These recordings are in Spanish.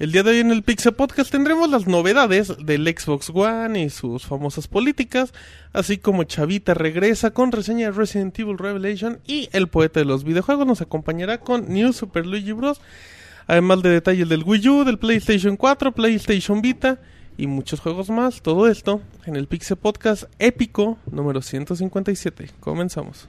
El día de hoy en el Pixel Podcast tendremos las novedades del Xbox One y sus famosas políticas, así como Chavita regresa con reseña de Resident Evil Revelation y el poeta de los videojuegos nos acompañará con New Super Luigi Bros. Además de detalles del Wii U, del PlayStation 4, PlayStation Vita y muchos juegos más. Todo esto en el Pixel Podcast épico número 157. Comenzamos.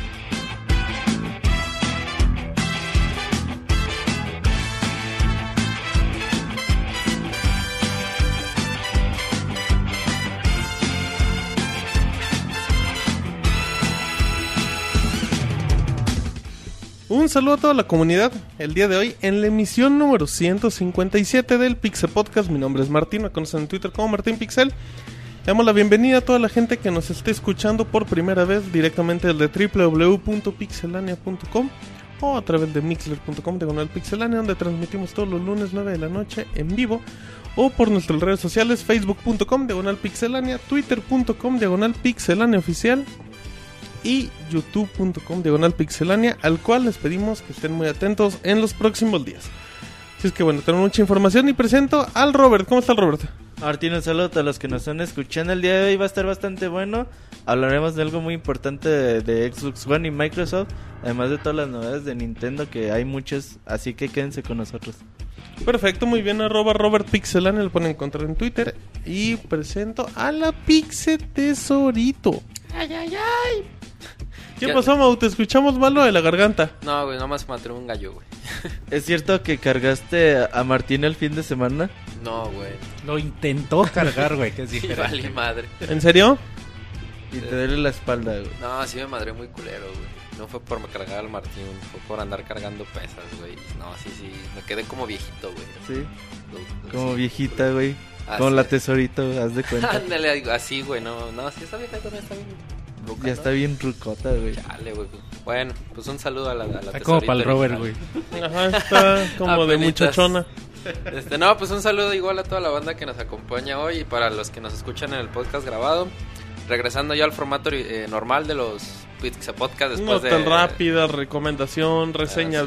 Un saludo a toda la comunidad. El día de hoy, en la emisión número 157 del Pixel Podcast, mi nombre es Martín, me conocen en Twitter como Martín Pixel. Damos la bienvenida a toda la gente que nos esté escuchando por primera vez directamente desde www.pixelania.com o a través de mixler.com diagonal pixelania, donde transmitimos todos los lunes 9 de la noche en vivo, o por nuestras redes sociales, facebook.com diagonal pixelania, twitter.com diagonal pixelania oficial y youtube.com diagonal pixelania, al cual les pedimos que estén muy atentos en los próximos días. Así es que bueno, tenemos mucha información y presento al Robert. ¿Cómo está el Robert? Martín, un saludo a los que nos están escuchando. El día de hoy va a estar bastante bueno. Hablaremos de algo muy importante de, de Xbox One y Microsoft, además de todas las novedades de Nintendo, que hay muchas, así que quédense con nosotros. Perfecto, muy bien, arroba Robert Pixelania, lo pueden encontrar en Twitter. Y presento a la Pixe Tesorito. Ay, ay, ay. ¿Qué pasó, Mau? Te escuchamos malo de la garganta. No, güey, nomás me atrevo un gallo, güey. ¿Es cierto que cargaste a Martín el fin de semana? No, güey. Lo intentó cargar, güey, que es Sí, diferente. vale madre. ¿En serio? Y te duele la espalda, güey. No, sí me madré muy culero, güey. No fue por me cargar al Martín, fue por andar cargando pesas, güey. No, sí, sí. Me quedé como viejito, güey. Sí, Lo- como sí. viejita, güey. Con la es. tesorito, haz de cuenta. Ándale, digo, así, güey. No, no, sí, está bien, está bien. Ya está bien rucota, güey. Chale, güey. Bueno, pues un saludo a la, a la Está como para el Robert, güey. Ajá, está como de muchachona. Este, no, pues un saludo igual a toda la banda que nos acompaña hoy y para los que nos escuchan en el podcast grabado. Regresando ya al formato eh, normal de los Pizza Podcast después No de... tan rápida, recomendación, reseña.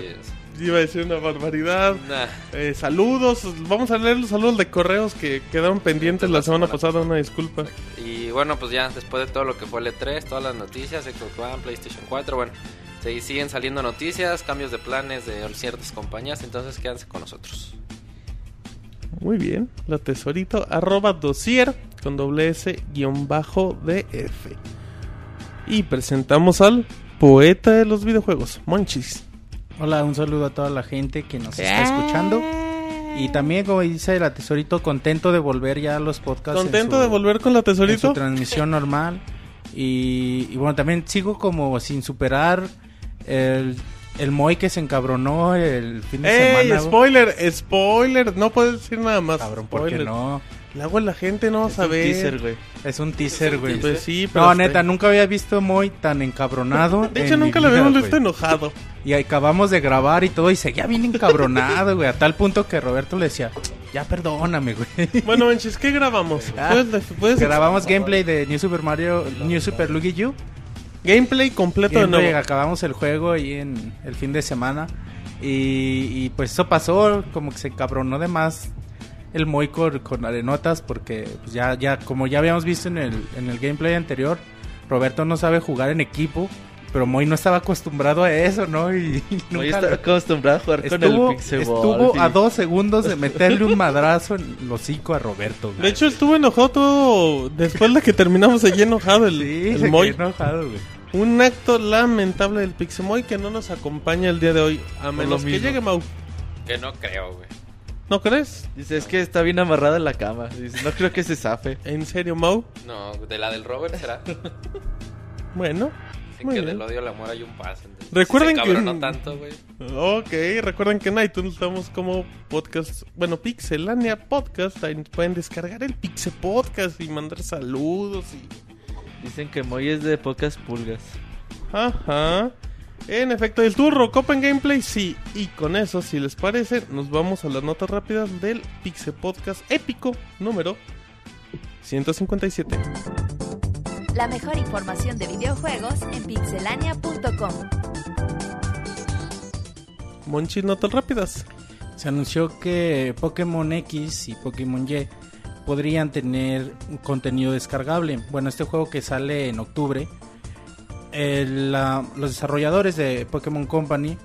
Iba a decir una barbaridad. Nah, Eh, saludos, vamos a leer los saludos de correos que quedaron pendientes la semana pasada, una disculpa. Y bueno, pues ya después de todo lo que fue el E3, todas las noticias, Xbox One, PlayStation 4, bueno, se siguen saliendo noticias, cambios de planes de ciertas compañías, entonces quédense con nosotros. Muy bien, la tesorito, arroba dosier con doble S guion bajo DF. Y presentamos al poeta de los videojuegos, Monchis. Hola, un saludo a toda la gente que nos está escuchando. Y también, como dice la tesorito, contento de volver ya a los podcasts. en ¿Contento su- de volver con la en su tesorito? transmisión normal. Y, y bueno, también sigo como sin superar el, el Moy que se encabronó el fin de ¡Ey! semana. Spoiler, spoiler, no puedes decir nada más. Cabrón, ¿por qué no? Luego la gente no va a Es un teaser, güey. Es un teaser, güey. Pues sí, pero No, hasta- neta, nunca había visto a Moy tan encabronado. De hecho, en nunca lo habíamos visto enojado. Y acabamos de grabar y todo y seguía bien encabronado, güey. A tal punto que Roberto le decía, ya perdóname, güey. Bueno, Monchis, ¿qué grabamos? Ah, ¿Puedes, puedes- Grabamos gameplay de New Super Mario, New Super Luigi U. gameplay completo de nuevo. acabamos el juego ahí en el fin de semana. Y, y, pues eso pasó, como que se encabronó de más el Moy con, con arenotas porque pues ya, ya, como ya habíamos visto en el, en el gameplay anterior, Roberto no sabe jugar en equipo. Pero Moy no estaba acostumbrado a eso, ¿no? Y, y No, nunca está lo- acostumbrado a jugar con Estuvo, el Pixel estuvo a dos segundos de meterle un madrazo en el hocico a Roberto. güey. De hecho, estuvo enojado todo después de que terminamos allí enojado el, sí, el Moy. enojado, güey. Un acto lamentable del Pixemoy que no nos acompaña el día de hoy. A menos que llegue Mau. Que no creo, güey. ¿No crees? Dice, es que está bien amarrada en la cama. Dice, no creo que se zafe. ¿En serio, Mau? No, de la del Robert será. Bueno. Dicen Muy que bien. del odio al amor hay un paso. entonces, Recuerden se que- encabronó tanto, güey. Ok, recuerden que en iTunes estamos como podcast, bueno, Pixelania Podcast, ahí pueden descargar el Pixel Podcast y mandar saludos y... Dicen que Moy es de pocas pulgas. Ajá. En efecto, el turro, Copa en Gameplay, sí. Y con eso, si les parece, nos vamos a las notas rápidas del Pixel Podcast épico número 157. La mejor información de videojuegos en pixelania.com. Monchis, notas rápidas. Se anunció que Pokémon X y Pokémon Y podrían tener contenido descargable. Bueno, este juego que sale en octubre, el, la- los desarrolladores de Pokémon Company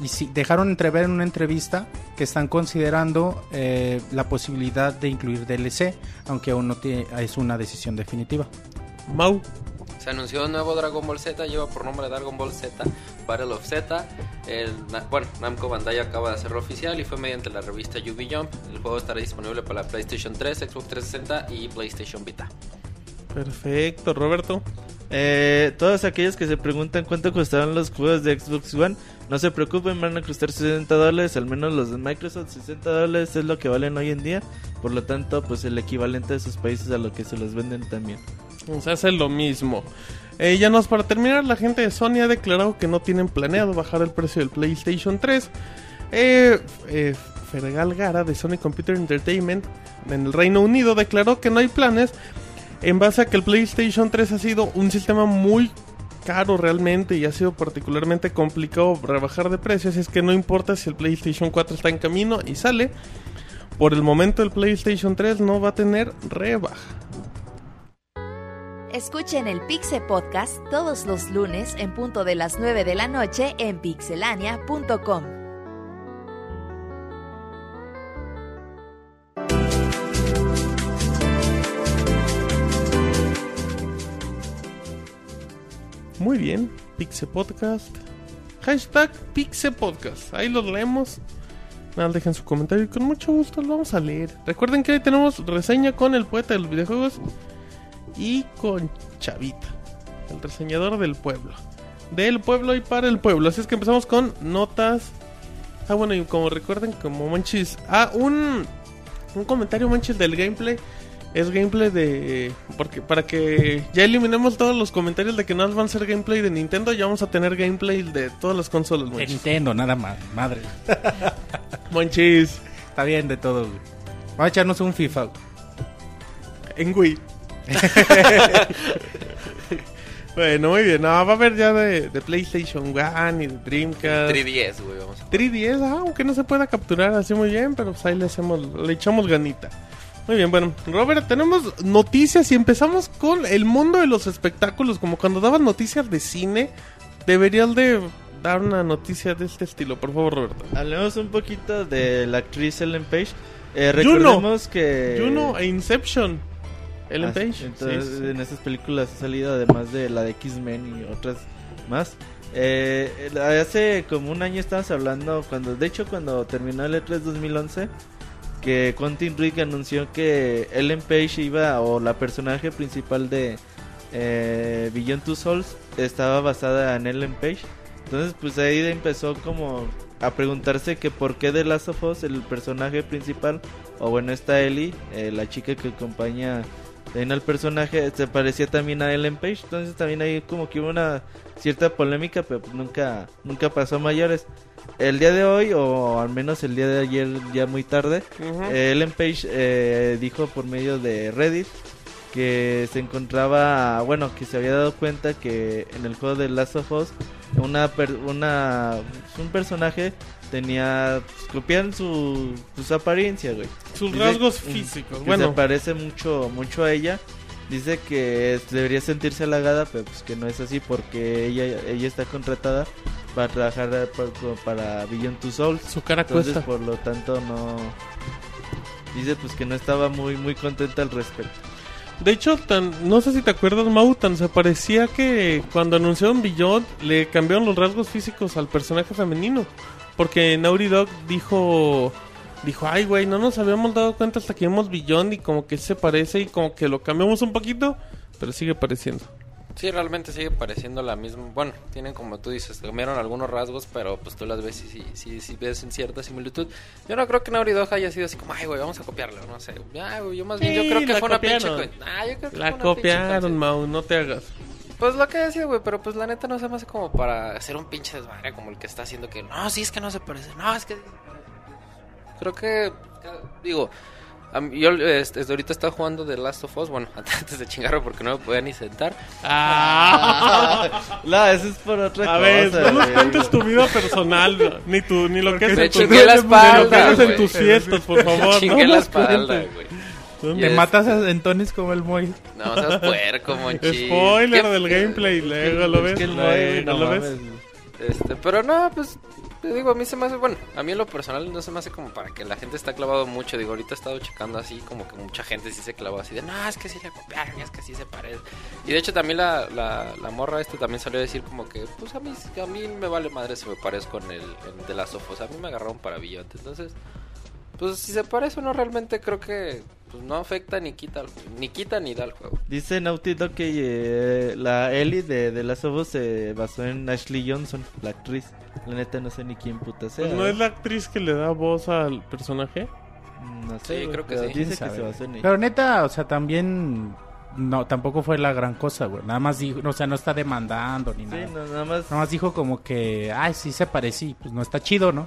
y sí- dejaron entrever en una entrevista que están considerando eh, la posibilidad de incluir DLC, aunque aún no tiene- es una decisión definitiva. Mau. Se anunció un nuevo Dragon Ball Z, lleva por nombre Dragon Ball Z, Battle of Z. El, bueno, Namco Bandai acaba de hacerlo oficial y fue mediante la revista Yubi Jump. El juego estará disponible para la PlayStation 3, Xbox 360 y PlayStation Vita. Perfecto, Roberto. Eh, todos aquellos que se preguntan cuánto costaron los juegos de Xbox One, no se preocupen, van a costar 60 dólares, al menos los de Microsoft, 60 dólares es lo que valen hoy en día, por lo tanto, pues el equivalente de sus países a lo que se los venden también. Se hace lo mismo. Eh, ya nos para terminar, la gente de Sony ha declarado que no tienen planeado bajar el precio del PlayStation 3. Eh, eh, Fergal Gara de Sony Computer Entertainment en el Reino Unido declaró que no hay planes en base a que el PlayStation 3 ha sido un sistema muy caro realmente y ha sido particularmente complicado rebajar de precios. Es que no importa si el PlayStation 4 está en camino y sale. Por el momento el PlayStation 3 no va a tener rebaja. Escuchen el Pixel Podcast todos los lunes en punto de las 9 de la noche en pixelania.com. Muy bien, Pixe Podcast. Hashtag Pixe Podcast. Ahí los leemos. Nada, dejen su comentario y con mucho gusto los vamos a leer. Recuerden que hoy tenemos reseña con el poeta de los videojuegos y con Chavita, el reseñador del pueblo. Del pueblo y para el pueblo. Así es que empezamos con notas. Ah, bueno, y como recuerden, como Monchis. Ah, un, un comentario, Monchis, del gameplay. Es gameplay de. Porque para que ya eliminemos todos los comentarios de que no van a ser gameplay de Nintendo, ya vamos a tener gameplay de todas las consolas, De. Nintendo, nada más, madre. Monchis, Está bien de todo, güey. Vamos a echarnos un FIFA. güey. en Wii. bueno, muy bien. No, va a haber ya de, de PlayStation One y de Dreamcast. 3DS, güey, vamos a 3DS, ah, aunque no se pueda capturar así muy bien, pero pues ahí le hacemos, le echamos ganita. Muy bien, bueno, Robert, tenemos noticias y empezamos con el mundo de los espectáculos, como cuando daban noticias de cine, deberías de dar una noticia de este estilo, por favor, Roberto. Hablemos un poquito de la actriz Ellen Page. Eh, Juno. recordemos que... Juno e Inception. Ellen Ah, Page. Entonces, Sí, sí, sí. en estas películas ha salido además de la de X-Men y otras más. Eh, hace como un año estábamos hablando, cuando de hecho cuando terminó el E3 2011, que Quentin Rick anunció que Ellen Page iba, o la personaje principal de eh, Beyond Two Souls, estaba basada en Ellen Page. Entonces pues ahí empezó como a preguntarse que por qué de Last of Us el personaje principal, o bueno, está Ellie, eh, la chica que acompaña también al personaje, se parecía también a Ellen Page. Entonces también ahí como que hubo una cierta polémica, pero nunca, nunca pasó a mayores. El día de hoy, o al menos el día de ayer, ya muy tarde, eh, Ellen Page eh, dijo por medio de Reddit que se encontraba, bueno, que se había dado cuenta que en el juego de Last of Us una, per- una un personaje tenía pues, copian su sus apariencias, güey. Sus Dice rasgos físicos. que Bueno, se parece mucho mucho a ella. Dice que debería sentirse halagada, pero pues que no es así porque ella ella está contratada para trabajar para Beyond Two Souls. su cara Entonces, cuesta. por lo tanto, no. Dice pues que no estaba muy muy contenta al respecto. De hecho, tan, no sé si te acuerdas, Mau, tan se parecía que cuando anunciaron Beyond le cambiaron los rasgos físicos al personaje femenino. Porque Naughty Dog dijo, dijo, ay, güey, no nos habíamos dado cuenta hasta que vimos Beyond y como que se parece y como que lo cambiamos un poquito, pero sigue pareciendo. Sí, realmente sigue pareciendo la misma. Bueno, tienen como tú dices, cambiaron algunos rasgos, pero pues tú las ves y sí, sí, sí ves en cierta similitud. Yo no creo que Naughty Dog haya sido así como, ay, güey, vamos a copiarlo, no sé. Ya, güey, yo más bien, Sí, yo creo que fue una pinche. Ah, yo creo que La fue una copiaron. Mau, no te hagas. Pues lo que decía, güey, pero pues la neta no se me hace como para hacer un pinche desmadre como el que está haciendo que no, sí es que no se parece, no, es que creo que digo, a mí- yo este, desde ahorita estaba jugando The Last of Us, bueno, antes de chingarlo porque no me podía ni sentar. Ah, No, eso es por otra a cosa. ver, no nos cuentes tu vida personal, ni tu, ni lo que Me en tu- chingué la ni lo que espalda, en güey. tus fiestas, por favor. Chingué no la espalda, güey. Te Yes. matas a entones como el Moy. No, seas puerco, monchis. Spoiler ¿Qué- del gameplay, luego lo ves, Es que el luego Moy, no lo ves. Este, pero no, pues te digo, a mí se me hace, bueno, a mí en lo personal no se me hace como para que la gente está clavado mucho. Digo, ahorita he estado checando así, como que mucha gente sí se clavó así de, no, es que sí le copiaron, es que sí se parece. Y de hecho también la, la, la morra este también salió a decir como que, pues a mí, a mí me vale madre si me parezco en el en de las Us. A mí me agarraron para Billonte. Entonces, pues si se parece o no, realmente creo que pues, no afecta ni quita, ni quita ni da el juego. Dice Naughty Dog que eh, la Ellie de, de Last of Us se basó en Ashley Johnson, la actriz. La neta no sé ni quién puta sea. Pues no es la actriz que le da voz al personaje. No sé, Sí, creo que pero sí. Dice ¿Quién que se basó en ella. Pero neta, o sea, también no tampoco fue la gran cosa, güey. Nada más dijo, o sea, no está demandando ni Sí, nada. no, nada más. Nada más dijo como que, ay, sí se parece, y pues no está chido, ¿no?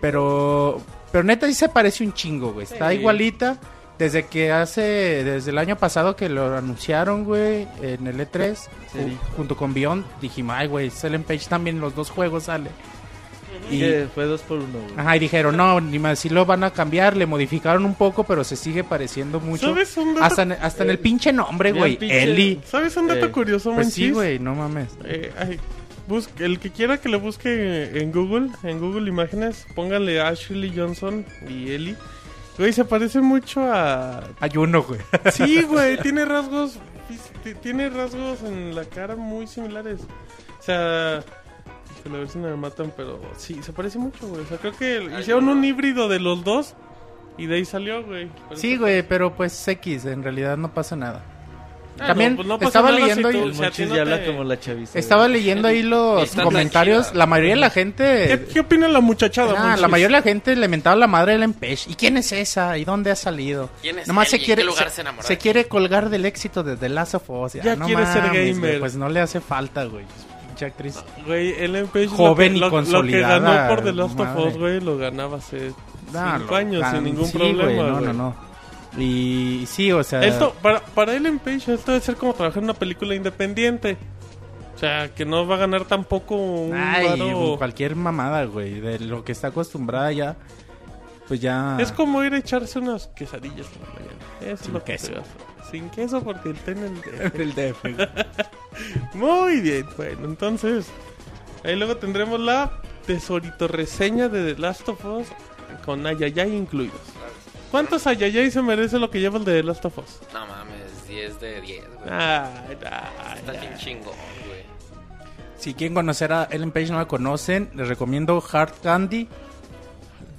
Pero, pero neta sí se parece un chingo, güey. Está Sí. igualita. Desde que hace, desde el año pasado que lo anunciaron, güey, en el E3, Sí. ju- junto con Beyond, dijimos, ay, güey, Ellen Page también los dos juegos sale. Y, Que fue dos por uno, güey. ajá, y dijeron, no, ni más, sí lo van a cambiar, le modificaron un poco, pero se sigue pareciendo mucho. ¿Sabes un dato, Hasta, en- hasta en el pinche nombre, güey, pinche- Eli. ¿sabes un dato Eh, curioso, Pues sí, güey, no mames. Eh, ay, busque- el que quiera que le busque en Google, en Google Imágenes, póngale Ashley Johnson y Ellie. Güey, se parece mucho a... Hay uno, güey. Sí, güey, tiene rasgos... Tiene rasgos en la cara muy similares. O sea... A ver si me matan, pero sí, se parece mucho, güey. O sea, creo que hicieron un híbrido de los dos y de ahí salió, güey. Sí, güey, pero pues X, en realidad no pasa nada. Ah, También no, pues no estaba leyendo si ahí- tú- El o sea, a ti Monchis no ya habla te- como la chaviza. Estaba leyendo ahí los comentarios. La mayoría de la gente. ¿Qué, qué opina la muchachada, Ah, la mayoría de la gente le mentaba la madre de Ellen Page. ¿Y quién es esa? ¿Y dónde ha salido? ¿Quién es Nomás él se quiere, se, se enamoró? se quiere colgar del éxito de The Last of Us. Ya no quiere ser gamer. güey, Pues no le hace falta, güey. Pinche actriz. Güey, Ellen Page lo Joven que- y lo, lo que consolidada, ganó por The Last of madre. Us, güey, lo ganaba hace No, cinco lo- años sin ningún sí, problema, no, no, no. Y sí, o sea. Esto, para, para Ellen Page, esto debe ser como trabajar en una película independiente. O sea, que no va a ganar tampoco un Ay, varo- cualquier mamada, güey. De lo que está acostumbrada ya. Pues ya. Es como ir a echarse unas quesadillas por la mañana. Es Sin lo que queso. Sin queso porque está en el... el DF. Muy bien, bueno, entonces... Ahí luego tendremos la tesorito reseña de The Last of Us con Ayayay incluidos. ¿Cuántos Ayayay se merece lo que lleva el de Last of Us? No mames, 10 de 10, güey. Ay, ay, Está ay. bien chingón, güey. Si quieren conocer a Ellen Page no la conocen, les recomiendo Hard Candy.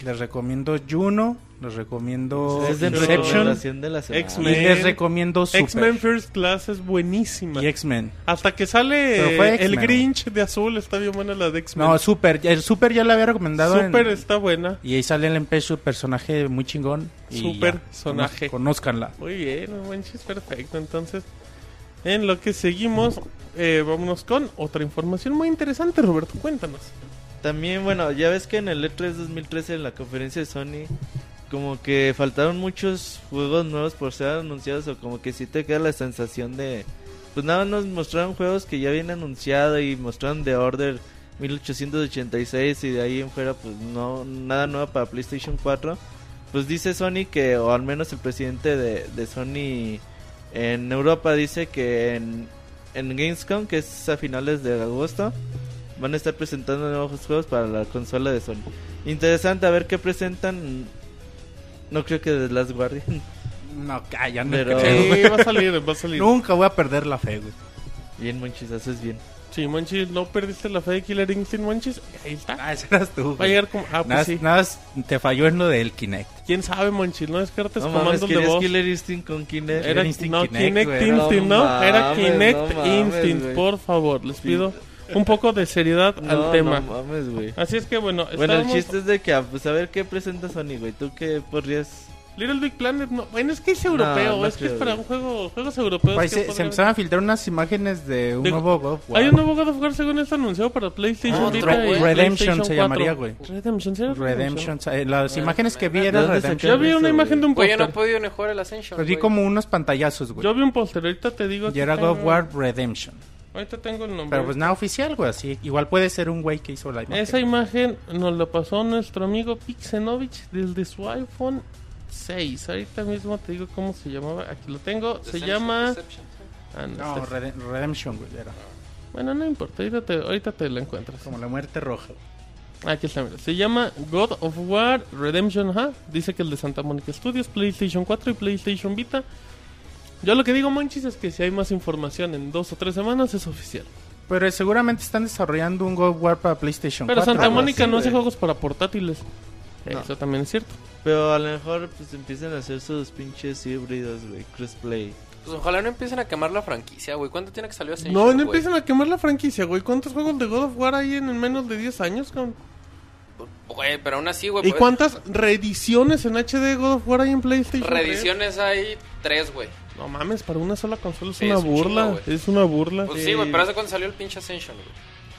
Les recomiendo Juno. Les recomiendo Es de Inception. recomendación de la semana. Y X-Men. les recomiendo Super. X-Men First Class es buenísima. Y X-Men. Hasta que sale el X-Men. Grinch de azul, está bien buena la de X-Men. No, Super. El Super ya la había recomendado. en- Super está buena. Y ahí sale Page, su personaje muy chingón. Y Super ya, sonaje. cono- Conózcanla. Muy bien, manches, perfecto. Entonces, en lo que seguimos, eh, vámonos con otra información muy interesante, Roberto. Cuéntanos. También, bueno, ya ves que en el E E3 2013, en la conferencia de Sony, como que faltaron muchos juegos nuevos por ser anunciados, o como que sí te queda la sensación de. Pues nada, nos mostraron juegos que ya habían anunciado y mostraron The Order 1886 y de ahí en fuera, pues no, nada nuevo para PlayStation 4. Pues dice Sony que, o al menos el presidente de, de Sony en Europa dice que en, en Gamescom, que es a finales de agosto, van a estar presentando nuevos juegos para la consola de Sony. Interesante a ver qué presentan. No creo que The Last Guardian. No, calla, no Pero- creo. Sí, va a salir, va a salir. Nunca voy a perder la fe, güey. Bien, Monchis, haces bien. Sí, Monchis, no perdiste la fe de Killer Instinct, Monchis. Ahí está. Ah, ese eras tú. Va a güey. llegar como... Ah, pues Nada, sí. nada te falló en lo del Kinect. ¿Quién sabe, Monchis? No descartes No mames, comandos de querías voz. Killer Instinct con Kinect. Era Instinct no, Kinect. Instinct, No ¿no? Era mames, Kinect no mames, Instinct, güey. por favor. Les pido un poco de seriedad No, al tema. No mames, güey. Así es que, bueno, Bueno, el estábamos- chiste es de que, ah, pues a ver qué presenta Sony, güey. ¿Tú qué podrías Little Big Planet, no. Bueno, es que es europeo, no es que es creo, para un juego, juegos europeos. Pues se, se empezaron a filtrar unas imágenes de un De- nuevo God of War. Hay un nuevo God of War según esto anunciado para PlayStation Otro, Vita y. Redemption PlayStation se 4. llamaría, güey. Redemption, ¿sí era Redemption. eh, las Bueno, imágenes que vi ¿de era dónde Redemption. Yo vi una Eso, imagen de un Güey, yo no he póster. podido jugar el Ascension. Pues vi como unos pantallazos, güey. Yo vi un póster, ahorita te digo. Y era God of War Redemption. Ahorita tengo el nombre. Pero pues nada oficial, güey. Así, igual puede ser un güey que hizo la imagen. Esa imagen nos la pasó nuestro amigo Pixenovich desde su iPhone 6. Ahorita mismo te digo cómo se llamaba. Aquí lo tengo. Se llama. Deception. Ah, no, No, Rede- Redemption, güey. Era Bueno, no importa. Ahorita te, ahorita te la encuentras. como la muerte roja. Aquí está, mira. Se llama God of War Redemption. Ajá. Dice que el de Santa Mónica Studios, PlayStation 4 y PlayStation Vita. Yo lo que digo, Monchis, es que si hay más información en dos o tres semanas es oficial. Pero eh, seguramente están desarrollando un God of War para PlayStation Pero 4. Santa Mónica así, no hace juegos para portátiles. No. Eso también es cierto. Pero a lo mejor pues empiezan a hacer sus pinches híbridos, güey, crossplay. Pues ojalá no empiecen a quemar la franquicia, güey. ¿Cuánto tiene que salir Ascension, No, no güey? empiezan a quemar la franquicia, güey. ¿Cuántos juegos de God of War hay en, en menos de 10 años, cabrón? Güey, pero aún así, güey. ¿Y pues, cuántas reediciones en HD God of War hay en PlayStation? 3? Reediciones hay tres, güey. No mames, para una sola consola es Sí, una es un burla. chingo, güey. es una burla. Pues sí, güey, pero hace cuando salió el pinche Ascension, güey.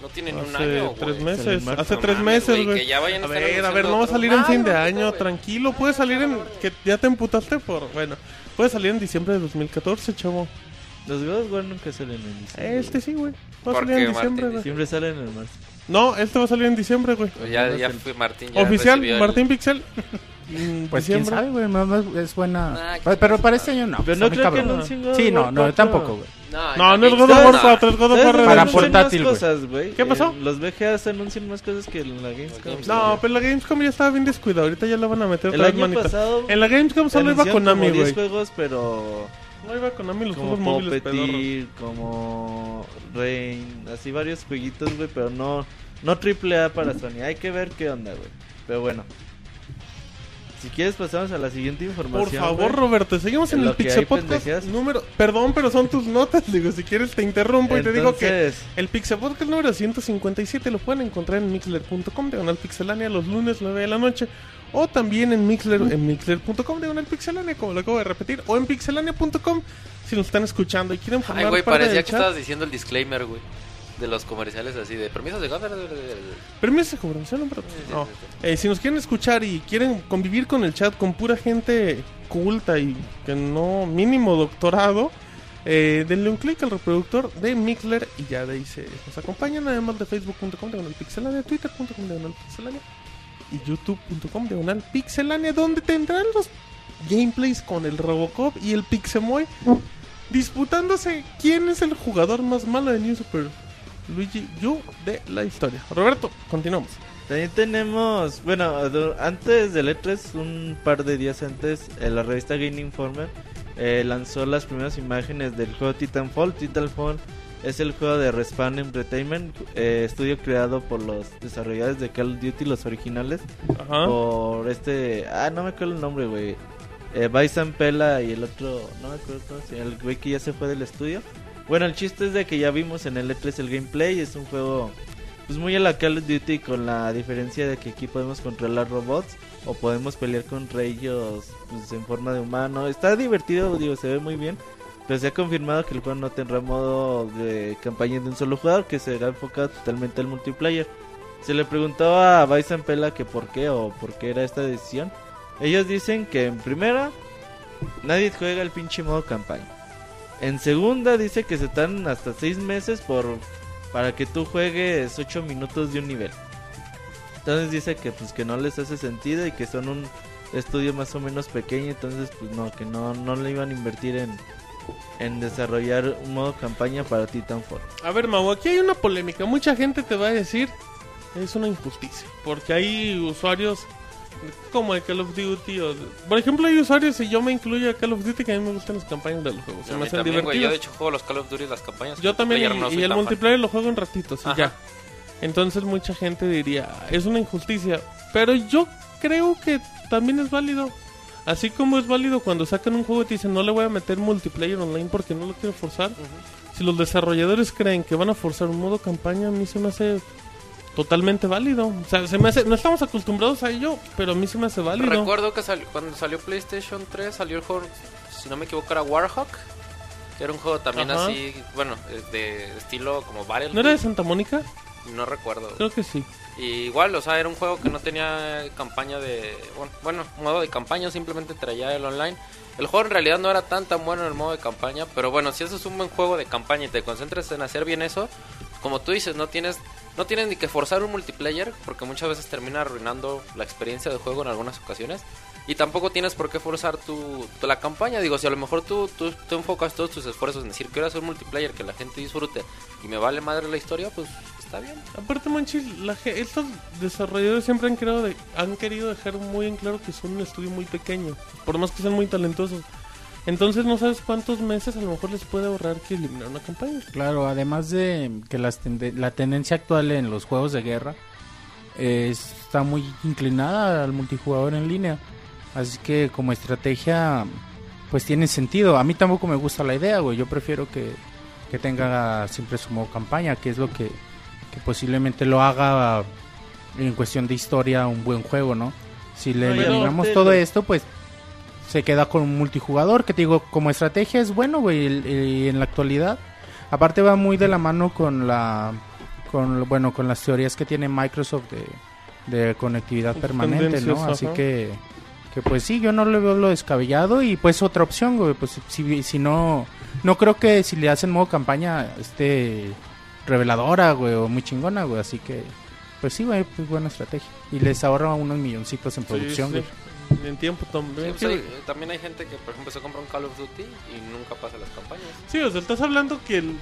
No tiene ni un Hace año, tres güey. Meses. Hace No tres mames, meses, güey, güey. que ya vayan a estar ver, a anunciando ver, no va a otro. salir en fin de año, güey. tranquilo. Puede salir en. que ya te emputaste por. Bueno, puede salir en diciembre de 2014, chavo. Los God of War nunca salen en diciembre. Este sí, güey. Va a ¿Por salir en diciembre, Martín? güey. Siempre salen en marzo. No, este va a salir en diciembre, güey. Pues ya, ya fui Martín. ya Oficial, recibió el- Martín Pixel. Mm, Pues quién sabe, güey. no, no es buena. Nah, pero, pero para este año no. Pero no creo que cabrón. anuncien God Sí, no, no, yo 4. tampoco, güey. No, No, no es God of War GameStop, 4, es God of ¿Sabes War Para portátil, güey. ¿Qué pasó? En los VGAs anuncian más cosas que en la Gamescom. No, pero la Gamescom ya estaba bien descuidada. Ahorita ya la van a meter El otra vez, año manita. pasado En la Gamescom solo iba Konami, como 10 güey. juegos, pero No iba Konami los como juegos móviles. Puppeteer, como Rain, así varios jueguitos, güey, pero no no triple A para Sony. Hay que ver qué onda, güey. Pero bueno. Si quieres pasamos a la siguiente información. Por favor, güey. Roberto, seguimos en En el Pixel Podcast número... Perdón, pero son tus notas, digo, si quieres te interrumpo y te digo que el Pixel Podcast número 157 lo pueden encontrar en mixler.com, diagonal pixelania, los lunes 9 de la noche, o también en mixler, en mixler.com, diagonal pixelania, como lo acabo de repetir, o en pixelania.com si nos están escuchando y quieren formar Ay, güey, parte parecía del que chat. estabas diciendo el disclaimer, güey. De los comerciales así, de permisos de ganar. Permiso de hombre. No. Eh, si nos quieren escuchar y quieren convivir con el chat con pura gente culta y que no mínimo doctorado, eh, denle un clic al reproductor de Mixler y ya de ahí se nos acompañan. Además de facebook.com diagonal pixelania, twitter.com diagonal pixelania y youtube.com diagonal pixelania, donde tendrán los gameplays con el Robocop y el Pixemoy disputándose quién es el jugador más malo de New Super Luigi U de la historia. Roberto, continuamos. también tenemos, bueno, antes del E3, un par de días antes, eh, la revista Game Informer eh, lanzó las primeras imágenes del juego Titanfall. Titanfall es el juego de Respawn Entertainment, eh, estudio creado por los desarrolladores de Call of Duty, los originales. Ajá. por este ah no me acuerdo el nombre güey eh, Bison Pela y el otro no me acuerdo cómo el güey que ya se fue del estudio bueno el chiste es de que ya vimos en el E3 el gameplay es un juego pues muy a la Call of Duty con la diferencia de que aquí podemos controlar robots o podemos pelear contra ellos pues en forma de humano está divertido digo se ve muy bien pero se ha confirmado que el juego no tendrá modo de campaña de un solo jugador que será enfocado totalmente al multiplayer se le preguntó a Bison Pela que por qué o por qué era esta decisión. Ellos dicen que en primera nadie juega el pinche modo campaña. En segunda dice que se están hasta seis meses por para que tú juegues 8 minutos de un nivel. Entonces dice que pues que no les hace sentido y que son un estudio más o menos pequeño, entonces pues no, que no, no le iban a invertir en, en desarrollar un modo campaña para Titanfall. A ver, Mau, aquí hay una polémica. Mucha gente te va a decir es una injusticia. Porque hay usuarios como de Call of Duty. O de- Por ejemplo, hay usuarios, y yo me incluyo a Call of Duty, que a mí me gustan las campañas de los juegos. Se me hacen también. Yo de hecho juego los Call of Duty las campañas. Yo también, y, no el fan. multiplayer lo juego en ratitos y Ajá. ya. Entonces mucha gente diría, es una injusticia. Pero yo creo que también es válido. Así como es válido cuando sacan un juego y te dicen, no le voy a meter multiplayer online porque no lo quiero forzar. Si los desarrolladores creen que van a forzar un modo campaña, a mí se me hace totalmente válido. O sea, se me hace, no estamos acostumbrados a ello, pero a mí se me hace válido. Recuerdo que salió- cuando salió PlayStation 3 salió el juego, si no me equivoco, era Warhawk. Que era un juego también Ajá. así, bueno, eh, de estilo como Battlefield. ¿No era de Santa Mónica? No recuerdo. Creo que sí. Y igual, o sea, era un juego que no tenía campaña de... Bueno, bueno, modo de campaña, simplemente traía el online. El juego en realidad no era tan tan bueno en el modo de campaña, pero bueno, si eso es un buen juego de campaña y te concentras en hacer bien eso, como tú dices, no tienes no tienes ni que forzar un multiplayer, porque muchas veces termina arruinando la experiencia de juego en algunas ocasiones. Y tampoco tienes por qué forzar tu, la campaña. Digo, si a lo mejor tú, tú, tú enfocas todos tus esfuerzos en decir quiero hacer un multiplayer que la gente disfrute y me vale madre la historia, pues está bien. Aparte, Monchis, la estos desarrolladores siempre han querido, de- han querido dejar muy en claro que son un estudio muy pequeño, por más que sean muy talentosos. Entonces no sabes cuántos meses a lo mejor les puede ahorrar que eliminar una campaña. Claro, además de que las tende- la tendencia actual en los juegos de guerra eh, está muy inclinada al multijugador en línea. Así que como estrategia, pues tiene sentido. A mí tampoco me gusta la idea, güey. Yo prefiero que, que tenga siempre su modo campaña, que es lo que, que posiblemente lo haga en cuestión de historia un buen juego, ¿no? Si le eliminamos todo esto, pues se queda con un multijugador, que te digo, como estrategia es bueno, güey, y en la actualidad. Aparte va muy de la mano con la con bueno, con las teorías que tiene Microsoft de, de conectividad permanente, ¿no? Así ajá. que que pues sí, yo no le veo lo descabellado y pues otra opción, güey, pues si, si no no creo que si le hacen modo campaña esté reveladora, güey, o muy chingona, güey, así que pues sí, güey, pues buena estrategia y les ahorra unos milloncitos en producción, Sí, güey. En tiempo Sí, también. pues hay- también hay gente que, por ejemplo, se compra un Call of Duty y nunca pasa las campañas. Sí, o sea, estás hablando que el...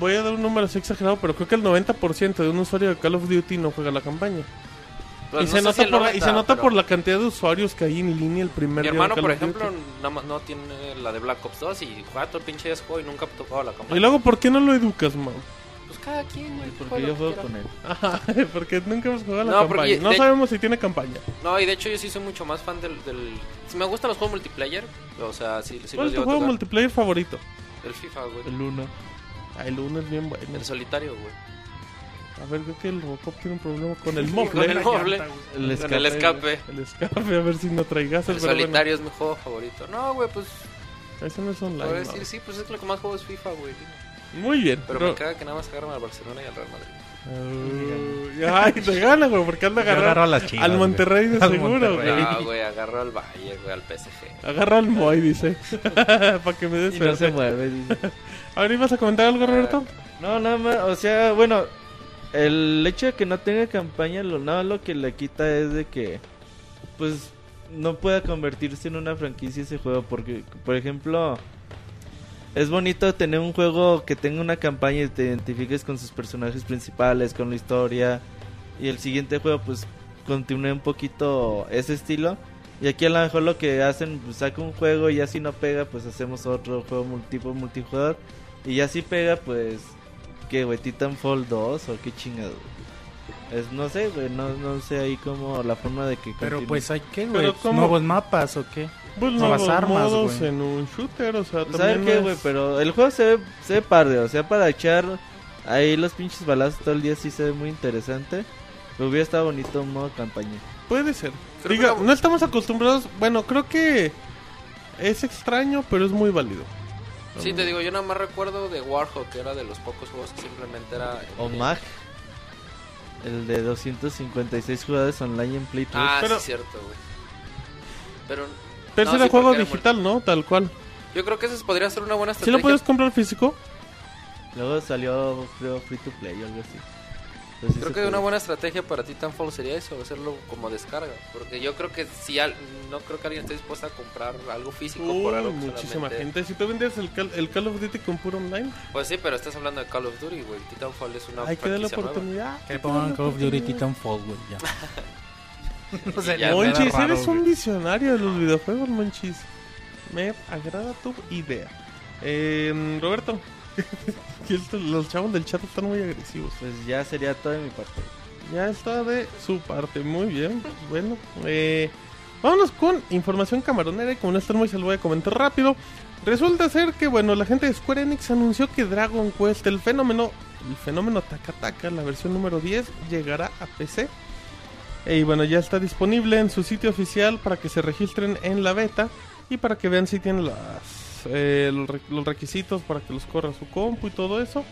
Voy a dar un número así exagerado, pero creo que el 90% de un usuario de Call of Duty no juega la campaña. Pues y, no se nota si por, la- y 90, se nota pero por la cantidad de usuarios que hay en línea el primer Mi hermano, por ejemplo, más no tiene la de Black Ops 2 y juega todo el pinche juego y nunca ha tocado la campaña. Y luego, ¿por qué no lo educas, man? Cada quien, güey. Porque yo juego con él. Ajá, porque nunca hemos jugado la No, porque campaña. No de- sabemos si tiene campaña. No, y de hecho yo sí soy mucho más fan del... del... Si me gustan los juegos multiplayer, o sea, sí, sí ¿Cuál los es tu a juego tocar. multiplayer favorito? El FIFA, güey. El 1. Ah, el 1 es bien bueno. El solitario, güey. A ver, creo que el Robocop tiene un problema con el Con mofle. el mofle. El Con el escape. El escape, a ver si no traigas El solitario es mi juego favorito. No, güey, pues... Ese no es online. Voy a no. decir, sí, pues es lo que más juego es FIFA, güey. Muy bien. Pero Ro- me caga que nada más agarran al Barcelona y al Real Madrid. Uy, Ay, te gana, güey, porque anda a Chivas, al. Monterrey de seguro, Monterrey. güey. No, güey, agarro al Valle, güey, al PSG. Agarra al Moy, dice. Para que me des Y no se mueve, dice. Ahora ibas a comentar algo, Roberto. No, nada más, o sea, bueno, el hecho de que no tenga campaña, lo nada lo que le quita es de que, pues, no pueda convertirse en una franquicia ese juego, porque, por ejemplo, es bonito tener un juego que tenga una campaña y te identifiques con sus personajes principales, con la historia, y el siguiente juego, pues, continúe un poquito ese estilo. Y aquí a lo mejor lo que hacen, pues saca un juego y ya si no pega, pues hacemos otro juego tipo multijugador. Y ya si pega, pues, ¿qué, güey? ¿Titanfall 2 o qué chingado? Es, no sé, güey, no, no sé ahí como la forma de que Pero continúe. pues hay que, Pero güey, nuevos mapas o qué? Pues Nuevas armas, modos en un shooter, o sea, ¿Sabes también qué, es- güey? Pero el juego se ve, se ve padre, o sea, para echar ahí los pinches balazos todo el día sí se ve muy interesante. Pero hubiera estado bonito un modo campaña. Puede ser. Creo Diga, no estamos acostumbrados. Bueno, creo que es extraño, pero es muy válido. Sí, te digo, yo nada más recuerdo de Warhawk, que era de los pocos juegos que simplemente era... O Mag, el de 256 jugadores online en Play 3. Ah, Pero- sí, cierto, güey. Pero... Pero no, sí, juego digital, ¿no? Tal cual. Yo creo que eso podría ser una buena ¿Sí estrategia. lo puedes comprar físico? Luego salió, creo, Free to Play o algo así. Sí Creo se que una puede. buena estrategia para Titanfall sería eso, hacerlo como descarga. Porque yo creo que si al- no creo que alguien esté dispuesto a comprar algo físico por Uy, algo que muchísima solamente- gente. Si tú vendías el Call, el Call of Duty con puro online, Pues sí, pero estás hablando de Call of Duty, güey. Titanfall es una hay que darle nueva. oportunidad. Que pongan Call of Duty. Titanfall, güey, ya. No Monchis, raro, eres un visionario de los videojuegos, Monchis. Me agrada tu idea. Eh, Roberto, los chavos del chat están muy agresivos. Pues ya sería todo de mi parte. Ya está de su parte, muy bien. Bueno, eh, vámonos con información camaronera y como no están muy se lo voy a comentar rápido. Resulta ser que, bueno, la gente de Square Enix anunció que Dragon Quest, el fenómeno el fenómeno Takataka, la versión número 10, llegará a PC. Y bueno, ya está disponible en su sitio oficial para que se registren en la beta y para que vean si tienen eh, los, re- los requisitos para que los corra su compu y todo eso.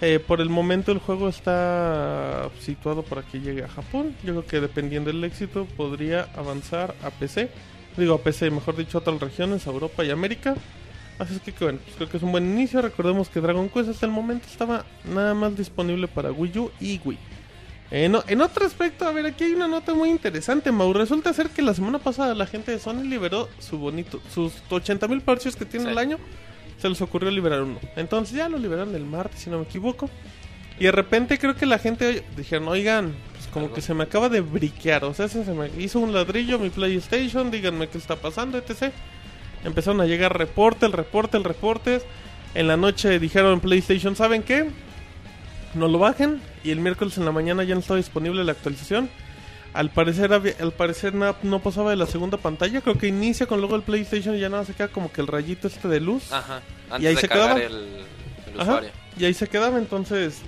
Eh, por el momento el juego está situado para que llegue a Japón. Yo creo que dependiendo del éxito podría avanzar a PC. Digo a PC, mejor dicho, a otras regiones, a Europa y América. Así es que que bueno, pues creo que es un buen inicio. Recordemos que Dragon Quest hasta el momento estaba nada más disponible para Wii U y Wii. Eh, no, en otro aspecto, a ver, aquí hay una nota muy interesante, Mau. Resulta ser que la semana pasada la gente de Sony liberó su bonito, sus 80.000 parches que tiene Sí. el año. Se les ocurrió liberar uno. Entonces ya lo liberaron el martes, si no me equivoco. Y de repente creo que la gente dijeron, oigan, pues como Algo. que se me acaba de briquear. O sea, se se me hizo un ladrillo mi PlayStation, díganme qué está pasando, etc. Empezaron a llegar reportes, reportes, reportes. En la noche dijeron en PlayStation, ¿saben qué? No lo bajen. Y el miércoles en la mañana ya no estaba disponible la actualización. Al parecer, había- al parecer na- no pasaba de la segunda pantalla. Creo que inicia con luego el PlayStation y ya nada se queda como que el rayito este de luz. Ajá. Antes ¿Y ahí de se quedaba? el, el Ajá. Y ahí se quedaba, entonces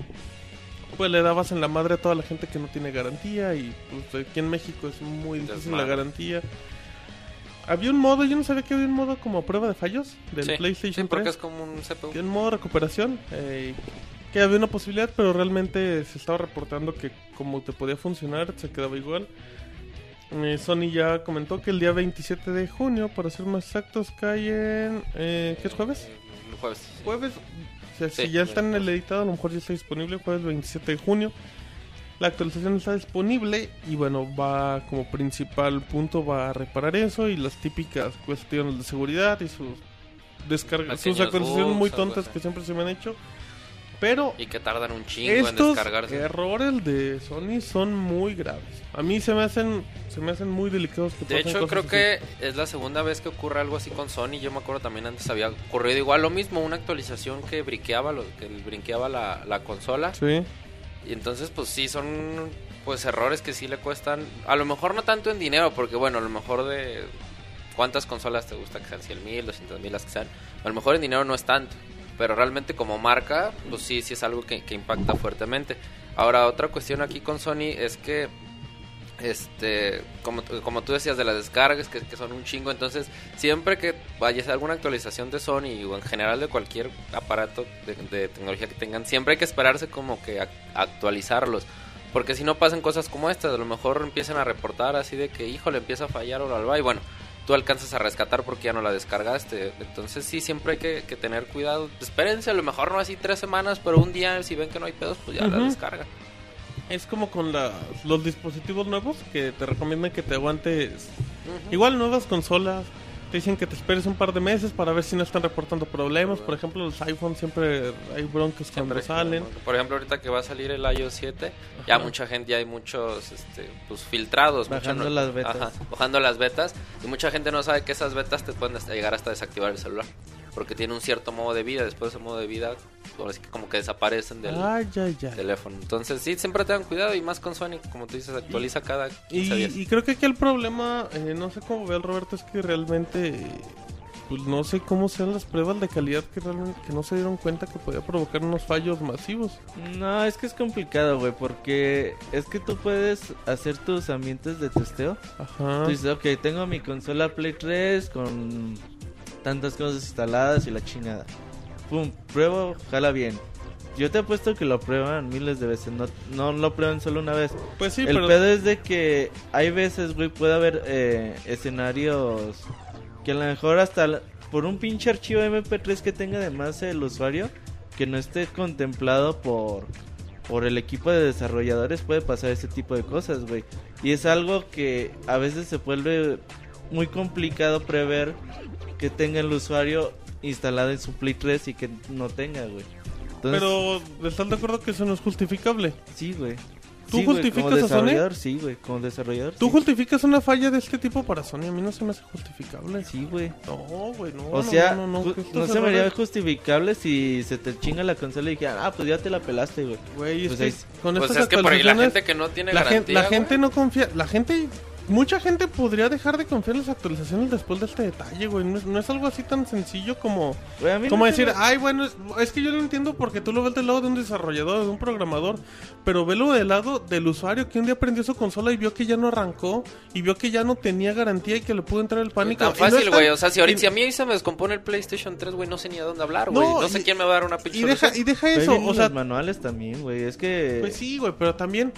pues le dabas en la madre a toda la gente que no tiene garantía y pues aquí en México es muy difícil la garantía. Había un modo, yo no sabía que había un modo como prueba de fallos del Sí, PlayStation sí, porque 3, es como un CPU. que un modo recuperación, eh, que había una posibilidad, pero realmente se estaba reportando que como te podía funcionar, se quedaba igual. Eh, Sony ya comentó que el día 27 de junio, para ser más exactos, cae en... Eh, ¿Qué es jueves? Jueves. Jueves, o sea, Sí, si ya está en el editado, a lo mejor ya está disponible, jueves 27 de junio. La actualización está disponible y bueno, va como principal punto, va a reparar eso y las típicas cuestiones de seguridad y sus descargas, sus actualizaciones bugs, muy tontas que siempre se me han hecho. Pero Y que tardan un chingo en descargarse. errores de Sony son muy graves. A mí se me hacen se me hacen muy delicados que De hecho, creo así. que es la segunda vez que ocurre algo así con Sony. Yo me acuerdo también antes había ocurrido igual lo mismo, una actualización que lo, que brinqueaba la, la consola. Sí. Y entonces, pues sí, son pues errores que sí le cuestan. A lo mejor no tanto en dinero, porque bueno, a lo mejor de cuántas consolas te gusta que sean 100 mil, 200 mil, las que sean. A lo mejor en dinero no es tanto. Pero realmente como marca, pues sí, sí es algo que, impacta fuertemente. Ahora, otra cuestión aquí con Sony es que este como, como tú decías de las descargas que, son un chingo entonces siempre que vayas a alguna actualización de Sony o en general de cualquier aparato de, tecnología que tengan siempre hay que esperarse como que a- actualizarlos porque si no pasan cosas como estas a lo mejor empiezan a reportar así de que híjole empieza a fallar o lo alba y bueno tú alcanzas a rescatar porque ya no la descargaste entonces sí siempre hay que, que tener cuidado espérense a lo mejor no así tres semanas pero un día si ven que no hay pedos pues ya la Ujú. descargan Es como con las- los dispositivos nuevos que te recomiendan que te aguantes. Igual nuevas consolas. Te dicen que te esperes un par de meses para ver si no están reportando problemas. Por ejemplo, los iPhones siempre hay broncas cuando salen. Por ejemplo, ahorita que va a salir el iOS 7, ya mucha gente, ya hay muchos este, pues, filtrados. mucha Bajando no- las betas. Ajá, bajando las betas. Y mucha gente no sabe que esas betas te pueden llegar hasta desactivar el celular. Porque tiene un cierto modo de vida. Después de ese modo de vida, ahora sí que como que desaparecen del teléfono. Entonces, sí, siempre tengan cuidado. Y más con Sony, como tú dices, actualiza cada 15 Y, días. y creo que aquí el problema, eh, no sé cómo ve el Roberto, es que realmente, pues no sé cómo sean las pruebas de calidad que realmente que no se dieron cuenta que podía provocar unos fallos masivos. No, es que es complicado, güey, porque es que tú puedes hacer tus ambientes de testeo. Ajá. Tú dices, ok, tengo mi consola Play 3 con tantas cosas instaladas y la chingada. Pum, pruebo, jala bien. Yo te apuesto que lo prueban miles de veces, no, no lo prueban solo una vez. Pues sí, el pero pedo es de que hay veces, güey, puede haber eh, escenarios que a lo mejor hasta la- por un pinche archivo MP3 que tenga además el usuario, que no esté contemplado por, por el equipo de desarrolladores, puede pasar ese tipo de cosas, güey. Y es algo que a veces se vuelve muy complicado prever que tenga el usuario instalado en su Play 3 y que no tenga, güey. Entonces, pero ¿estás de acuerdo que eso no es justificable? sí, güey. ¿Tú Sí, güey, justificas como a Sony? desarrollador, Sí, güey, como desarrollador. ¿Tú sí. justificas una falla de este tipo para Sony? A mí no se me hace justificable. Sí, güey. No, güey, no. O no, sea, no, no, no, se me haría justificable si se te chinga la consola y dijeran, ah, pues ya te la pelaste, güey. Güey, Pues es que con Pues estas es que por ahí la gente que no tiene la, gen- garantía. la güey. gente no confía. La gente, mucha gente podría dejar de confiar en las actualizaciones después de este detalle, güey. No es, no es algo así tan sencillo como, Güey, como no decir, me- ay, bueno, es, es que yo no entiendo porque tú lo ves del lado de un desarrollador, de un programador, pero velo del lado del usuario que un día prendió su consola y vio que ya no arrancó y vio que ya no tenía garantía y que le pudo entrar el pánico. Tan no fácil, tan- güey. O sea, si, ahorita, y- si a mí se me descompone el PlayStation 3, güey, no sé ni a dónde hablar, güey. No, No, sé y- quién me va a dar una pinche y deja, y deja eso, o sea, los manuales también, güey. Es que. Pues sí, güey, pero también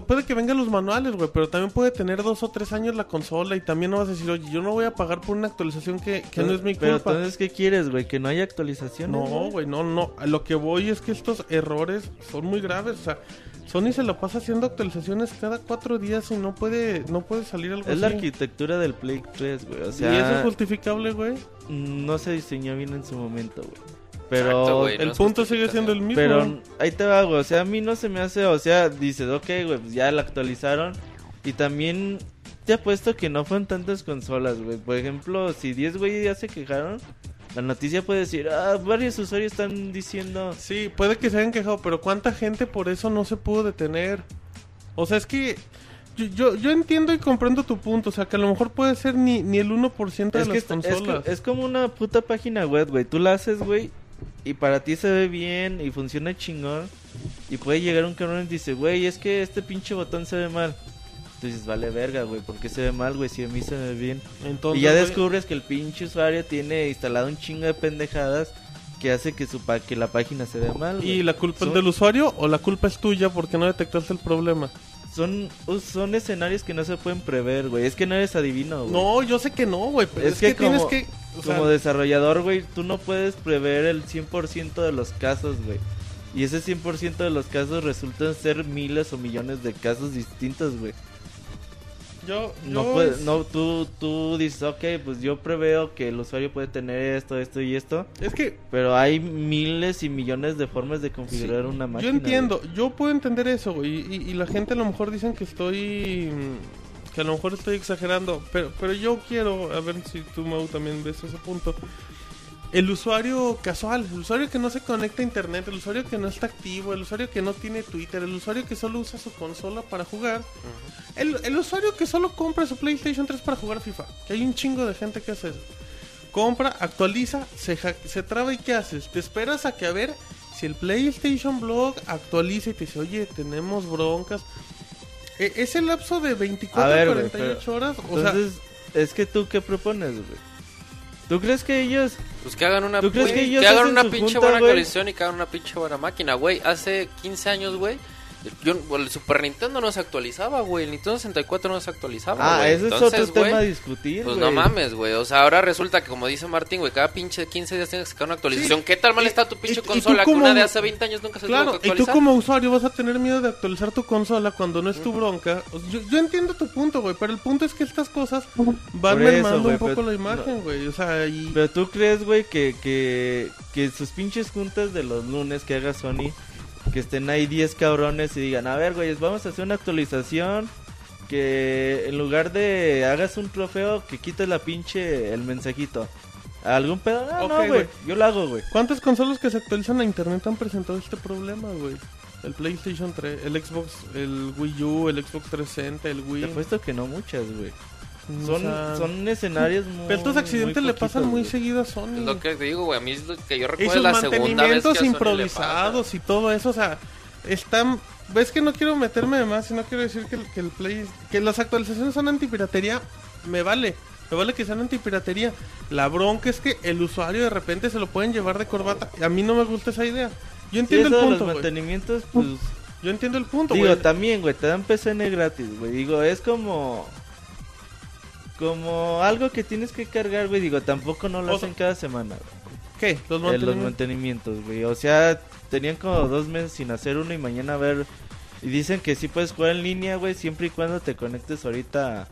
pu- puede que vengan los manuales, güey, pero también puede tener dos o tres años la consola y también no vas a decir, oye, yo no voy a pagar por una actualización que, que no es mi Pero culpa. entonces, ¿qué quieres, güey? Que no haya actualizaciones. No, güey, no, no. A lo que voy es que estos errores son muy graves. O sea, Sony se lo pasa haciendo actualizaciones cada cuatro días y no puede, no puede salir algo Es la así. arquitectura del Play 3, güey. O y eso sea, es justificable, güey. no se diseñó bien en su momento, güey. Pero. Exacto, güey. El no es punto sigue siendo el mismo. Pero ahí te va, güey. O sea, a mí no se me hace. O sea, dices, ok, güey, pues ya la actualizaron. Y también te apuesto que no fueron tantas consolas, güey. Por ejemplo, si 10 güey ya se quejaron, la noticia puede decir, ah, varios usuarios están diciendo. Sí, puede que se hayan quejado, pero ¿cuánta gente por eso no se pudo detener? O sea, es que yo, yo, yo entiendo y comprendo tu punto. O sea, que a lo mejor puede ser ni, ni el 1% de Es que las está- es, consolas. co- es como una puta página web, güey. Tú la haces, güey, y para ti se ve bien y funciona chingón. Y puede llegar un cabrón y dice, güey, es que este pinche botón se ve mal. Tú dices, vale verga, güey, ¿por qué se ve mal, güey? Si a mí se ve bien. Entonces, y ya descubres que el pinche usuario tiene instalado un chingo de pendejadas que hace que su pa- que la página se vea mal. ¿Y güey. la culpa es Son- del usuario o la culpa es tuya porque no detectaste el problema? Son, son escenarios que no se pueden prever, güey. Es que no eres adivino, güey. No, yo sé que no, güey, pero es, Es que, que como- tienes que... o sea, Como desarrollador, güey, tú no puedes prever el 100% de los casos, güey. Y ese 100% de los casos resultan ser miles o millones de casos distintos, güey. yo, No yo es- no, tú, tú dices, ok, pues yo preveo que el usuario puede tener esto, esto y esto. Es que Pero hay miles y millones de formas de configurar una máquina. yo entiendo, yo puedo entender eso, güey, y, y la gente a lo mejor dicen que estoy... Que a lo mejor estoy exagerando, pero, pero yo quiero, a ver si tú, Mau, también ves ese punto. El usuario casual, el usuario que no se conecta a internet, el usuario que no está activo, el usuario que no tiene Twitter, el usuario que solo usa su consola para jugar, el, el usuario que solo compra su PlayStation 3 para jugar FIFA, que hay un chingo de gente que hace eso. Compra, actualiza, se, se traba y ¿qué haces? Te esperas a que a ver si el PlayStation Blog actualiza y te dice, oye, tenemos broncas. E- ese lapso de 24 A ver, a güey, 48 pero- horas, o sea, Entonces, es que tú qué propones, güey. ¿Tú crees que ellos Pues que hagan una, ¿Tú crees que ellos hagan hacen una pinche junta, buena güey? actualización y que hagan una pinche buena máquina, güey. Hace 15 años, güey. Yo, el Super Nintendo no se actualizaba, güey. El Nintendo 64 no se actualizaba, Ah, güey. ese es otro tema a güey, discutir, Pues güey. no mames, güey. O sea, ahora resulta que, como dice Martín, güey, cada pinche 15 días tienes que sacar una actualización. Sí. ¿Qué tal mal Y- está tu y- pinche y tú consola? Que como- una de hace 20 años nunca se tuvo Claro, que y tú actualizar. como usuario vas a tener miedo de actualizar tu consola cuando no es tu bronca. O sea, Yo, yo entiendo tu punto, güey, pero el punto es que estas cosas van eso, mermando güey, un poco pero- la imagen, güey. O sea, y... Pero tú crees, güey, que, que, que sus pinches juntas de los lunes que haga Sony, que estén ahí 10 cabrones y digan, a ver, güey, vamos a hacer una actualización, que en lugar de hagas un trofeo, que quites la pinche, el mensajito. ¿Algún pedo? Ah, no, güey, yo lo hago, güey. ¿Cuántas consolas que se actualizan a internet han presentado este problema, güey? El PlayStation 3, el Xbox, el Wii U, el Xbox 360, el Te Wii. apuesto que no muchas, güey. O Son, sea, son escenarios muy... Pero estos accidentes muy le pasan muy seguido a Sony. Es lo que te digo, güey. A mí es lo que yo Y recuerdo sus la segunda vez que a le improvisados y todo eso, o sea, están... ¿Ves que no quiero meterme de más y no quiero decir que, el- que el Play... Que las actualizaciones son antipiratería? Me vale. Me vale que sean antipiratería. La bronca es que el usuario de repente se lo pueden llevar de corbata. A mí no me gusta esa idea. Yo Sí, entiendo eso el punto, los güey. mantenimientos, pues... Yo entiendo el punto, Digo, güey. también, güey, te dan PCN gratis, güey. Digo, es como. Como algo que tienes que cargar, güey. Digo, tampoco no lo O sea, hacen cada semana, güey. ¿Qué? Los Eh, los mantenimientos. mantenimientos, güey. O sea, tenían como dos meses sin hacer uno y mañana a ver. Y dicen que sí puedes jugar en línea, güey, siempre y cuando te conectes ahorita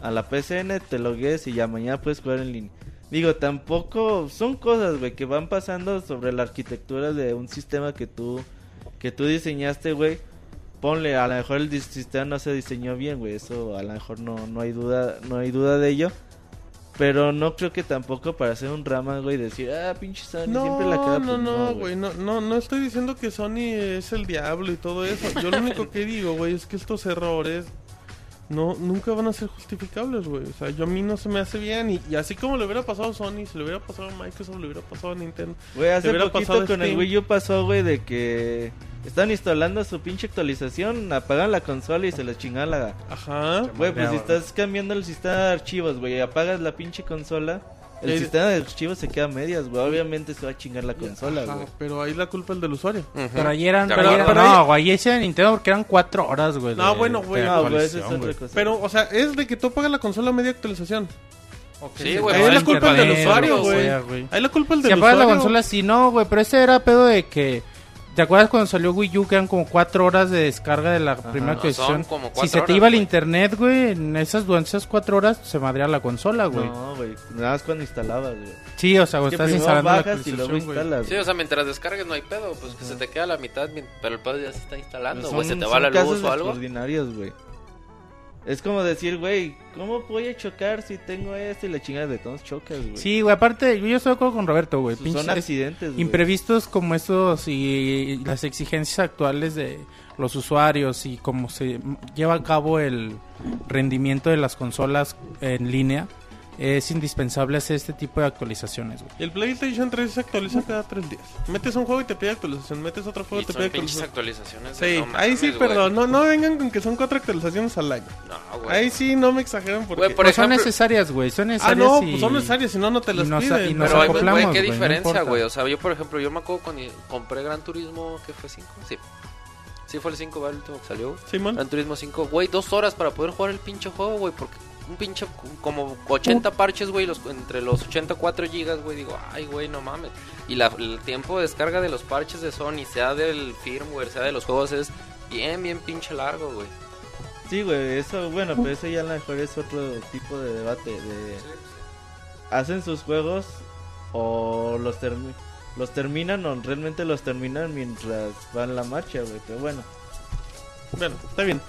a la PCN, te logues y ya mañana puedes jugar en línea. Digo, tampoco son cosas, güey, que van pasando sobre la arquitectura de un sistema que tú que tú diseñaste, güey. Ponle, a lo mejor el sistema no se diseñó bien, güey, eso a lo mejor no no hay duda, no hay duda de ello. Pero no creo que tampoco para hacer un rama, güey, decir, ah, pinche Sony No, siempre la queda no, no, güey, no, no, no estoy diciendo que Sony es el diablo y todo eso. Yo lo único que digo, güey, es que estos errores no nunca van a ser justificables, güey. O sea, yo a mí no se me hace bien. Y, y así como le hubiera pasado a Sony, se le hubiera pasado a Microsoft, le hubiera pasado a Nintendo. Güey, hace hubiera poquito pasado con el. Wii U pasó, güey, de que estaban instalando su pinche actualización, apagan la consola y se la chingan la... Ajá. Güey, pues si güey. estás cambiando el sistema de archivos, güey, apagas la pinche consola, el Sí. sistema de archivos se queda a medias, güey. Obviamente se va a chingar la consola, Ajá, güey. pero ahí la culpa es del usuario. Ujú. Pero ahí eran, pero Pero ahí- no, güey, ahí ese de Nintendo porque eran cuatro horas, güey. No, de- bueno, güey. No, güey, eso es otra güey. cosa. Pero, o sea, es de que tú apagas la consola a media actualización. Sí, güey. Ahí es la el culpa del internet, usuario, güey. Ahí la culpa es Si del apagas la usuario. consola, sí, no, güey. Pero ese era pedo de que. ¿Te acuerdas cuando salió Wii U que eran como cuatro horas de descarga de la primera No, actualización? son como si se te horas, iba el internet, güey, en esas, durante esas cuatro horas se madrea la consola, güey. No, güey. Nada más cuando instalabas, güey. Sí, o sea, cuando Que estás instalando la bajas y luego actualización. Sí, o sea, mientras descargues no hay pedo, pues que se te queda la mitad, mi- pero el pedo ya se está instalando, güey, se te va la luz o algo. extraordinarios, güey. Es como decir, güey, ¿cómo voy a chocar si tengo esto y la chingada de todos chocas, güey? Sí, güey, aparte, yo estoy de acuerdo con Roberto, güey. Son accidentes, güey. imprevistos como estos y las exigencias actuales de los usuarios y cómo se lleva a cabo el rendimiento de las consolas en línea, es indispensable hacer este tipo de actualizaciones, güey. Y el PlayStation 3 se actualiza cada tres días. Metes un juego y te pide actualización. Metes otro juego Y y te son pide actualización. actualizaciones. Sí, no ahí sí, perdón. No, no vengan con que son cuatro actualizaciones al año. No, güey. Ahí sí no me exageren porque... Güey, por Pues son ejemplo- necesarias, güey, son ah, necesarias no, y- pues son necesarias, si no, no te las nos- piden. y nos Pero, güey, acoplamos, güey, ¿qué güey, no diferencia, güey? O sea, yo, por ejemplo, yo me acuerdo cuando compré Gran Turismo, ¿qué fue? ¿5? Sí. Sí fue el 5, ¿verdad? El último que salió, güey. Simón. Gran Turismo 5, güey, dos horas para poder jugar el pinche juego, güey, porque un pinche como 80 parches, güey, los, entre los 84 gigas, güey, digo, ay, güey, no mames. Y la, el tiempo de descarga de los parches de Sony, sea del firmware, sea de los juegos, es bien, bien pinche largo, güey. Sí, güey, eso, bueno, pero eso ya a lo mejor es otro tipo de debate. De... ¿Hacen sus juegos o los, termi- los terminan o realmente los terminan mientras van la marcha, güey? Pero bueno, Bueno, está bien.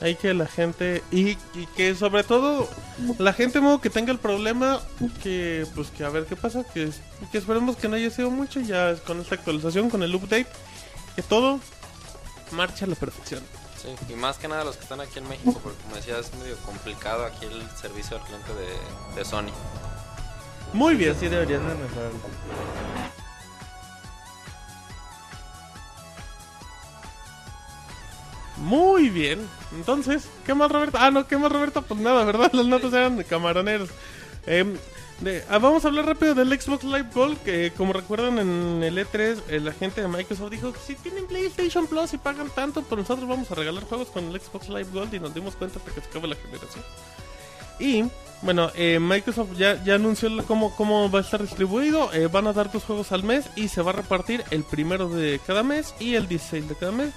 Hay que la gente y, y que sobre todo la gente modo que tenga el problema que pues que a ver qué pasa que, que esperemos que no haya sido mucho ya con esta actualización con el update que todo marcha a la perfección. Sí, y más que nada los que están aquí en México, porque como decía, es medio complicado aquí el servicio al cliente de, de Sony. Muy bien. sí deberían de mejorarlo. Muy bien. Entonces, ¿qué más Roberto? Ah, no, ¿qué más Roberto? Pues nada, ¿verdad? Las notas eran camaroneros. Em, de- ah, vamos a hablar rápido del Xbox Live Gold, que como recuerdan en el E3, el agente de Microsoft dijo que si tienen PlayStation Plus y pagan tanto, pues nosotros vamos a regalar juegos con el Xbox Live Gold y nos dimos cuenta hasta que se acabe la generación. Y, bueno, eh, Microsoft ya, ya anunció la- cómo, cómo va a estar distribuido. Eh, van a dar dos juegos al mes y se va a repartir el primero de cada mes y el 16 de cada mes.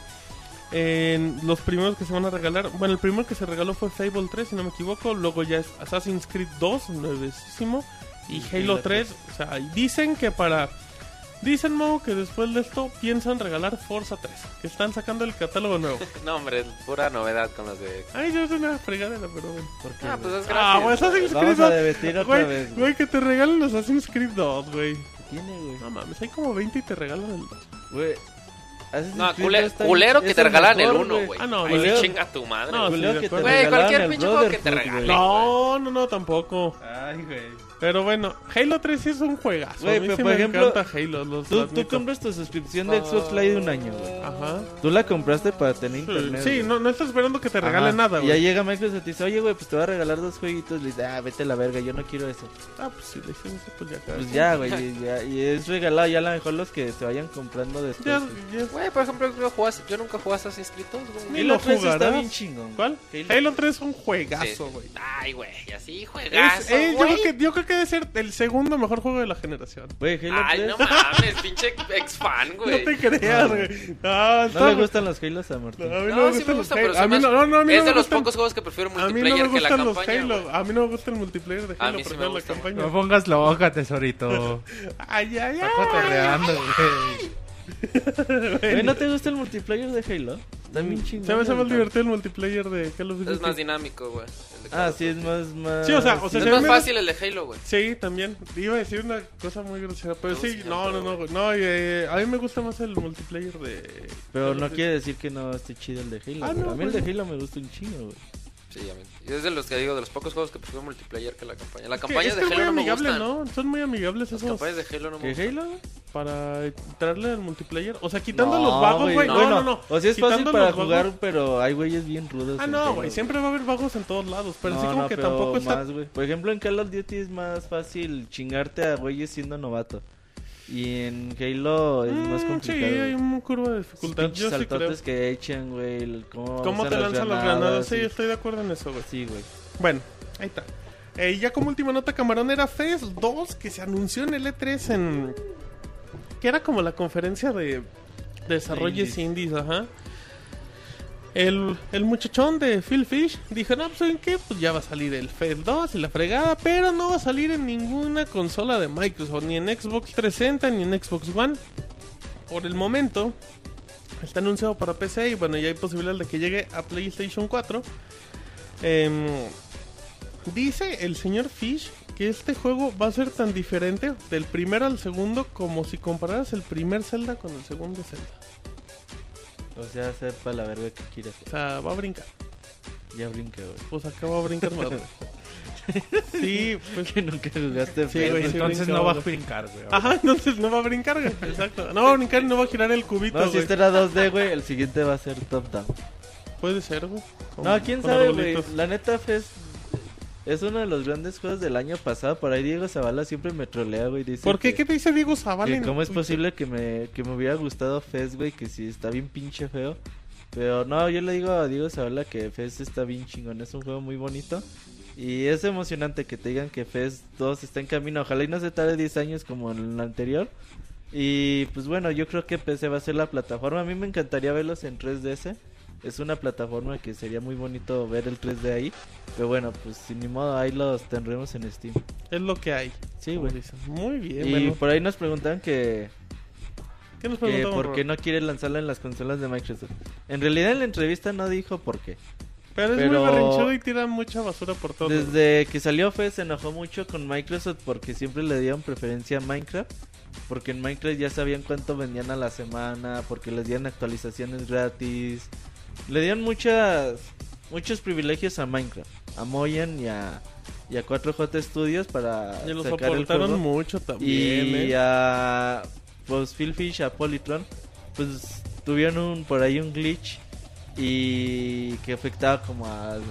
En los primeros que se van a regalar, bueno, el primero que se regaló fue Fable 3, si no me equivoco. Luego ya es Assassin's Creed 2, nuevecísimo. Y Y Halo Halo 3. O sea, y dicen que para. Dicen, Mo, que después de esto piensan regalar Forza 3. Que están sacando el catálogo nuevo. No, hombre, pura novedad con los de... Ay, yo es una fregadera, pero bueno. Ah, pues es Ah, gratis. güey, Assassin's Creed Vamos a 2. debatir otra Güey, vez. güey. güey, que te regalen los Assassin's Creed 2, güey. ¿Qué tiene, güey? No mames, hay como 20 y te regalan el 2. Güey. Assassin's No, Creed está culero que te regalan el mejor, 1, güey. Ah, no, Ahí culero. sí chinga tu madre. No, Culero que te. Güey, cualquier el pinche juego que te regalen. No, no, no, tampoco. Ay, güey. Pero bueno, Halo 3 sí es un juegazo. Güey, a mí pero sí por me ejemplo, encanta Halo. Los, Tú, tú compras tu suscripción de Xbox Live de un año, güey. Ajá. Tú la compraste para tener internet. Sí, güey. no, no estás esperando que te Ajá. regalen nada, Y ya güey. llega Microsoft y te dice, oye, güey, pues te voy a regalar dos jueguitos. Le dice, ah, vete a la verga, yo no quiero eso. Ah, pues si le dicen eso, pues ya Pues ya, güey, y, ya, y es regalado. Ya a lo mejor los que se vayan comprando después. Ya, güey. ya. Güey, por ejemplo, yo, jugué- yo nunca jugué Assassin's Creed 2, güey. Ni Halo lo 3 está jugarás. bien chingón. ¿Cuál? Halo- Halo 3 es un Sí. juegazo, güey. Ay, güey, y así Es- juegazo, eh, yo, güey. creo que, yo creo que debe ser el segundo mejor juego de la generación. Güey, Halo Ay, 3. no mames, pinche ex fan, güey. No te creas, güey. Ah, No está- le gustan los Halos a No, Martín. a mí no, No, me sí gustan me los gusta, Halo. pero A mí me no, no, no, a mí es no me de los gustan- pocos juegos que prefiero A mí no multiplayer me que la gustan los campaña. Halo. A mí no me gusta el multiplayer de A Halo, mí sí me prefiero la campaña. No pongas loca, tesorito. Ay, ay, Está ay. cotorreando, güey. Güey, ¿no te gusta el multiplayer de Halo? Está bien chingón. Se me hace más divertido el multiplayer de Call of Duty. Es más dinámico, güey. Ah, sí, es más, más... Sí, o sea, o sea, Es se más fácil el de Halo, güey. Sí, también. Iba a decir una cosa muy grosera, pero No, sí, no, no, pero, no, güey. no, eh, a mí me gusta más el multiplayer de... Pero no quiere decir que no esté chido el de Halo. Ah, no, a mí el de Halo me gusta un chingo, güey. Sí, obviamente. Y es de los que digo, de los pocos juegos que prefiero multiplayer que la campaña. La campaña es de es muy Halo no me amigable, gustan. ¿no? Son muy amigables Las esos campañas de Halo no me ¿Qué gustan. Halo? para entrarle al multiplayer. O sea, quitando No, los vagos, güey. No, bueno, no, no. O sea, es fácil Quitando para los vagos- jugar, pero hay güeyes bien rudos. Ah, en no, Halo, güey. Siempre va a haber vagos en todos lados. Pero no, sí como no, que pero tampoco está... más, güey. Por ejemplo, en Call of Duty es más fácil chingarte a güeyes siendo novato. Y en Halo es más Mm, complicado. Sí, hay una curva de dificultad. Yo sí creo. que echan, güey. Cómo, ¿Cómo usan te lanzan las granadas? Sí, estoy de acuerdo en eso, güey. Sí, güey. Bueno, ahí está. Eh, y ya como última nota, Camarón era FES 2 que se anunció en el E3 en... Que era como la conferencia de desarrollos indies, ajá. El, muchachón de Phil Fish dijo, no, pues ¿saben qué? Pues ya va a salir el FES 2 y la fregada, pero no va a salir en ninguna consola de Microsoft, ni en Xbox 360 ni en Xbox One. Por el momento, está anunciado para PC y bueno, ya hay posibilidad de que llegue a PlayStation 4. Em, dice el señor Fish que este juego va a ser tan diferente del primero al segundo como si compararas el primer Zelda con el segundo Zelda. O sea, sepa la verga que quieres. O sea, va a brincar. Ya brinqué, güey. Pues acá va a brincar más. güey. Sí, pues. Que nunca jugaste Sí, güey, güey. sí. Entonces no va a güey. brincar, güey. Ajá, entonces no va a brincar, güey. Exacto. No va a brincar y no va a girar el cubito, No, si güey. este era 2D, güey, el siguiente va a ser top down. Puede ser, güey. Con- No, quién sabe, güey. arbolitos. La neta, Fez es uno de los grandes juegos del año pasado. Por ahí Diego Zavala siempre me trolea, güey. Dice ¿Por qué? que- ¿Qué te dice Diego Zavala? que ¿Cómo es posible que me, que me hubiera gustado Fez, güey? Que sí, está bien pinche feo. Pero no, yo le digo a Diego Zavala que Fez está bien chingón. Es un juego muy bonito. Y es emocionante que te digan que Fez 2 está en camino. Ojalá y no se tarde 10 años como en el anterior. Y pues bueno, yo creo que PC va a ser la plataforma. A mí me encantaría verlos en 3DS. Es una plataforma que sería muy bonito ver el 3D ahí. Pero bueno, pues sin ni modo, ahí los tendremos en Steam. Es lo que hay. Sí, güey. Muy bien, Y bueno. por ahí nos preguntan que ¿Qué nos que preguntamos? por qué no quiere lanzarla en las consolas de Microsoft. En realidad en la entrevista no dijo por qué. Pero es muy berrinchudo y tira mucha basura por todo. Desde que salió Fez se enojó mucho con Microsoft porque siempre le dieron preferencia a Minecraft. Porque en Minecraft ya sabían cuánto vendían a la semana, porque les dieron actualizaciones gratis. Le dieron muchas muchos privilegios a Minecraft, a Moyan y a, y a 4J Studios para Y los sacar el juego. mucho también, y ¿eh? a pues Phil Fish a Polytron pues tuvieron un por ahí un glitch y que afectaba como al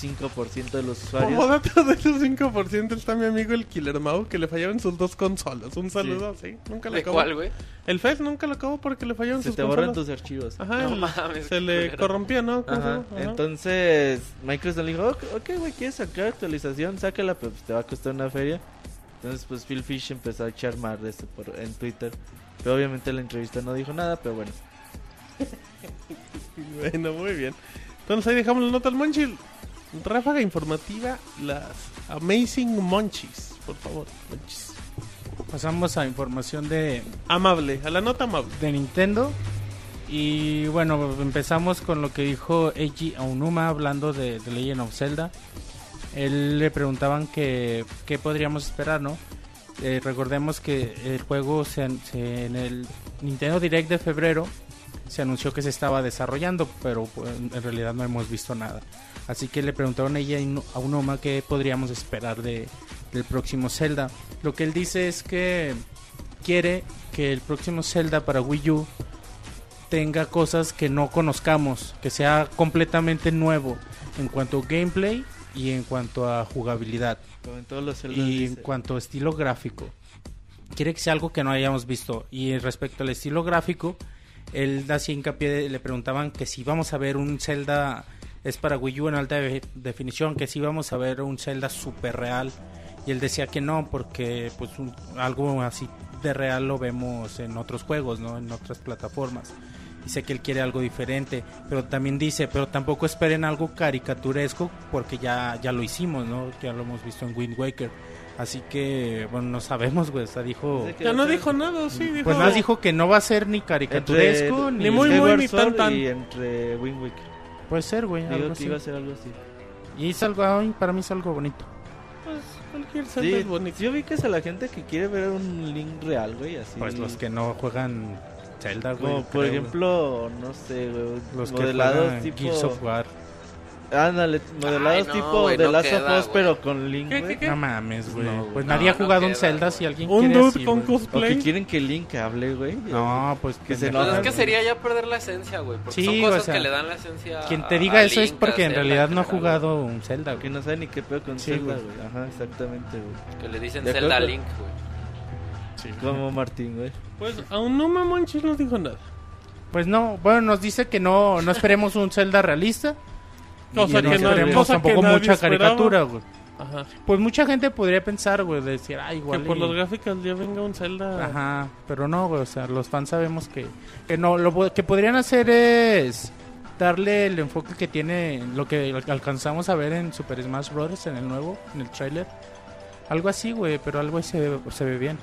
5% de los Como usuarios. dato de esos 5% está mi amigo el Killer Mau que le fallaron sus dos consolas. Un saludo así. Nunca le ¿De acabó. cuál, güey? El FES nunca lo acabó porque le fallaron Se sus te borran consolas. tus archivos. Ajá, No mames, se le culero. corrompía, ¿no? ¿Cómo se Ajá. Entonces Microsoft le dijo, ok, güey, ¿quieres sacar actualización? Sácala, pero pues, te va a costar una feria. Entonces pues Phil Fish empezó a echar mar de esto por, en Twitter. Pero obviamente en la entrevista no dijo nada, pero bueno. Bueno, muy bien. Entonces ahí dejamos la nota al Monchi. Ráfaga informativa, las Amazing Monchis. Por favor, Monchis. Pasamos a información de, Amable, a la nota amable. de Nintendo. Y bueno, empezamos con lo que dijo Eiji Aonuma hablando de, de Legend of Zelda. Él le preguntaban que qué podríamos esperar, ¿no? Eh, recordemos que el juego se- en el Nintendo Direct de febrero se anunció que se estaba desarrollando, pero pues, en realidad no hemos visto nada. Así que le preguntaron a ella a Unoma qué podríamos esperar de, del próximo Zelda. Lo que él dice es que quiere que el próximo Zelda para Wii U tenga cosas que no conozcamos, que sea completamente nuevo en cuanto a gameplay y en cuanto a jugabilidad Como en todos los Zeldas y en cuanto a estilo gráfico. Quiere que sea algo que no hayamos visto. Y respecto al estilo gráfico, él hacía hincapié, le preguntaban que si vamos a ver un Zelda, es para Wii U en alta de- definición, que si vamos a ver un Zelda super real. Y él decía que no, porque pues algo así de real lo vemos en otros juegos, ¿no? En otras plataformas. Dice que él quiere algo diferente, pero también dice, pero tampoco esperen algo caricaturesco porque ya, ya lo hicimos, ¿no? Ya lo hemos visto en Wind Waker. Así que, bueno, no sabemos, güey. O sea, dijo... Que Ya no dijo nada, sí, dijo. Pues más dijo que no va a ser ni caricaturesco, entre ni... ni muy, muy, ni tan, tan. Y entre Waker. Puede ser, güey. Digo algo que así. iba a ser algo así. Y es algo, ay, para mí es algo bonito. Pues cualquier Zelda Sí, es bonito. yo vi que es a la gente que quiere ver un Link real, güey, así. Pues los que no juegan Zelda, güey. Como por creo, ejemplo, no sé, güey, los que modelados juegan tipo Gears of War. Ándale, modelados no, tipo güey, de no Last of Us, pero con Link, ¿Qué, güey. qué, qué? No mames, güey. No, pues No, nadie ha no jugado un Zelda si alguien Un quiere dude así, con güey. O que cosplay. quieren que Link hable, güey. No, pues Que se. Pues es que sería ya perder la esencia, güey. Porque Sí, son o cosas sea, que le dan la esencia. Quien te diga a eso es Link, porque a en realidad no ha jugado un Zelda, Que güey. no sabe ni qué pedo con Sí, Zelda, güey. Ajá, exactamente, güey. Que le dicen De Zelda. Link, güey. Como Martín, güey. Pues aún no Mamonchis nos dijo nada. Pues no, bueno, nos dice que no, no esperemos un Zelda realista. Cosa Y no que no- cosa que tampoco nadie mucha esperaba. caricatura, güey. Ajá. Pues mucha gente podría pensar, güey, de decir, ah, igual. Que por y- las gráficas ya venga un Zelda. Ajá, pero no, güey, o sea, los fans sabemos que, que no, lo que podrían hacer es darle el enfoque que tiene lo que alcanzamos a ver en Super Smash Bros. en el nuevo, en el tráiler. Algo así, güey, pero algo se ve, se ve bien.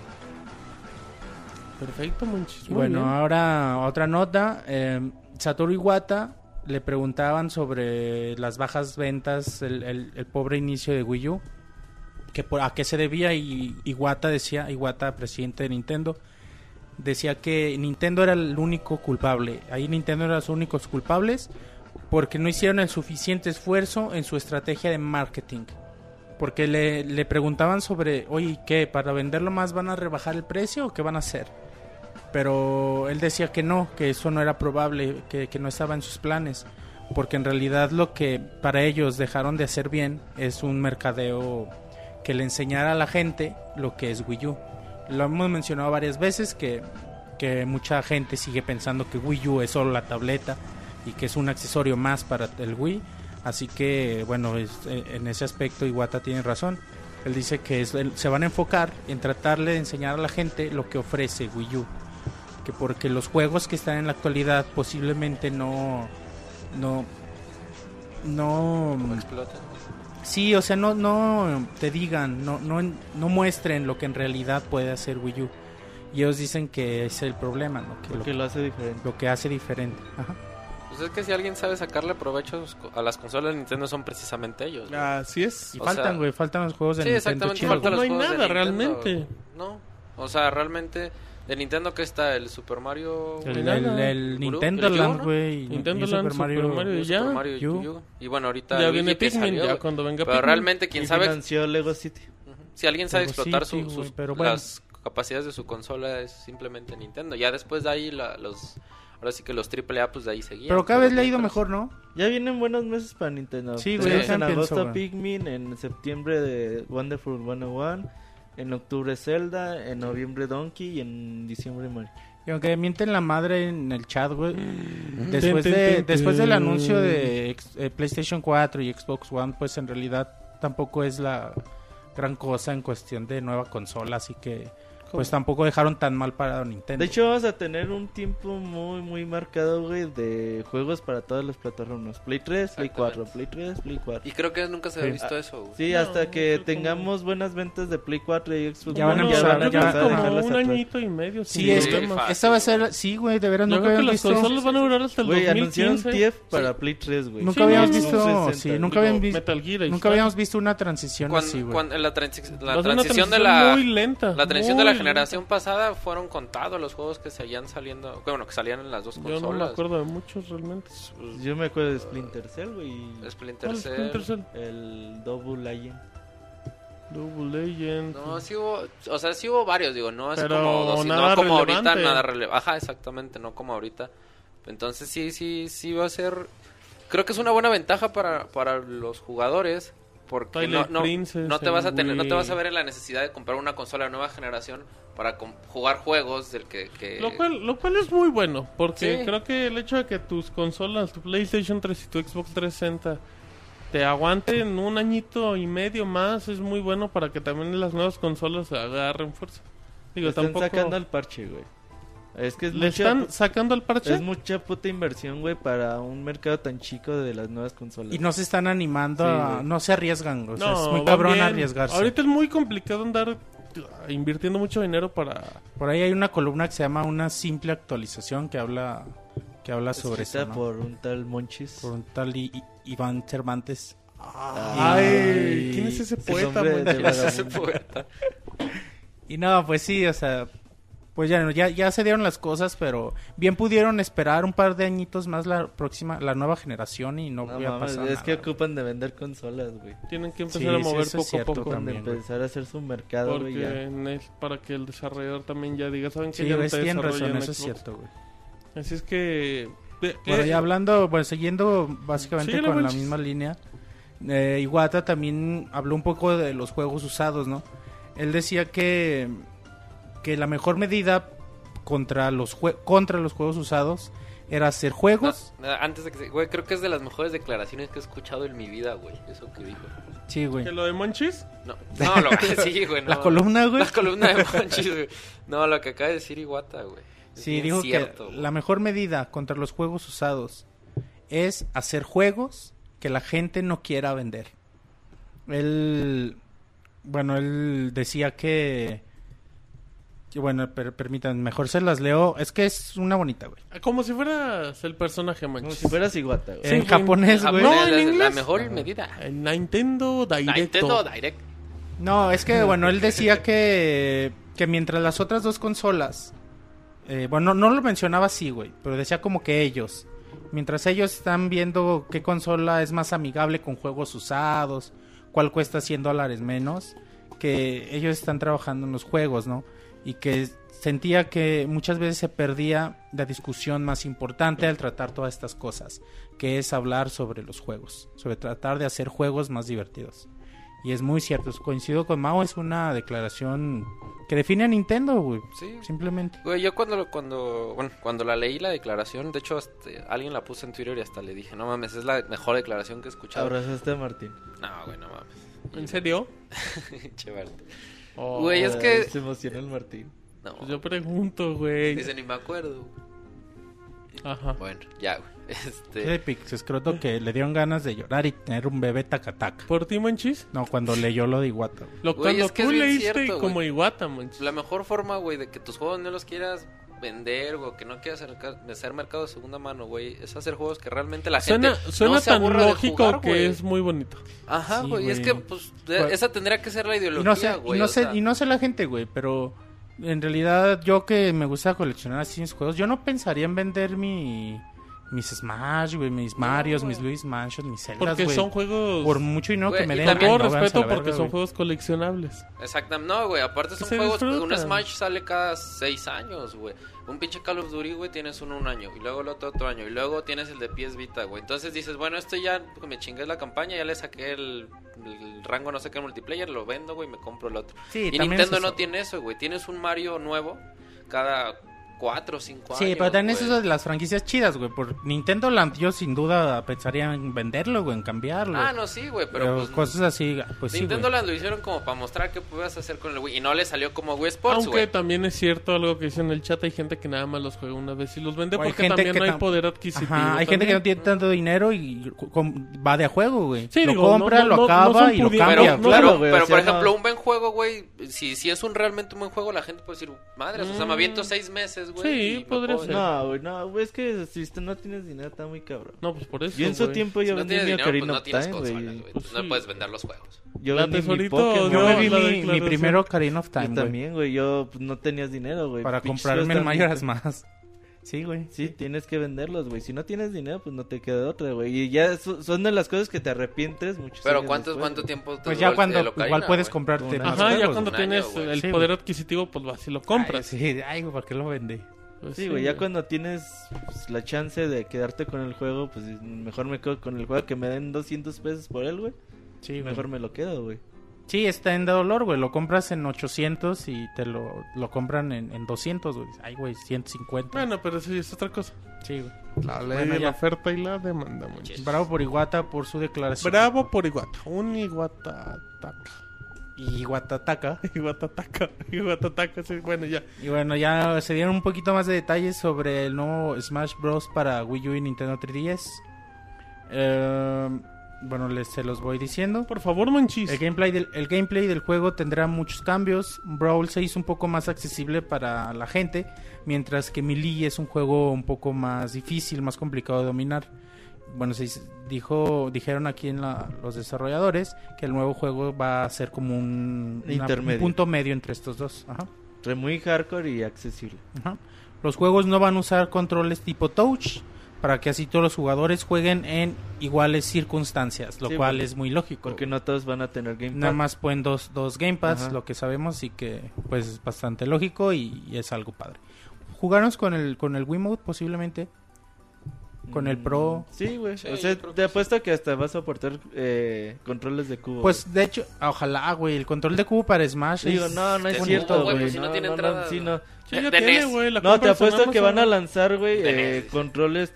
Perfecto. Muy bueno, bien. ahora otra nota. eh, Satoru Iwata le preguntaban sobre las bajas ventas, el, pobre inicio de Wii U, que por, a qué se debía y Iwata decía, Iwata, presidente de Nintendo, decía que Nintendo era el único culpable. Ahí Nintendo era los únicos culpables porque no hicieron el suficiente esfuerzo en su estrategia de marketing. Porque le, le preguntaban sobre, oye, ¿qué? ¿Para venderlo más van a rebajar el precio o qué van a hacer? Pero él decía que no, que eso no era probable, que, no estaba en sus planes. Porque en realidad lo que para ellos dejaron de hacer bien es un mercadeo que le enseñara a la gente lo que es Wii U. Lo hemos mencionado varias veces que, mucha gente sigue pensando que Wii U es solo la tableta y que es un accesorio más para el Wii. Así que, bueno, eh, en ese aspecto Iwata tiene razón. Él dice que se van a enfocar en tratarle de enseñar a la gente lo que ofrece Wii U. Que porque los juegos que están en la actualidad posiblemente no... No... No... Explotan. Sí, o sea, no, no te digan, no, no, no muestren lo que en realidad puede hacer Wii U. Y ellos dicen que es el problema, ¿no? Que lo, Porque lo hace diferente. lo que hace diferente. Ajá. Pues es que si alguien sabe sacarle provecho a las consolas de Nintendo son precisamente ellos. güey. Así es. Y O faltan, güey, faltan los juegos de sí, Nintendo exactamente. chidos, faltan no los hay juegos nada Nintendo, realmente. No. O sea, realmente de Nintendo que está el Super Mario El, el- el Nintendo el Yu, Land, güey. Nintendo Land, Super Mario. Super Mario. el ya. Super Mario Yu. Yu. Y bueno, ahorita Ya viene Pikmin, salió, ya cuando venga Pero Pikmin. realmente quien Y sabe financió Lego City. Ujú. si alguien sabe Lego explotar City, su- sus pero bueno. las capacidades de su consola es simplemente Nintendo. Ya después de ahí la- los ahora sí que los AAA pues de ahí seguían. Pero cada vez le ha ido mejor, ¿no? Ya vienen buenos meses para Nintendo. Sí, güey, yo En agosto. Pikmin, en septiembre de Wonderful 101, en octubre Zelda, en noviembre Donkey y en diciembre Mario. Y aunque mienten la madre en el chat, güey. Mm. Después, de, después del anuncio de ex- eh, PlayStation 4 y Xbox One, pues en realidad tampoco es la gran cosa en cuestión de nueva consola. Así que, pues tampoco dejaron tan mal para Nintendo. De hecho, vamos a tener un tiempo muy, muy marcado, güey, de juegos para todas las plataformas. Play 3, Play 4, Play 3, Play 4. Y creo que nunca se Sí. ha visto eso. güey. Sí, No, hasta que creo que tengamos buenas ventas de Play 4 y Xbox Ya van a One, empezar, yo creo ya- que ajá. como dejarlas un atrás. añito y medio. Sí, es Sí, que esta va a ser, sí, güey, de veras Yo nunca creo que habíamos las visto. consolas van a durar hasta el Güey, anunciaron 2015. TF para Play 3, güey. Nunca Sí, habíamos no, visto, 360. sí, nunca habíamos visto, Metal Gear, nunca habíamos visto una transición así, güey. la, la a transición de la muy lenta. la transición de muy la generación pasada fueron contados los juegos que seguían saliendo, bueno, que salían en las dos lenta. Yo consolas. no me acuerdo de muchos realmente. Yo me acuerdo de Splinter Cell, güey. y Splinter ¿Cuál es Cell. Splinter Cell? El Double Legend. Double Legend. No, sí hubo, o sea, sí hubo varios, digo, no es Pero como dos, nada no como ahorita nada relevante. Ajá, exactamente, no como ahorita. Entonces sí, sí, sí va a ser, creo que es una buena ventaja para, para los jugadores, porque no, no, Princess, no te vas a tener, no te vas a ver en la necesidad de comprar una consola de nueva generación para jugar juegos del que, que- Lo cual, lo cual es muy bueno, porque Sí. creo que el hecho de que tus consolas, tu PlayStation 3 y tu Xbox 360 te aguanten un añito y medio más es muy bueno para que también las nuevas consolas agarren fuerza. Digo, Están tampoco sacando el parche, güey. Es que es le mucha, están sacando el parche. es mucha puta inversión, güey, para un mercado tan chico de las nuevas consolas. Y no se están animando, Sí, a- no se arriesgan, o sea, es muy cabrón bien. arriesgarse. Ahorita es muy complicado andar uh, invirtiendo mucho dinero para Por ahí hay una columna que se llama Una simple actualización que habla que habla sobre eso, ¿no? por un tal Monchis. Por un tal I- I- Iván Cervantes. Ay, ¿quién es ese poeta? man? de Ese poeta. Y no, pues sí, o sea, pues ya, ya, ya se dieron las cosas, pero bien pudieron esperar un par de añitos más la próxima, la nueva generación y no, No hubiera mames, pasado es que ocupan de vender consolas, güey. Tienen que empezar Sí, a mover poco a poco. Ocupan de también, güey. empezar a hacer su mercado, güey. ya. Porque es para que el desarrollador también ya diga, ¿saben que Sí, ya ves, tienen razón, eso es cierto, güey. Así es que... eh, Bueno, eh, ya hablando, bueno, siguiendo básicamente con la misma línea, eh, Iwata también habló un poco de los juegos usados, ¿no? Él decía que, que la mejor medida contra los, jue- contra los juegos usados era hacer juegos. No, antes de que se... Güey, creo que es de las mejores declaraciones que he escuchado en mi vida, güey. Eso que dijo. Sí, güey. ¿Que lo de Monchis? No, no, lo que sí, güey. no. La columna, güey. La columna de Monchis, güey. No, lo que acaba de decir Iwata, güey. Es Sí, bien dijo cierto, que güey. la mejor medida contra los juegos usados es hacer juegos que la gente no quiera vender. Él, bueno, él decía que, bueno, per- permítanme, mejor se las leo. Es que es una bonita, güey. Como si fueras el personaje Como Monchis. si fueras Iguata, güey. Sí, en japonés, güey. No, en la- inglés. La mejor medida. El Nintendo Directo. Nintendo Direct. No, es que, bueno, él decía que, que mientras las otras dos consolas, eh, bueno, no lo mencionaba así, güey, pero decía como que ellos, mientras ellos están viendo qué consola es más amigable con juegos usados, cuál cuesta 100 dólares menos, que ellos están trabajando en los juegos, ¿no? Y que sentía que muchas veces se perdía la discusión más importante al tratar todas estas cosas, que es hablar sobre los juegos, sobre tratar de hacer juegos más divertidos. Y es muy cierto, coincido con Mao, es una declaración que define a Nintendo, güey. Sí. Simplemente. Güey, yo cuando, cuando, bueno, cuando la leí la declaración, de hecho, hasta- alguien la puso en Twitter y hasta le dije, no mames, es la mejor declaración que he escuchado. Abrazaste a Martín. No, güey, no mames. ¿En serio? Chévere. Oh, Güey, es que- Se emociona el Martín. No, pues yo pregunto, güey. dice, ni me acuerdo. Ajá. Bueno, ya, güey. Este, Pixescroto que le dieron ganas de llorar y tener un bebé tacataca. ¿Por ti, Monchis? No, cuando leyó lo de Iwata. güey. Lo, Güey, cuando es que tú leíste cierto, como. Iwata, Monchis. la mejor forma, güey, de que tus juegos no los quieras vender o que no quieras hacer, hacer mercado de segunda mano, güey, es hacer juegos que realmente la Suena, gente suena no se tan aburra de lógico jugar, que güey. es muy bonito. Ajá, Sí, güey, es güey. que, pues, Güey. esa tendría que ser la Y ideología, no sé, güey. y no sé, y no sé la gente, güey, pero en realidad yo que me gusta coleccionar así mis juegos, yo no pensaría en vender mi mis Smash, güey, mis Marios, mis Luis Mansion, mis Zeldas, Porque son juegos... Por mucho dinero Güey, que me den. Con todo respeto porque verga, son juegos coleccionables. Exactamente, no, güey, aparte son juegos, un. Smash sale cada seis años, güey. Un pinche Call of Duty, güey, tienes uno un año, y luego el otro otro año, y luego tienes el de PS Vita, güey. Entonces dices, bueno, esto ya me chingué la campaña, ya le saqué el, el rango no sé qué multiplayer, lo vendo, güey, y me compro el otro. Sí, y Nintendo es no tiene eso, güey. Tienes un Mario nuevo cada cuatro o cinco años. Sí, pero también es güey. eso de las franquicias chidas, güey. Por Nintendo Land yo sin duda pensaría en venderlo, güey, en cambiarlo. Ah, no, sí, güey, pero, pero pues, cosas así, pues sí, Nintendo güey. Land lo hicieron como para mostrar qué podías hacer con el Wii. Y no le salió como Wii Sports, Aunque güey. también es cierto algo que dice en el chat, hay gente que nada más los juega una vez y los vende O porque gente también que no hay tam- poder adquisitivo. Ajá, hay gente que no tiene tanto dinero y va de a juego, güey. Sí, lo digo, compra, no- lo no- acaba y lo cambia. Pero, no, pero, no, güey, pero, por ejemplo, un buen juego, güey, si, si es un realmente un buen juego, la gente puede decir, madres, o sea, me aviento seis meses, güey. Sí, podría ser. No, güey, no, güey, es que si tú no tienes dinero está muy cabrón. No, pues por eso. Yo en su tiempo yo no vendí tienes mi dinero, pues Ocarina no of Time, güey. Pues no sí. puedes vender los juegos. Yo La vendí mi Pokémon. Yo No, vendí mi, mi primero Ocarina of Time, Yo güey. también, güey, yo pues, no tenías dinero, güey. Para comprarme juegos el Mayoras más. Sí, güey. Sí, tienes que venderlos, güey. Si no tienes dinero, pues no te queda otra, güey. Y ya so- son de las cosas que te arrepientes muchos Pero años ¿cuánto, después, cuánto güey. tiempo te Pues ya cuando el Ocarina, igual puedes güey? comprarte Ajá, ya cuando tienes año, el Sí, poder güey. adquisitivo, pues vas y lo Ay, compras. sí, ay, güey, ¿por qué lo vendí? Pues Sí, güey, ya cuando tienes pues, la chance de quedarte con el juego, pues mejor me quedo con el juego que me den 200 pesos por él, güey. Sí, güey. Mejor me lo quedo, güey. Sí, está en dolor, güey. Lo compras en 800 y te lo, lo compran en, en 200, güey. Ay, güey, 150. Bueno, pero eso es otra cosa. sí, güey. La ley Bueno, de ya. la oferta y la demanda, muchachos. Bravo por Iguata por su declaración. Bravo por Iguata. Un Iguata ataca. Y Iguatataca. Iguata ataca. Iguata ataca. Sí, bueno, ya. Y bueno, ya se dieron un poquito más de detalles sobre el nuevo Smash Bros. para Wii U y Nintendo 3DS. Eh, bueno, les, se los voy diciendo. Por favor, manchis. El gameplay, del, el gameplay del juego tendrá muchos cambios. Brawl se hizo un poco más accesible para la gente, mientras que Melee es un juego un poco más difícil, más complicado de dominar. Bueno, se dijo, dijeron aquí en la- los desarrolladores que el nuevo juego va a ser como un, una- un punto medio entre estos dos. Ajá. Entre muy hardcore y accesible. Ajá. Los juegos no van a usar controles tipo touch para que así todos los jugadores jueguen en iguales circunstancias, lo Sí, cual porque- es muy lógico. Porque no todos van a tener gamepad. Nada más pueden dos, dos gamepads, Ajá. lo que sabemos, y que pues es bastante lógico y, y es algo padre. ¿Jugaron con el, con el Wiimote posiblemente? ¿Con el Mm, Pro? Sí, güey. Sí, o sea, te que apuesto que hasta vas a aportar eh, controles de cubo. Pues de hecho, ojalá, güey, el control de cubo para Smash Digo, es- no, no es Este, cierto, no, güey, pues si no tiene entrada, sí, no. Sí, ya De tiene, NES. güey. No, te apuesto que van a lanzar, güey, eh, controles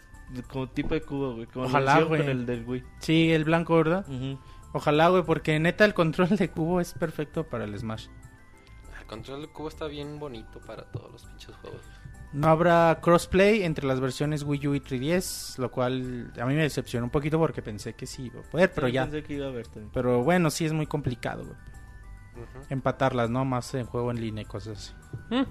como tipo de cubo, güey. Como Ojalá, güey. con el del Wii. Sí, el blanco, ¿verdad? Ojalá, güey, porque neta el control de cubo es perfecto para el Smash. El control del cubo está bien bonito para todos los pinches juegos. No habrá crossplay entre las versiones Wii U y 3DS, lo cual a mí me decepcionó un poquito porque pensé que sí iba a poder, pero Sí, ya. Pensé que iba a haber también. Pero bueno, sí es muy complicado, güey. Empatarlas, ¿no? Más en juego en línea y cosas así.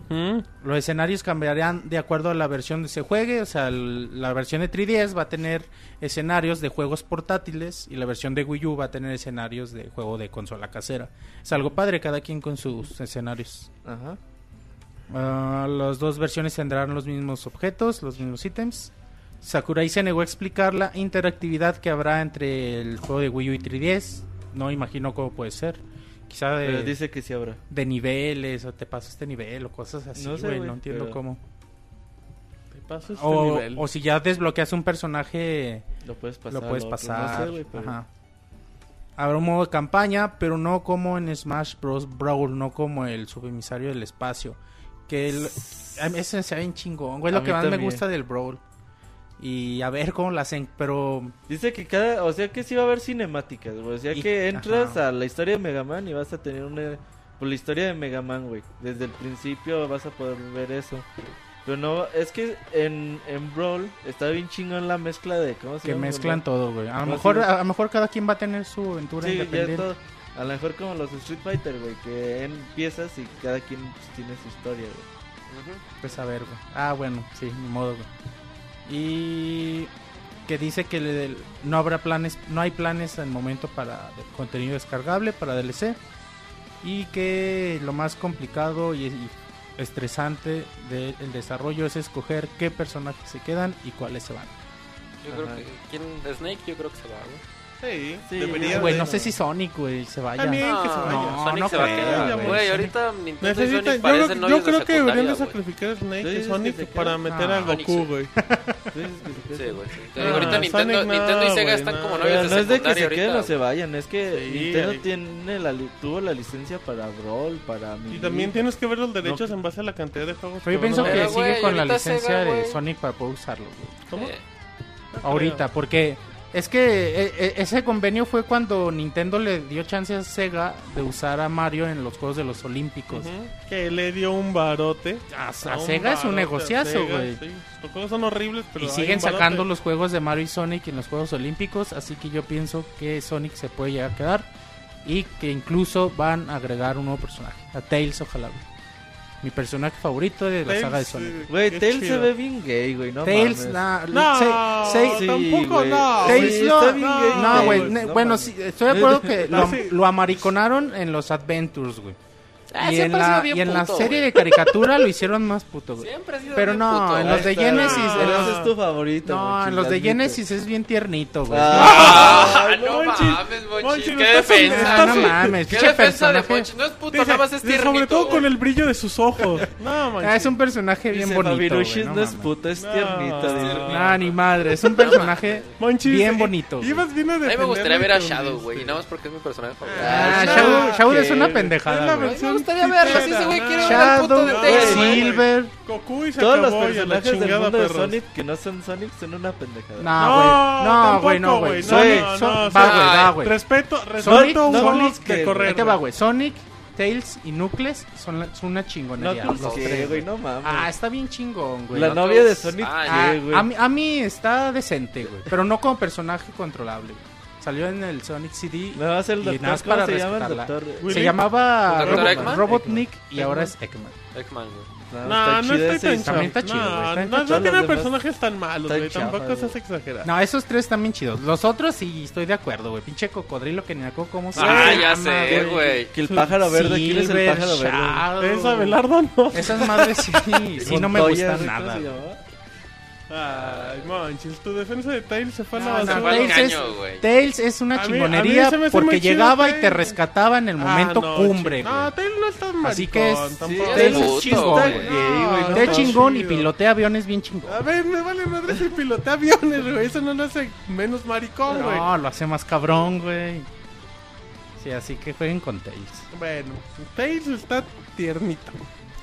Los escenarios cambiarán de acuerdo a la versión que se juegue. O sea, el- la versión de 3DS va a tener escenarios de juegos portátiles y la versión de Wii U va a tener escenarios de juego de consola casera. Es algo padre, cada quien con sus escenarios. Ajá. Ah, las dos versiones tendrán los mismos objetos, los mismos ítems. Sakurai se negó a explicar la interactividad que habrá entre el juego de Wii U y 3DS. No imagino cómo puede ser. Quizá de, Pero dice que sí habrá. de niveles o te paso este nivel o cosas así, No sé, güey. no entiendo pero- cómo. Te paso este O, nivel. o si ya desbloqueas un personaje, Lo puedes pasar. lo puedes al otro. pasar. No sé, güey, pero- Ajá. Habrá un modo de campaña, pero no como en Smash Bros. Brawl, no como el subemisario del espacio. Que el, ese se ve bien chingón, güey. Lo que más me gusta del Brawl. Y a ver cómo lo hacen, pero Dice que cada, o sea que sí va a haber cinemáticas, güey. O sea Y- que entras ajá. a la historia de Mega Man y vas a tener una pues la historia de Mega Man, güey. Desde el principio vas a poder ver eso. Pero no, es que en, en Brawl está bien chingón la mezcla de cómo se que llama, mezclan todo, güey. A lo mejor a lo mejor cada quien va a tener su aventura Sí, ya independiente. todo. A lo mejor como los Street Fighter, güey, que empiezas y cada quien pues, tiene su historia, güey. Pues a ver, güey. Ah, bueno, sí, ni modo, güey. Y que dice que le- no habrá planes, no hay planes en momento para contenido descargable para DLC y que lo más complicado y, y estresante del desarrollo es escoger qué personajes se quedan y cuáles se van. Yo creo que. ¿quién? Snake, yo creo que se va, güey. Sí, Sí, debería Güey, de- no sé si Sonic, güey, se vaya. También que se No, vaya. No, Sonic no se va a quedar, güey. Sonic- Ahorita Nintendo y Necesita, Sonic yo, parecen creo- yo de creo que deberían de sacrificar a Snake ¿Tú y que Sonic se para meter a No. Goku, Sonic, güey. ¿Tú dices que se Sí, güey. sí. Ah, ahorita Nintendo, Sonic no, Nintendo y Sega están no. como novios de no es de que se queden o se vayan, es que Sí, Nintendo tiene la li- tuvo la licencia para Brawl, para Y también tienes que ver los derechos No. en base a la cantidad de juegos Pero yo que pienso que sigue con la licencia de. Sonic para poder usarlo, güey. ¿Cómo? Ahorita, porque es que eh, eh, ese convenio fue cuando Nintendo le dio chance a Sega de usar a Mario en los Juegos de los Olímpicos. Que le dio un barote. A, Sega es un negociazo, güey. sí. Los juegos son horribles, pero Y siguen sacando los juegos de Mario y Sonic en los Juegos Olímpicos, así que yo pienso que Sonic se puede llegar a quedar y que incluso van a agregar un nuevo personaje, a Tails ojalá. güey. Mi personaje favorito de la Tails, saga de Sonic. Güey, qué Tails se ve bien gay, güey, no Tails, mames. na- No, se- se- Sí, tampoco, güey. no. Tails Sí, no, bien no, güey. no bueno, sí, estoy de acuerdo que lo, sí. lo amariconaron en los Adventures, güey. Ah, y, en la, bien y en la puto, serie güey. de caricatura lo hicieron más puto, güey. Siempre ha sido Pero bien no, puto, en los de. Genesis, en Pero los- ese es tu favorito, No, en los de. Genesis es bien tiernito, güey. Ah, Ah, no Monchis, mames, Monchis. Monchis, Qué defensa. Ah, no mames, Qué defensa de. Monchis. No es puto, Dice, nada más es tiernito. sobre todo con güey. el brillo de sus ojos. No, manches. Ah, es un personaje bien Dice, bonito. Fabirushis güey, no, es puto, es No. tiernito. No, ni madre, es un personaje bien bonito. güey. Ibas bien a mí me gustaría ver a Shadow, güey. y Nada más porque es mi personaje favorito. Ah, no, Shadow, es una Es pendejada, gustaría verlo, sí, ese güey quiere no. ver al puto de Tails. Silver. Goku y se Todos los personajes del chingada, mundo de. Sonic que no son Sonic son una pendejada. No, güey. No, güey, no, güey. No, no, no, va, güey, va, güey. Respeto, Sonic, respeto un no, Sonic de correr. Te va, güey. Sonic, Tails y Knuckles son, la- son una No, chingonería. pues los qué, tres, güey, no mames. Ah, está bien chingón, güey. la no novia de Sonic, Ah, ¿qué, güey? a, mí, a mí está decente, güey. Pero no como personaje controlable. güey. Salió en el Sonic CD. Me va a hacer el y doctor. nada más ¿Cómo para se llama el doctor? Willy. Se llamaba ¿Doctor Robo- Eggman? Robotnik y Eggman. ahora es Eggman. Eggman, güey. No, No, no chido estoy tan y- está chido, No, está no, no tiene personajes tan malos, güey. Tampoco seas exagerado. No, esos tres están bien chidos. Los otros sí estoy de acuerdo, güey. Pinche cocodrilo que ni me acuerdo cómo se Ah, llama, ya sé, güey. Que el pájaro verde, ¿quién es el pájaro verde? Shadow. Es Abelardo, no. Esas madres sí, sí no me gustan güey, ¿cómo nada. Ay, manches, tu defensa de Tails se fue a la No, no, basura. al Tails, es. Tails es una A mí- a mí chingonería porque llegaba y te rescataba en el Ah, momento no, cumbre, No. Tails no está maricón, Así que es- sí, Tails es chingón, no Está está chingón y pilotea aviones bien chingón. A ver, me vale madre si pilotea aviones, güey. Eso no lo hace menos maricón, güey. No, lo hace más cabrón, güey. Sí, así que jueguen con Tails. Bueno, Tails está tiernita.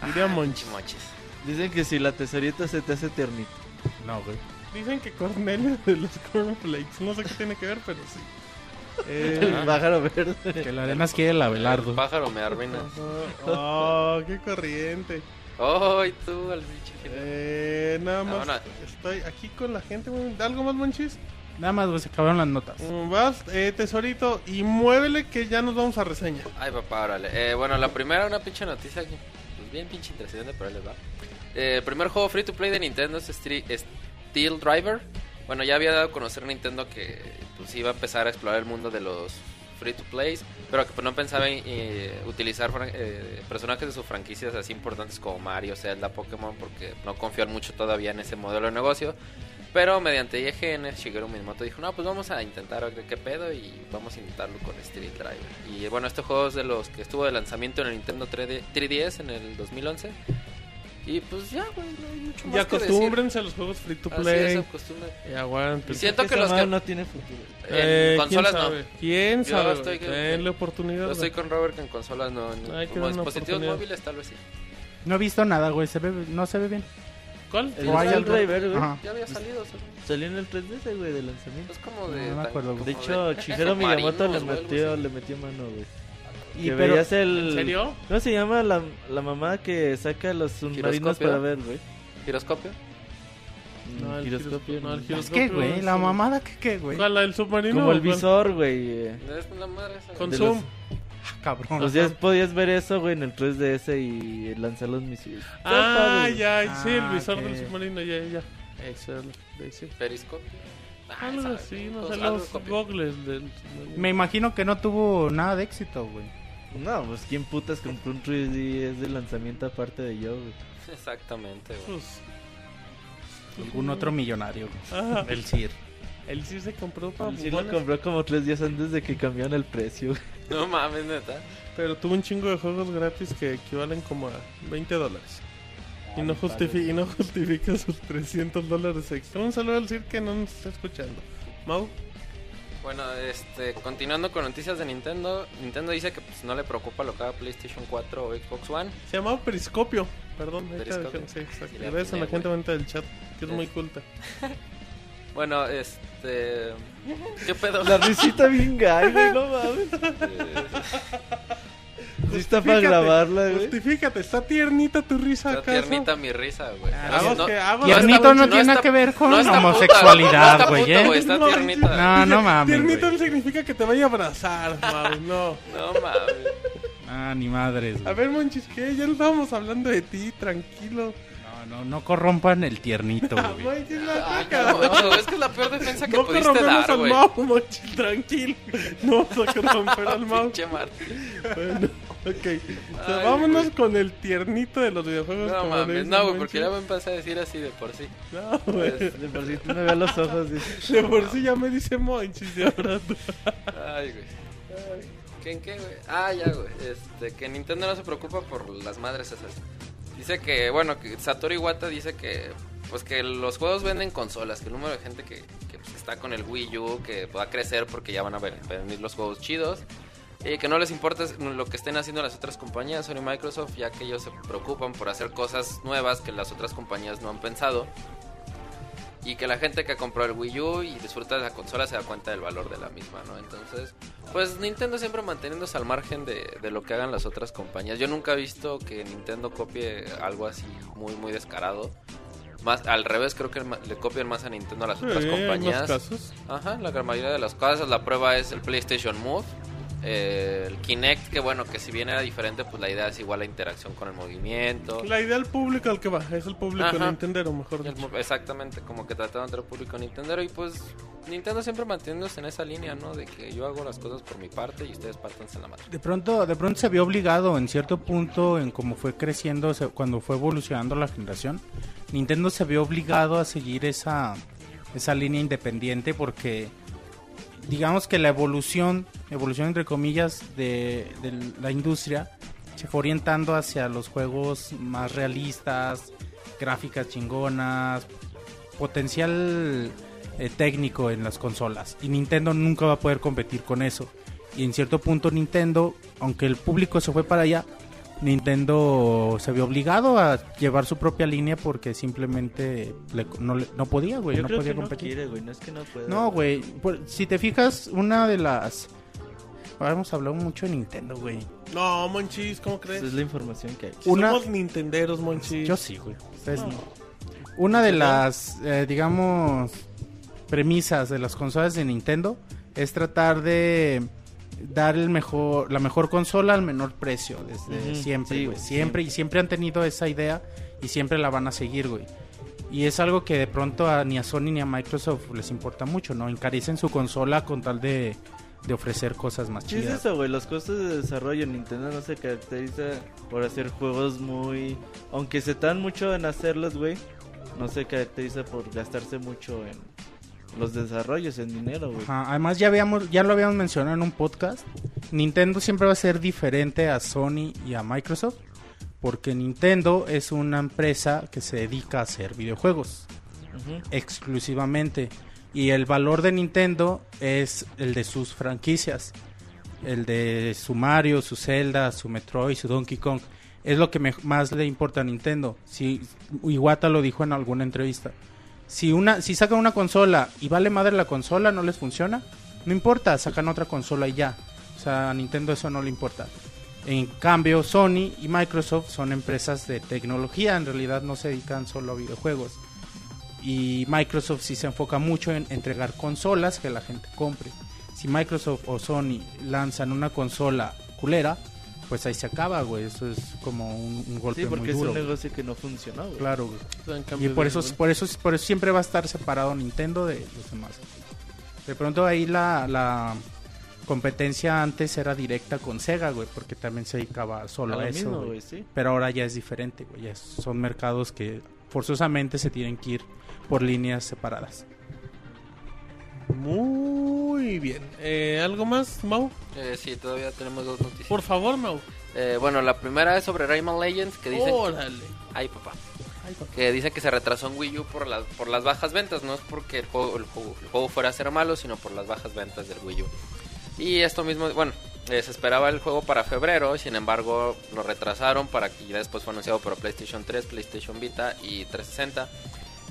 Diría Monchis. Mochis. Dicen que si la tesorita se te hace tiernito. No, güey. Dicen que Cornelio de los Cornflakes. No sé qué tiene que ver, pero sí. Eh, El pájaro verde. Que la arenas quiere el Abelardo. El pájaro me arruina. oh, qué corriente. ¡Ay, tú, al bicho! Eh, nada más. Estoy aquí con la gente. güey. ¿Algo más, Monchis? Nada más, güey, se acabaron las notas. Mm, Vas, eh, tesorito, y muévele que ya nos vamos a reseña. Ay, papá, órale. Eh, bueno, la primera, una pinche noticia aquí. Pues bien pinche interesante, pero ahí les va. Eh, el primer juego free to play de Nintendo es Steel Driver. Bueno, ya había dado a conocer Nintendo que pues, iba a empezar a explorar el mundo de los free to plays, pero que pues, no pensaba en eh, utilizar eh, personajes de sus franquicias así importantes como Mario, Zelda, Pokémon, porque no confían mucho todavía en ese modelo de negocio. Pero mediante IGN, Shigeru Miyamoto dijo, no, pues vamos a intentar qué pedo y vamos a intentarlo con Street Driver. Y bueno, este juego es de los que estuvo de lanzamiento en el Nintendo 3D 3DS en el 2011. Y pues ya, güey, no hay mucho más Y que decir. acostúmbrense a los juegos free to Así play. es. Y aguanten. Y siento que los que... no tiene futuro. En Eh, consolas ¿quién no. sabe? ¿Quién Yo sabe? estoy Denle oportunidad. Yo estoy con Robert que en consolas no. En, como dispositivos móviles tal vez sí. No he visto nada, güey. Se ve, no se ve bien. ¿Cuál? El Driver, güey. Ya había salido. Salió en el 3DS, güey, de lanzamiento. Es como de... No me acuerdo, De hecho, Shigeru Miyamoto le metió, le metió mano, güey. Y que pero- veías el... ¿En serio? ¿Cómo se llama la, la mamá que saca los submarinos Giroscopio. para ver, güey? ¿Giroscopio? No, el giroscopio. giroscopio, no, el no. Es que, güey, la mamada que qué, güey. ¿Cuál? ¿La del submarino? Como el o visor, güey. eh. Es la madre esa. Con zoom. los- Cabrón. Pues ya podías ver eso, güey, en el 3DS y lanzar los misiles. Ah, ya, sí, el Ah, visor del submarino, ya, ya. Eso es lo que decía. Periscopio. Ah, Algo así, no sé, los gogles del. Me imagino que no tuvo nada de éxito, güey. No, pues quién putas compró un 3DS de lanzamiento aparte de yo, güey. Exactamente, güey. Pues, Algún otro millonario. Ajá. El CIR. Él sí se compró para Sí lo compró como tres días antes de que cambiaran el precio, güey. No mames, neta. pero tuvo un chingo de juegos gratis que equivalen como a 20 dólares. Y no, justifi- y no justifica sus 300 dólares extra. Un saludo al CIR que no nos está escuchando. Mau, Bueno, este, continuando con noticias de Nintendo, Nintendo dice que pues, no le preocupa lo que haga PlayStation 4 o Xbox One. se llamaba Periscopio. Perdón, ahí está, Periscopio. sí, exacto. Gracias a la gente bonita del chat, que es muy culta. Bueno, este, ¿qué pedo? La risita bien gay, güey, no mames. Sí está para Justifícate, grabarla, güey. Justifícate, está tiernita tu risa Está acaso. tiernita mi risa, güey. Ah, hago- Tiernito no está- tiene nada está- que ver con está homosexualidad, no está güey, ¿eh? Está No, tiernita. No, no mames, Tiernito no significa que te vaya a abrazar, Mau, no. No mames. Ah, ni madres, A ver, Monchis, ¿qué? Ya no estábamos hablando de ti, tranquilo. No, no, no corrompan el tiernito, Ah, güey. Monchis, la Ah, ataca, no, ¿no? es que es la peor defensa que No pudiste corrompemos dar, al güey. Mau, Monchis, tranquilo. No vamos a corromper al Mau. Pinche Martín. Bueno, ok. O sea, Ay, vámonos güey. con el tiernito de los videojuegos. No como le mames, dice no, güey, porque ya me empecé a decir así de por sí. No, güey. De por sí tú me ves los ojos, dice. De por sí ya me dice Monchis ahora tú. Ay, güey. ¿Qué en qué, güey? Ah, ya, güey. Este, que Nintendo no se preocupa por las madres esas. Dice que, bueno, que Satoru Iwata dice que, pues que los juegos venden consolas, que el número de gente que, que, pues, está con el Wii U, que va a crecer porque ya van a venir los juegos chidos. Y que no les importa lo que estén haciendo las otras compañías, Sony y Microsoft, ya que ellos se preocupan por hacer cosas nuevas que las otras compañías no han pensado. Y que la gente que compró el Wii U y disfruta de la consola se da cuenta del valor de la misma, ¿no? Entonces, pues Nintendo siempre manteniéndose al margen de, de lo que hagan las otras compañías. Yo nunca he visto que Nintendo copie algo así muy, muy descarado. Más, al revés, creo que le copian más a Nintendo a las Sí, otras en unos compañías. casos. Ajá, la gran mayoría de las cosas. La prueba es el PlayStation Move. Eh, el Kinect, que bueno, que si bien era diferente, pues la idea es igual la interacción con el movimiento. La idea del público al que va, es el público Ajá. Nintendero, mejor dicho. Exactamente, como que trataron de el público Nintendo y pues Nintendo siempre manteniéndose en esa línea, ¿no? De que yo hago las cosas por mi parte y ustedes pártanse en la madre. De pronto, de pronto se vio obligado en cierto punto en cómo fue creciendo, cuando fue evolucionando la generación. Nintendo se vio obligado a seguir esa, esa línea independiente porque digamos que la evolución, evolución entre comillas de, la industria se fue orientando hacia los juegos más realistas, gráficas chingonas, potencial eh, técnico en las consolas. Y Nintendo nunca va a poder competir con eso. Y en cierto punto Nintendo, aunque el público se fue para allá, Nintendo se vio obligado a llevar su propia línea porque simplemente le- no, no podía, güey, Yo no creo podía que no competir. quiere, güey. No es que no pueda. No, güey. por- Si te fijas, una de las. Ahora hemos hablado mucho de Nintendo, güey. No, Monchis, ¿cómo crees? Esa es la información que hay. Una- Somos Nintenderos, Monchis. Yo sí, güey. Ustedes no. Una de las, eh, digamos, premisas de las consolas de Nintendo es tratar de dar el mejor, la mejor consola al menor precio desde siempre, sí, güey. siempre y siempre han tenido esa idea y siempre la van a seguir, güey. Y es algo que de pronto a, ni a Sony ni a Microsoft les importa mucho, ¿no? Encarecen su consola con tal de, de ofrecer cosas más ¿Qué es chidas. eso, güey? Los costos de desarrollo. Nintendo no se caracteriza por hacer juegos muy. Aunque se dan mucho en hacerlos, güey. No se caracteriza por gastarse mucho en los desarrollos, en dinero, güey. Ajá, Además ya habíamos, ya lo habíamos mencionado en un podcast. Nintendo siempre va a ser diferente a Sony y a Microsoft. Porque Nintendo es una empresa que se dedica a hacer videojuegos exclusivamente. Y el valor de Nintendo es el de sus franquicias. El de su Mario, su Zelda, su Metroid, su Donkey Kong. Es lo que me- más le importa a Nintendo. Si Iwata lo dijo en alguna entrevista. Si una si sacan una consola y vale madre la consola, no les funciona, no importa, sacan otra consola y ya. O sea, a Nintendo eso no le importa. En cambio, Sony y Microsoft son empresas de tecnología, en realidad no se dedican solo a videojuegos. Y Microsoft sí se enfoca mucho en entregar consolas que la gente compre. Si Microsoft o Sony lanzan una consola culera, pues ahí se acaba, güey. Eso es como un, un golpe Sí, porque muy es duro. un güey. negocio que no funcionó, güey. Claro, güey. Y por de- eso, por eso, por eso siempre va a estar separado Nintendo de los demás. De pronto ahí la, la competencia antes era directa con Sega, güey, porque también se dedicaba solo A eso, mismo, güey. güey, sí. Pero ahora ya es diferente, güey. ya es- son mercados que forzosamente se tienen que ir por líneas separadas. Muy bien. Eh, ¿Algo más, Mau? Eh, sí, todavía tenemos dos noticias. Por favor, Mau. Eh, bueno, la primera es sobre Rayman Legends, que dicen... Órale. Ay, papá. Que dicen que se retrasó en Wii U por, las por las bajas ventas. No es porque el juego, el, juego, el juego fuera a ser malo, sino por las bajas ventas del Wii U. Y esto mismo, bueno, se esperaba el juego para febrero, sin embargo lo retrasaron para que ya después fue anunciado para PlayStation 3, PlayStation Vita y 360.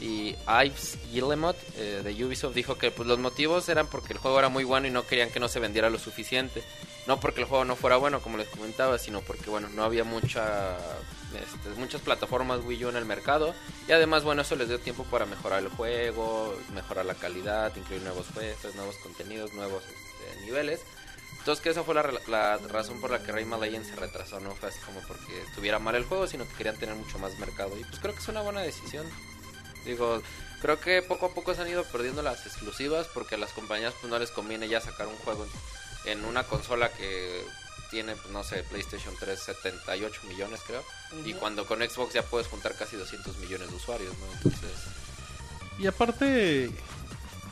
Y Ives Guillemot eh, de Ubisoft dijo que pues, los motivos eran porque el juego era muy bueno y no querían que no se vendiera lo suficiente. No porque el juego no fuera bueno, como les comentaba, sino porque bueno, no había mucha, este, muchas plataformas Wii U en el mercado. Y además, bueno, eso les dio tiempo para mejorar el juego, mejorar la calidad, incluir nuevos juegos, nuevos contenidos, nuevos este, niveles. Entonces que esa fue la, razón por la que Rayman Legends se retrasó, no fue así como porque estuviera mal el juego, sino que querían tener mucho más mercado. Y pues creo que es una buena decisión. Digo, creo que poco a poco se han ido perdiendo las exclusivas porque a las compañías pues no les conviene ya sacar un juego en, en una consola que tiene, pues, no sé, PlayStation 3 78 millones creo. Y cuando con Xbox ya puedes juntar casi 200 millones de usuarios, ¿no? Entonces, Y aparte,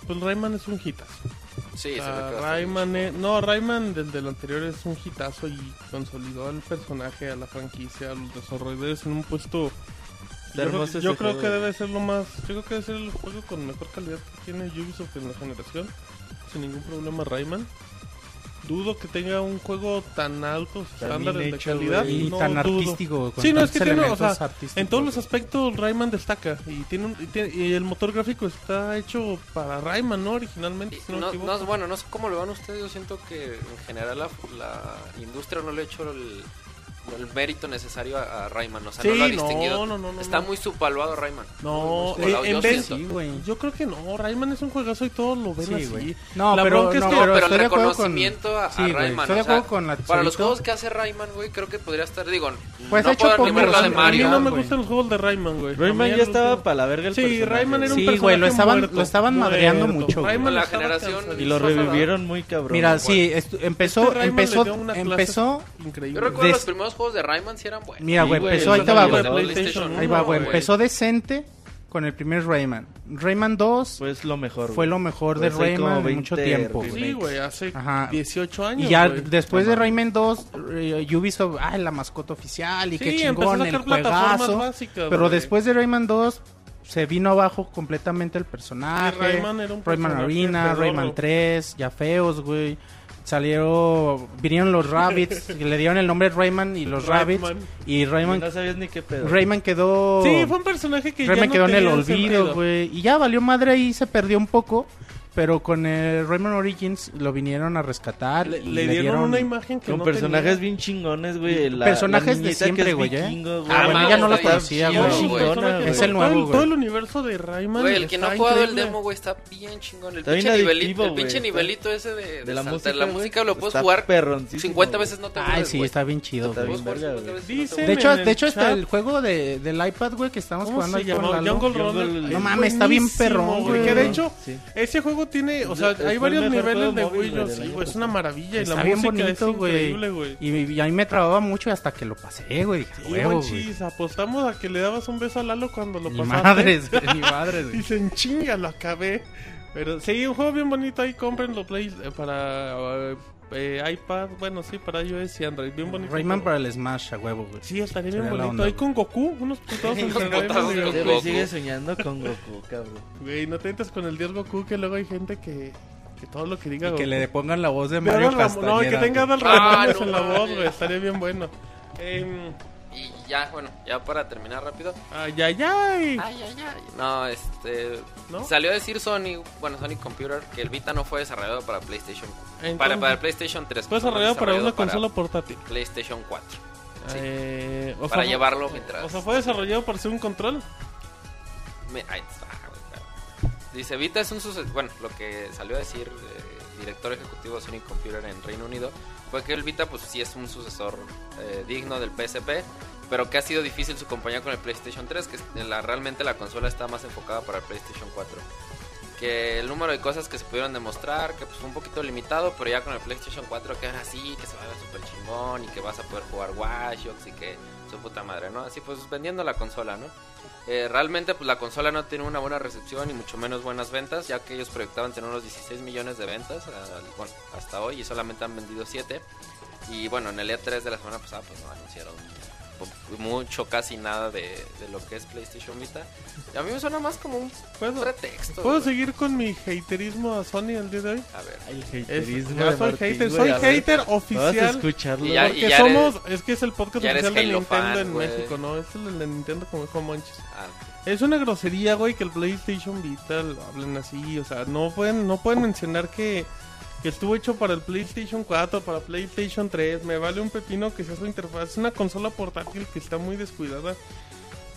pues Rayman es un hitazo. sí, se O sea, estar Rayman es- no, Rayman desde el anterior es un hitazo y consolidó al personaje, a la franquicia, a los desarrolladores en un puesto. Yo creo, hermoso yo ese creo juego, que güey. debe ser lo más. Yo creo que debe ser el juego con mejor calidad que tiene Ubisoft en la generación. Sin ningún problema, Rayman. Dudo que tenga un juego tan estándares bien de calidad. güey. Y no tan dudo. artístico. con Sí, no, es que tiene, o sea, en todos los aspectos Rayman destaca y tiene, un- y tiene- y el motor gráfico está hecho para Rayman, ¿no? Originalmente, si no, No, no, bueno, no sé cómo lo van ustedes. Yo siento que en general la, la industria no le ha hecho el, el mérito necesario a, a Rayman. O sea, Sí, no lo ha distinguido. no, no, no, Está no. muy subvaluado Rayman. No, Muy eh, en yo vez- siento. Sí, güey. Yo creo que no, Rayman es un juegazo y todos lo ven Sí, así. güey. No, La pero, bronca es que- pero, estoy el con- reconocimiento a, a Sí, güey, Rayman. estoy de o sea, acuerdo con la para los juegos que hace Rayman, güey, creo que podría estar, digo, Pues no hecho puedo de Rayman, a mí Mario. no me gustan los juegos de Rayman, güey. Rayman ya estaba para la verga el Sí. Rayman era un Sí, personaje güey, lo estaban- lo estaban madreando mucho. Rayman La generación-. Y lo revivieron muy cabrón. Mira, sí, empezó, Este Rayman empezó, empezó. Yo recuerdo los primeros juegos de Rayman sí eran buenos. mira, Sí, güey, güey, empezó, ahí sí, güey. de PlayStation Ahí va, güey, empezó decente con el primer Rayman. Rayman 2 Pues lo mejor. fue lo mejor de Pues como Rayman en 20 mucho tiempo. Sí, güey, hace Ajá. 18 años. Y ya güey. después de Rayman 2, eh, Ubisoft, ah, la mascota oficial y Sí, qué a chingón, el juegazo. básicas, Pero güey. después de Rayman 2 se vino abajo completamente el personaje. Sí, Rayman era un Rayman personaje Arena. Rayman 3, ya feos, güey. Salieron, vinieron los Rabbits, y le dieron el nombre Rayman y los Rabbits. Y Rayman, No sabías ni qué pedo. Rayman quedó... Sí, fue un personaje que Rayman ya no quedó en el olvido, güey. Y ya valió madre y se perdió un poco. Pero con el Rayman Origins lo vinieron a rescatar. Le, y le dieron una imagen que Con no personajes tenía. bien chingones, güey. La- Personajes la de siempre, es güey, ¿eh? vikingo, Ah, bueno, ya no lo está conocía, güey. güey. Es el nuevo, Todo güey. el universo de Rayman. Güey, el que no ha está jugado el demo, güey, está bien chingón. El Está bien pinche nivelito, el güey, pinche está- nivelito ese de, de la música, la güey, música lo puedes está jugar perroncísimo, 50 güey. veces no te Ay, sí, güey. está bien chido, Está güey. bien Puedes jugar verga, 50 güey. veces no te Dicen De hecho, de hecho chat. el juego de, del iPad, güey, que estamos ¿Cómo jugando ahí con No mames, está bien perrón, güey. Que de hecho, ese juego tiene, o sea, hay varios niveles de Wii, güey, sí, es una maravilla. Y la bien música bonito, es increíble, güey. Y, y ahí me trababa mucho hasta que lo pasé, güey. Dije, huevo, buen güey. apostamos a que le dabas un beso a Lalo cuando lo pasaste. madres, güey, ni madres, güey. Dicen, chinga, lo acabé. Pero sí, un juego bien bonito ahí, cómprenlo play eh, para eh, eh, iPad, bueno, sí, para iOS y Android, bien bonito. Rayman para el Smash, a huevo, güey. Sí, estaría bien Sería la bonito. onda, Ahí güey. con Goku, unos putados en Unos el putazos con Goku. sigue soñando con Goku, cabrón. Güey, no te entres con el dios Goku, que luego hay gente que, que todo lo que diga Y que Goku. le pongan la voz de Mario Adal Ram- Castañeda. No, que tenga güey. Adal Ah, Ramones no en la voz, mames. güey, estaría bien bueno. Em, ya, bueno, ya para terminar rápido. ay, ay, ay. Ay, ay, ay. No, este. ¿No? Salió a decir Sony, bueno, Sony Computer, que el Vita no fue desarrollado para PlayStation. Entonces, para, para PlayStation 3. Fue desarrollado para una para consola portátil. PlayStation 4. Sí. Eh, o Para sea, llevarlo mientras- O sea, fue desarrollado para ser un control. Me- claro. Dice, Vita es un sucesor. Bueno, lo que salió a decir eh, director ejecutivo de Sony Computer en Reino Unido fue que el Vita, pues sí es un sucesor eh, digno del PSP, pero que ha sido difícil su compañía con el PlayStation 3, que la, realmente la consola está más enfocada para el PlayStation 4. Que el número de cosas que se pudieron demostrar, que pues fue un poquito limitado, pero ya con el PlayStation 4 que ahora sí, que se va a ver súper chingón y que vas a poder jugar Watch y que su puta madre, ¿no? Así pues vendiendo la consola, ¿no? Eh, realmente pues la consola no tiene una buena recepción y mucho menos buenas ventas, ya que ellos proyectaban tener unos 16 millones de ventas al- bueno, hasta hoy y solamente han vendido 7. Y bueno, en el E3 de la semana pasada pues no anunciaron mucho, casi nada de, de lo que es PlayStation Vita. Y a mí me suena más como un ¿Puedo, pretexto. ¿Puedo güey. seguir con mi haterismo a Sony el día de hoy? A ver. El Es- haterismo de soy Martín, hater, güey, soy ver. hater a oficial. escucharlo. Y ya- güey. Porque ya somos, eres- es que es el podcast oficial de Nintendo fan, en güey. México, ¿no? Es el de Nintendo como dijo Monchis. Ah, Es una grosería, güey, que el PlayStation Vita lo hablen así, o sea, no pueden, no pueden mencionar que, que estuvo hecho para el PlayStation 4, para PlayStation 3, me vale un pepino que sea su interfaz, es una consola portátil que está muy descuidada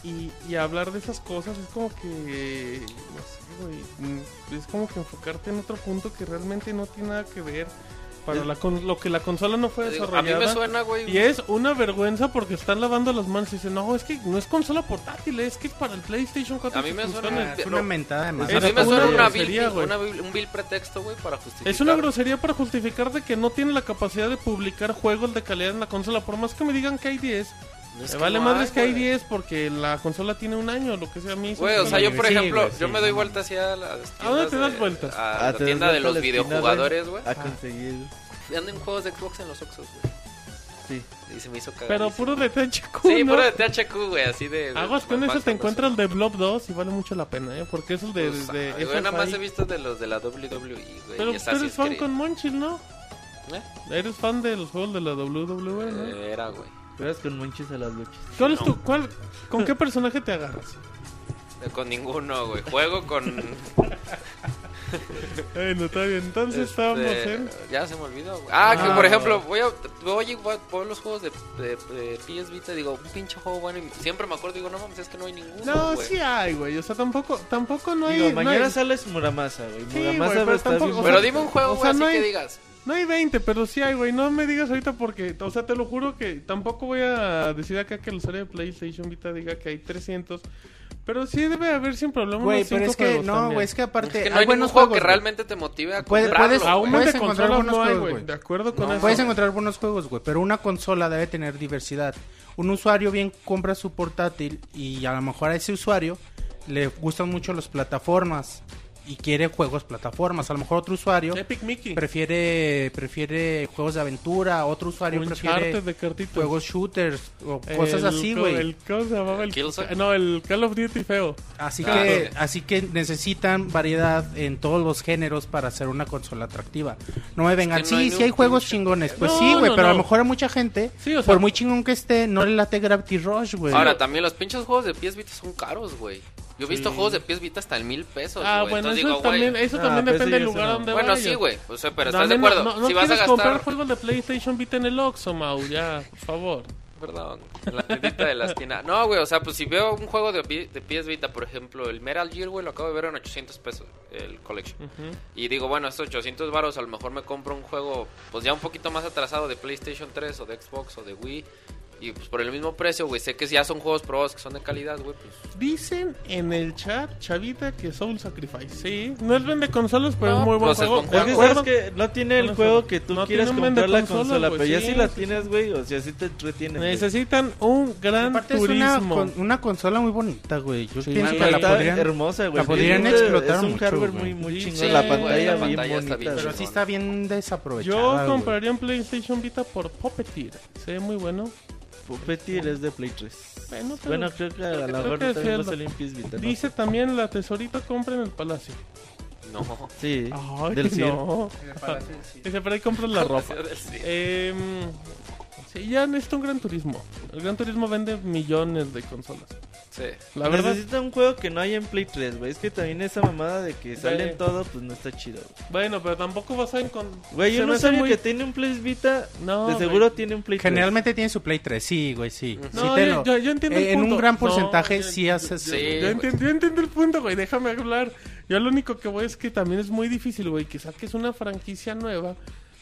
y, hablar de esas cosas es como que, no sé, güey, mm, es como que enfocarte en otro punto que realmente no tiene nada que ver para la con- lo que la consola no fue digo, a mí desarrollada. me suena, güey. Y es una vergüenza porque están lavando las manos y dicen, no, es que no es consola portátil, es que es para el PlayStation 4. A mí me funcione". suena- Es una mentada de A mí me suena una grosería, vil- güey. una vil- un vil pretexto, güey, para justificar. Es una grosería para justificar de que no tiene la capacidad de publicar juegos de calidad en la consola. Por más que me digan que hay 10, No es me vale no madres hay, que hay güey. 10 porque la consola tiene un año, lo que sea a mí. Güey, o sea, yo por Sí, ejemplo, güey, yo sí, me doy no. vuelta hacia las ¿A dónde te das de- vueltas? A Ah, la te tienda de los a la videojugadores, güey. A conseguir. Venden juegos de Xbox en los Oxxos, güey. Sí. Y se me hizo cagar. Pero puro de THQ, Sí, ¿no? puro de THQ, güey, así de... de- Aguas con eso te encuentras el de Blob 2 y vale mucho la pena, ¿eh? Porque eso es de... Pues, de ay, güey, nada más he visto de los de la WWE, güey. Pero tú eres fan con Monchil, ¿no? ¿Eh? Eres fan de los juegos de la WWE, ¿no? Era, güey. Juegas con monchis a las luchas. ¿Cuál es no. tu, cuál, ¿Con qué personaje te agarras? Eh, Con ninguno, güey. Juego con... bueno, está bien. Entonces Este, estábamos en... Ya se me olvidó. güey. Ah, que Ah. por ejemplo, voy a, voy, a- voy a poner los juegos de, de, de PS Vita y digo, un pinche juego bueno. Y siempre me acuerdo, digo, no mames, es que no hay ninguno. No, güey. sí hay, güey. O sea, tampoco, tampoco no hay... Digo, no mañana hay- sales Muramasa, güey. Sí, Muramasa güey, va pero tampoco- bien o Pero dime un juego, o güey, sea, así no hay- que digas. No hay 20, pero sí hay, güey. No me digas ahorita porque, o sea, te lo juro que tampoco voy a decir acá que el usuario de PlayStation Vita diga que hay 300. Pero sí debe haber sin problema Güey, pero cinco es que no, güey, es que aparte Es que no hay buenos juego juegos que realmente te motive a Puedes- comprarlo. puedes- güey. Aún puedes de encontrar consolas buenos no hay, juegos, güey. güey. De acuerdo con No, eso. Puedes encontrar buenos juegos, güey, pero una consola debe tener diversidad. Un usuario bien compra su portátil y a lo mejor a ese usuario le gustan mucho las plataformas y quiere juegos plataformas. A lo mejor otro usuario Epic Mickey. prefiere prefiere juegos de aventura, otro usuario prefiere de juegos shooters o cosas El así, güey. El. El, no, el Call of Duty feo. Así Ah, que así que necesitan variedad en todos los géneros para hacer una consola atractiva. No me vengan, que no hay sí, sí hay juegos chingones. Pues No, sí, güey, no, pero a lo mejor a mucha gente, Sí, o sea- por muy chingón que esté, no le late Gravity Rush, güey. Ahora, también los pinches juegos de PS Vita son caros, güey. Yo he visto juegos de PS Vita hasta en mil pesos, Ah, güey. bueno, Eso digo, güey, también, eso Ah, también pero depende sí, del eso lugar no. donde Bueno, vayas. sí, güey. Pues, pero estás de acuerdo. No, no si vas a quieres gastar... comprar juegos de PlayStation Vita en el Oxxo, Mau, ya, por favor. Perdón, en la tiendita de la esquina. No, güey, o sea, pues si veo un juego de, de PS Vita, por ejemplo, el Metal Gear, güey, lo acabo de ver en 800 pesos, el Collection. Y digo, bueno, estos 800 varos, a lo mejor me compro un juego, pues ya un poquito más atrasado de PlayStation 3 o de Xbox o de Wii. Y pues por el mismo precio, güey, sé que ya son juegos probados que son de calidad, güey, pues... Dicen en el chat, Chavita, que Soul Sacrifice. Sí, no es vende consolas, pero No, es muy buen pues es juego. buen Es que que no tiene el juego que tú No un comprar la consola, pero ya sí, si la sí, tienes, güey, o sea, sí te entretiene. güey. Necesitan un gran Aparte es una, turismo. con- una consola muy bonita, güey. Yo Sí, pienso sí, que la podrían... hermosa, güey. la podrían Es- explotar Es un mucho, hardware güey. muy, muy Sí, chingón. sí, la pantalla la bien bonita. Pero sí está bien desaprovechada, Yo compraría un PlayStation Vita por Puppeteer. Se ve muy bueno. Puppeteer es de Play 3. Bueno, pero Bueno, creo que a lo creo mejor que sí también va a salir en PS Vita. ¿no? dice también la tesorita compra en el palacio. No. Sí, Ay, del CIR. no. Dice, pero ahí compras la ropa. Sí. Sí, ya necesita un Gran Turismo. El Gran Turismo vende millones de consolas. Sí. La verdad, Necesita un juego que no hay en Play 3, güey. Es que también esa mamada de que sale en todo, pues no está chido. güey. bueno, pero tampoco vas a encontrar... Güey, un usuario que tiene un Play Vita, No, de seguro güey. tiene un Play 3. Generalmente tiene su Play 3, sí, güey, sí. Sí No, te yo, lo- yo- yo entiendo el eh, en punto. un gran No, porcentaje yo- sí hace... Sí. Yo entiendo, yo entiendo el punto, güey. Déjame hablar. Yo lo único que voy es que también es muy difícil, güey, que saques una franquicia nueva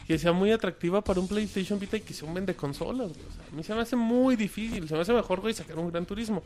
que sea muy atractiva para un PlayStation Vita y que sea un vende consolas, a mí se me hace muy difícil. Se me hace mejor, sacar un Gran Turismo.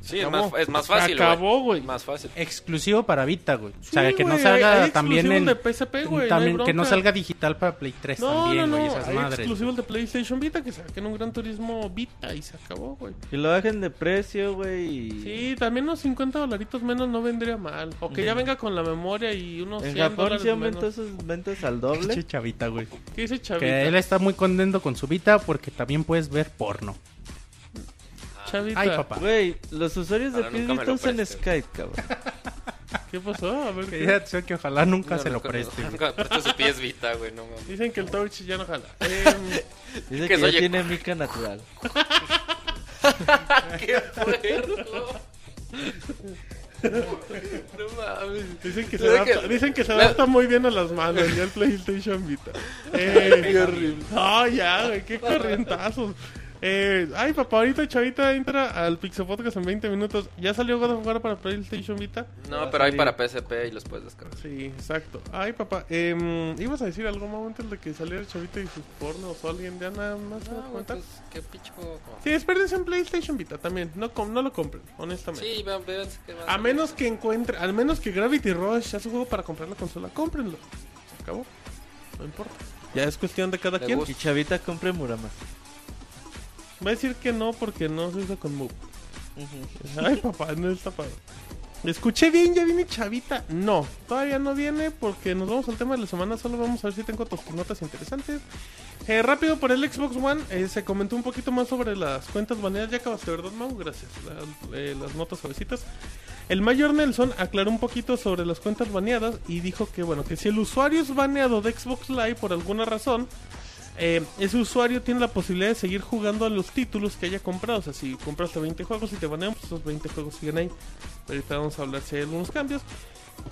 Sí, es más, es más Se fácil, acabó, güey. Más fácil. Exclusivo para Vita, güey. o sea, Sí, que no salga hay- hay también en... de PSP, güey, no también, que no salga digital para Play 3 No, también, no, güey, no. esas Hay madres. exclusivos de PlayStation Vita que saquen un Gran Turismo Vita y se acabó, güey. Que lo bajen de precio, güey. y- Sí, también unos 50 dolaritos menos no vendría mal. O que ya venga con la memoria y unos En 100 Japón dólares sí aumentó menos. sus ventas al doble. chavita, güey. ¿Qué dice Chavita? Que él está muy contento con su Vita porque también puedes ver porno. Chavita. Ay, papá. Güey, los usuarios de lo usan. Skype, cabrón. ¿Qué pasó? A ver. Que ¿qué? ya que ojalá nunca No, se lo preste. Nunca presta su PS Vita, güey, no mames. Dicen que el touch ya no jala. Em, Dice Que que, ya tiene mica natural. ¡Qué fuerdo! No mames. dicen que se ¿Sabes adapta, qué? dicen que se adapta muy bien a las manos ya el PlayStation Vita. Eh, qué horrible. No, ya, güey, qué corrientazos. Eh, ay, papá, ahorita Chavita entra al Pixel Podcast en 20 minutos. ¿Ya salió God of War para PlayStation Vita? No, pero hay para PSP y los puedes descargar. Sí, exacto. Ay, papá, em, ¿ibas a decir algo más antes de que saliera Chavita y sus pornos o alguien ya nada más me No, comentar? pues, qué picho. juego. Sí, espérense en PlayStation Vita también. No, com- no lo compren, honestamente. Sí, vean, vean que A menos que encuentre, al menos que Gravity Rush sea su juego para comprar la consola, cómprenlo. Se acabó. No importa. Ya es cuestión de cada Le quien. gusta. Y Chavita compre Murama. Va a decir que no porque no se usa con Move. Ay, papá, no está padre. Escuché bien, ya viene Chavita. No, todavía no viene porque nos vamos al tema de la semana. Solo vamos a ver si tengo otras notas interesantes. Eh, rápido por el Xbox One, eh, se comentó un poquito más sobre las cuentas baneadas. Ya acabaste, ¿verdad, Mau? Gracias. La- eh, las notas suavecitas. El mayor Nelson aclaró un poquito sobre las cuentas baneadas y dijo que, bueno, que si el usuario es baneado de Xbox Live por alguna razón, eh, ese usuario tiene la posibilidad de seguir jugando a los títulos que haya comprado. O sea, si compraste 20 juegos y te banean, pues esos 20 juegos siguen ahí. Ahorita vamos a hablar si hay algunos cambios.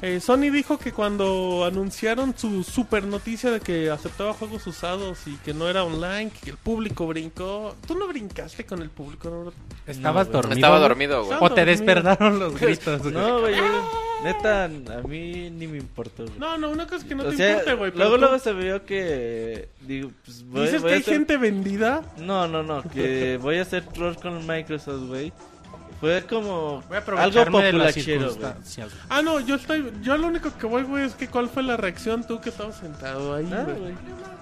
Eh, Sony dijo que cuando anunciaron su super noticia de que aceptaba juegos usados y que no era online, que el público brincó. ¿Tú no brincaste con el público, Roberto? ¿Estabas dormido? Estaba dormido, güey. ¿O te despertaron los gritos? güey? No, güey, yo- neta, a mí ni me importó, güey. No, no, una cosa es que no o te sea, importa, güey. luego, tú luego se vio que, digo, pues voy, Dices voy que a hay gente vendida. No, no, no, que voy a hacer troll con Microsoft, güey. Fue como Voy a algo populachero, güey. Ah, no, yo estoy. Yo lo único que voy, güey, es que cuál fue la reacción tú que estabas sentado ahí, Nada, güey.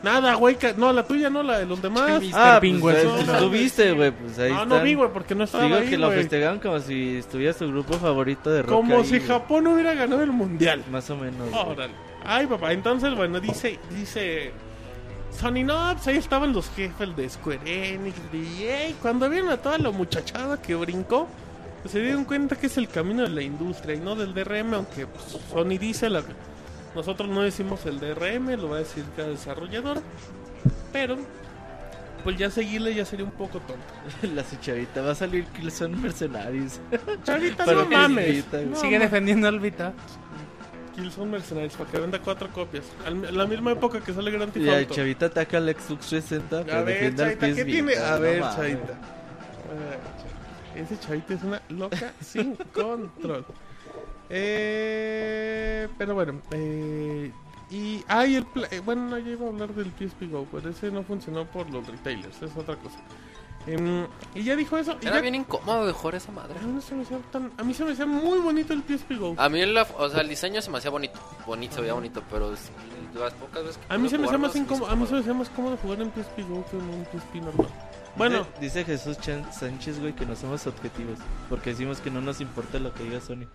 Nada, güey. que- No, la tuya no, la de los demás. Ah, Bean, pues, eh, pues, tú viste, güey, pues ahí No, no vi, güey, porque no estaba Digo ahí, que lo güey. festejaron como si estuviera su grupo favorito de rock Como ahí, si güey. Japón hubiera ganado el mundial. Más o menos. Órale. Ay, papá, entonces, bueno, dice, dice Sony, no, pues ahí estaban los jefes de Square Enix, de EA. Cuando vieron a toda la muchachada que brincó, pues se dieron cuenta que es el camino de la industria y no del DRM, aunque pues, Sony dice, la, nosotros no decimos el DRM, lo va a decir cada desarrollador, pero pues ya seguirle ya sería un poco tonto. La chavita va a salir que son mercenarios. Chavita, no mames. No Sigue defendiendo al Vita. Killzone Mercenaries para que venda cuatro copias. En la misma época que sale Grand Y Theft el Auto. chavita ataca al Xbox 360. A pero ver, Chavita, ¿qué tiene? A no ver, mames. Chavita. A. Ese Chavita es una loca sin control. Eh, pero bueno, eh, y hay el pla- eh, bueno, no, yo iba a hablar del PSP Go, pero ese no funcionó por los retailers, es otra cosa. Em, y ya dijo eso. Y Era ya- bien incómodo de jugar esa madre. a mí, no se me hacía tan- a mí se me hacía muy bonito el PSP Go. A mí, la, o sea, el diseño se me hacía bonito. Bonito, se veía bonito, pero es- las pocas veces que A mí se me hacía más incómodo, a mí se me hacía más cómodo jugar en PSP Go que en un PSP normal. Bueno, Dice, dice Jesús Chan- Sánchez, güey, que no somos objetivos. Porque decimos que no nos importa lo que diga Sony.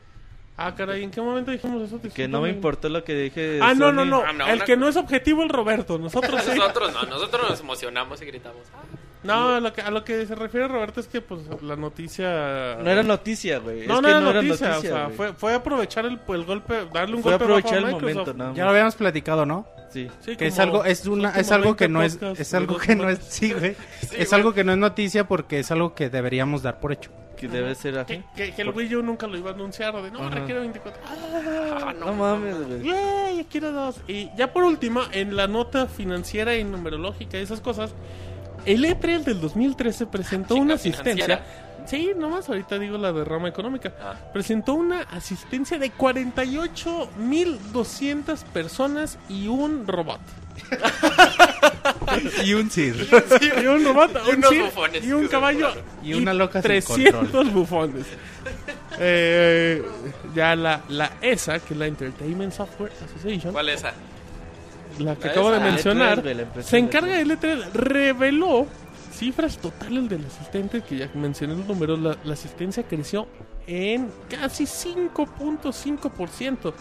ah, caray, ¿en qué momento dijimos eso? Que no me importó lo que dije. Ah, no, Sony. no, no. Ah, no, el una- que no es objetivo el Roberto. Nosotros sí. Nosotros no, nosotros nos emocionamos y gritamos. "Ah". No, a lo, que, a lo que se refiere Roberto es que pues la noticia... No era noticia, güey. No, es no que era no noticia, era o sea, güey. fue, fue aprovechar el, el golpe, darle un Fue golpe aprovechar bajo a el Microsoft. momento, nada más. Ya lo habíamos platicado, ¿no? Sí. Sí, Que es algo, es una, es algo que 20 no es, es algo que no es, sí, güey. es güey. algo que no es noticia porque es algo que deberíamos dar por hecho. Que debe ser así. Que, que- que el Wii U nunca lo iba a anunciar, de no, Ajá. requiere 24. Ah, No mames, güey. Ya quiero dos. Y ya por último, en la nota financiera y numerológica y esas cosas, el E3 del 2013 presentó una asistencia. financiera. Sí, nomás ahorita digo la derrama económica. Ah. Presentó una asistencia de 48.200 personas y un robot. Y un CIR. y un robot, Y un bufones y un caballo. Y una loca sin 300 bufones. Eh, ya la, la ESA, que es la Entertainment Software Association, ¿Cuál es esa? La que La acabo de mencionar, L3, güey, la empresa se de encarga L3. del E3, reveló cifras totales del asistente, que ya mencioné los números, la, la asistencia creció en casi 5.5%,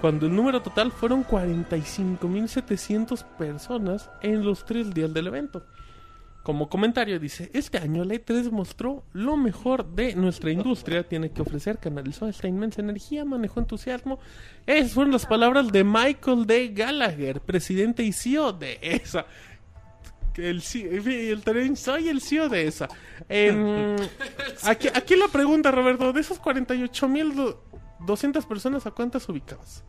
cuando el número total fueron 45.700 personas en los tres días del evento. Como comentario dice, este año la E3 mostró lo mejor de nuestra industria, tiene que ofrecer, canalizó esta inmensa energía, manejó entusiasmo. Esas fueron las palabras de Michael D. Gallagher, presidente y CEO de ESA. El, el, soy el CEO de ESA. Em, aquí, aquí la pregunta, Roberto, de esos 48.200 personas, ¿a cuántas ubicabas?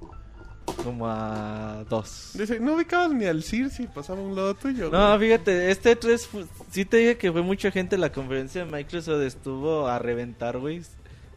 Como a dos. Dice, no ubicabas ni al CIR si pasaba a un lado tuyo. No, fíjate, este 3 sí te dije que fue mucha gente la conferencia de Microsoft estuvo a reventar, güey,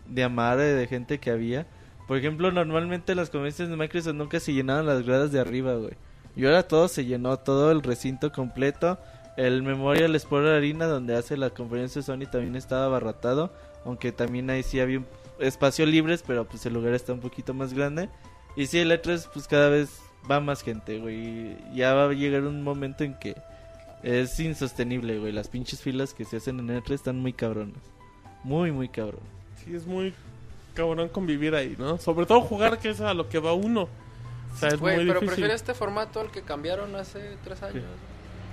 de amar de gente que había. Por ejemplo, normalmente las conferencias de Microsoft nunca se llenaban las gradas de arriba, güey. Y ahora todo se llenó, todo el recinto completo. El Memorial Sport Arena donde hace la conferencia de Sony también estaba abarrotado, aunque también ahí sí había un espacio libres, pero pues el lugar está un poquito más grande. Y sí, el E3 pues cada vez va más gente, güey. Ya va a llegar un momento en que es insostenible, güey. Las pinches filas que se hacen en E3 están muy cabronas. Muy, muy cabrón. Sí, es muy cabrón convivir ahí, ¿no? Sobre todo jugar, que es a lo que va uno. O sea, es Güey, muy pero difícil. prefiero este formato al que cambiaron hace tres años.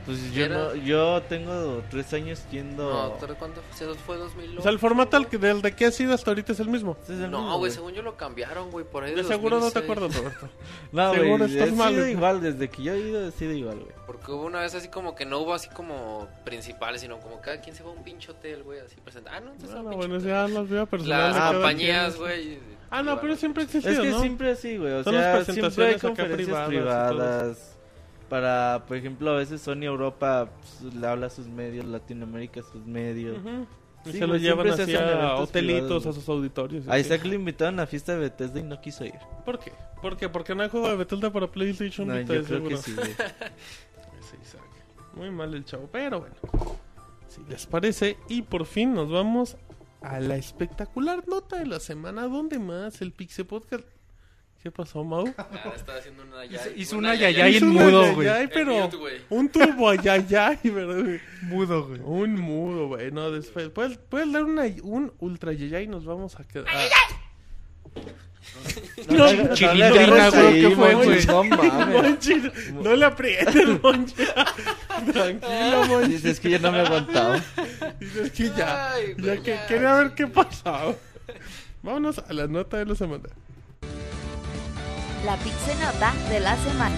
Pues yo, no, yo tengo tres años yendo... No, ¿tú ¿cuánto fue? ¿Se fue 2000? O sea, el formato al que, del de que ha sido hasta ahorita es el mismo. Es el mismo, No, güey, según yo lo cambiaron, güey, por ahí De de seguro no te 2006. acuerdas, Roberto. No, Seguro güey, estás mal, sido güey. igual, desde que yo he ido he sido igual, güey. Porque hubo una vez así como que no hubo así como principales, sino como cada quien se va a un pinche hotel, güey, así presenta. Ah, no, entonces Ah, no, bueno, ya las veo. Las compañías, güey. Ah, no, pero siempre ha existido, Es que ¿no? siempre así, güey. O Son las sea, siempre hay conferencias privadas y todo privadas. Para, por ejemplo, a veces Sony Europa pues, le habla a sus medios, Latinoamérica a sus medios. Y Sí, se lo güey, llevan se a hotelitos, privados, a sus auditorios. A. Isaac le invitaron a fiesta de Bethesda y no quiso ir. ¿Por qué? ¿Por qué? Porque no hay juego de Bethesda para PlayStation No, Vita, yo creo seguro. que sí, Isaac. Muy mal el chavo, pero bueno. Si les parece, y por fin nos vamos a la espectacular nota de la semana. ¿Dónde más? El Pixel Podcast. ¿Qué pasó, Mau? Ah, estaba haciendo una yayay. hizo una yayay Hizo en una mudo, yayay, güey. pero mute, un turbo ayayay, ¿verdad? güey? Mudo, güey. Un mudo, güey. No, después. ¿Puedes, puedes dar una, un ultra yayay y nos vamos a quedar. No, le- no le Chilindrina, güey, ¿qué fue, güey? No mames. No le aprietes, Monchi. Tranquilo, Monchi. Dices, es que ya no me aguantaba. Dices que ya, Ay, ya que ya. quería ver qué pasaba. Vámonos a la nota de la semana. La Pixenota de la semana.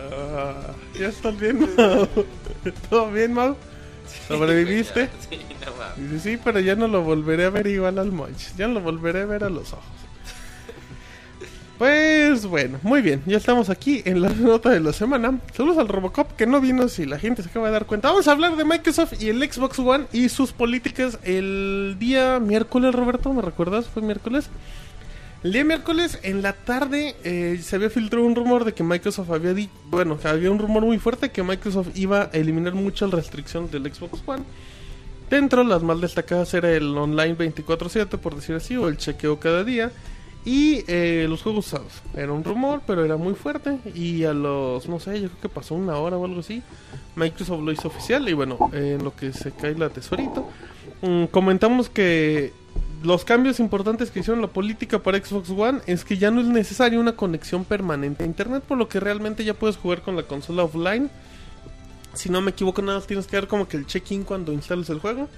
Ah, ya estás bien, Mau. ¿Todo bien, Mau? ¿Sobreviviste? Sí, no sí, pero ya no lo volveré a ver igual al Monch. Ya no lo volveré a ver a los ojos. Pues bueno, muy bien. Ya estamos aquí en la nota de la semana. Saludos al Robocop que no vino si la gente se acaba de dar cuenta. Vamos a hablar de Microsoft y el Xbox One y sus políticas el día miércoles, Roberto. ¿Me recuerdas? ¿Fue miércoles? El día miércoles en la tarde eh, se había filtrado un rumor de que Microsoft había dicho, bueno, había un rumor muy fuerte que Microsoft iba a eliminar muchas restricciones del Xbox One. Dentro, las más destacadas era el online 24/7, por decir así, o el chequeo cada día. Y eh, los juegos usados. Era un rumor, pero era muy fuerte. Y a los, no sé, yo creo que pasó una hora o algo así. Microsoft lo hizo oficial. Y bueno, en lo que se cae la tesorito. mm, comentamos que los cambios importantes que hicieron la política para Xbox One es que ya no es necesaria una conexión permanente a internet, por lo que realmente ya puedes jugar con la consola offline. Si no me equivoco, nada más tienes que dar como que el check-in cuando instales el juego.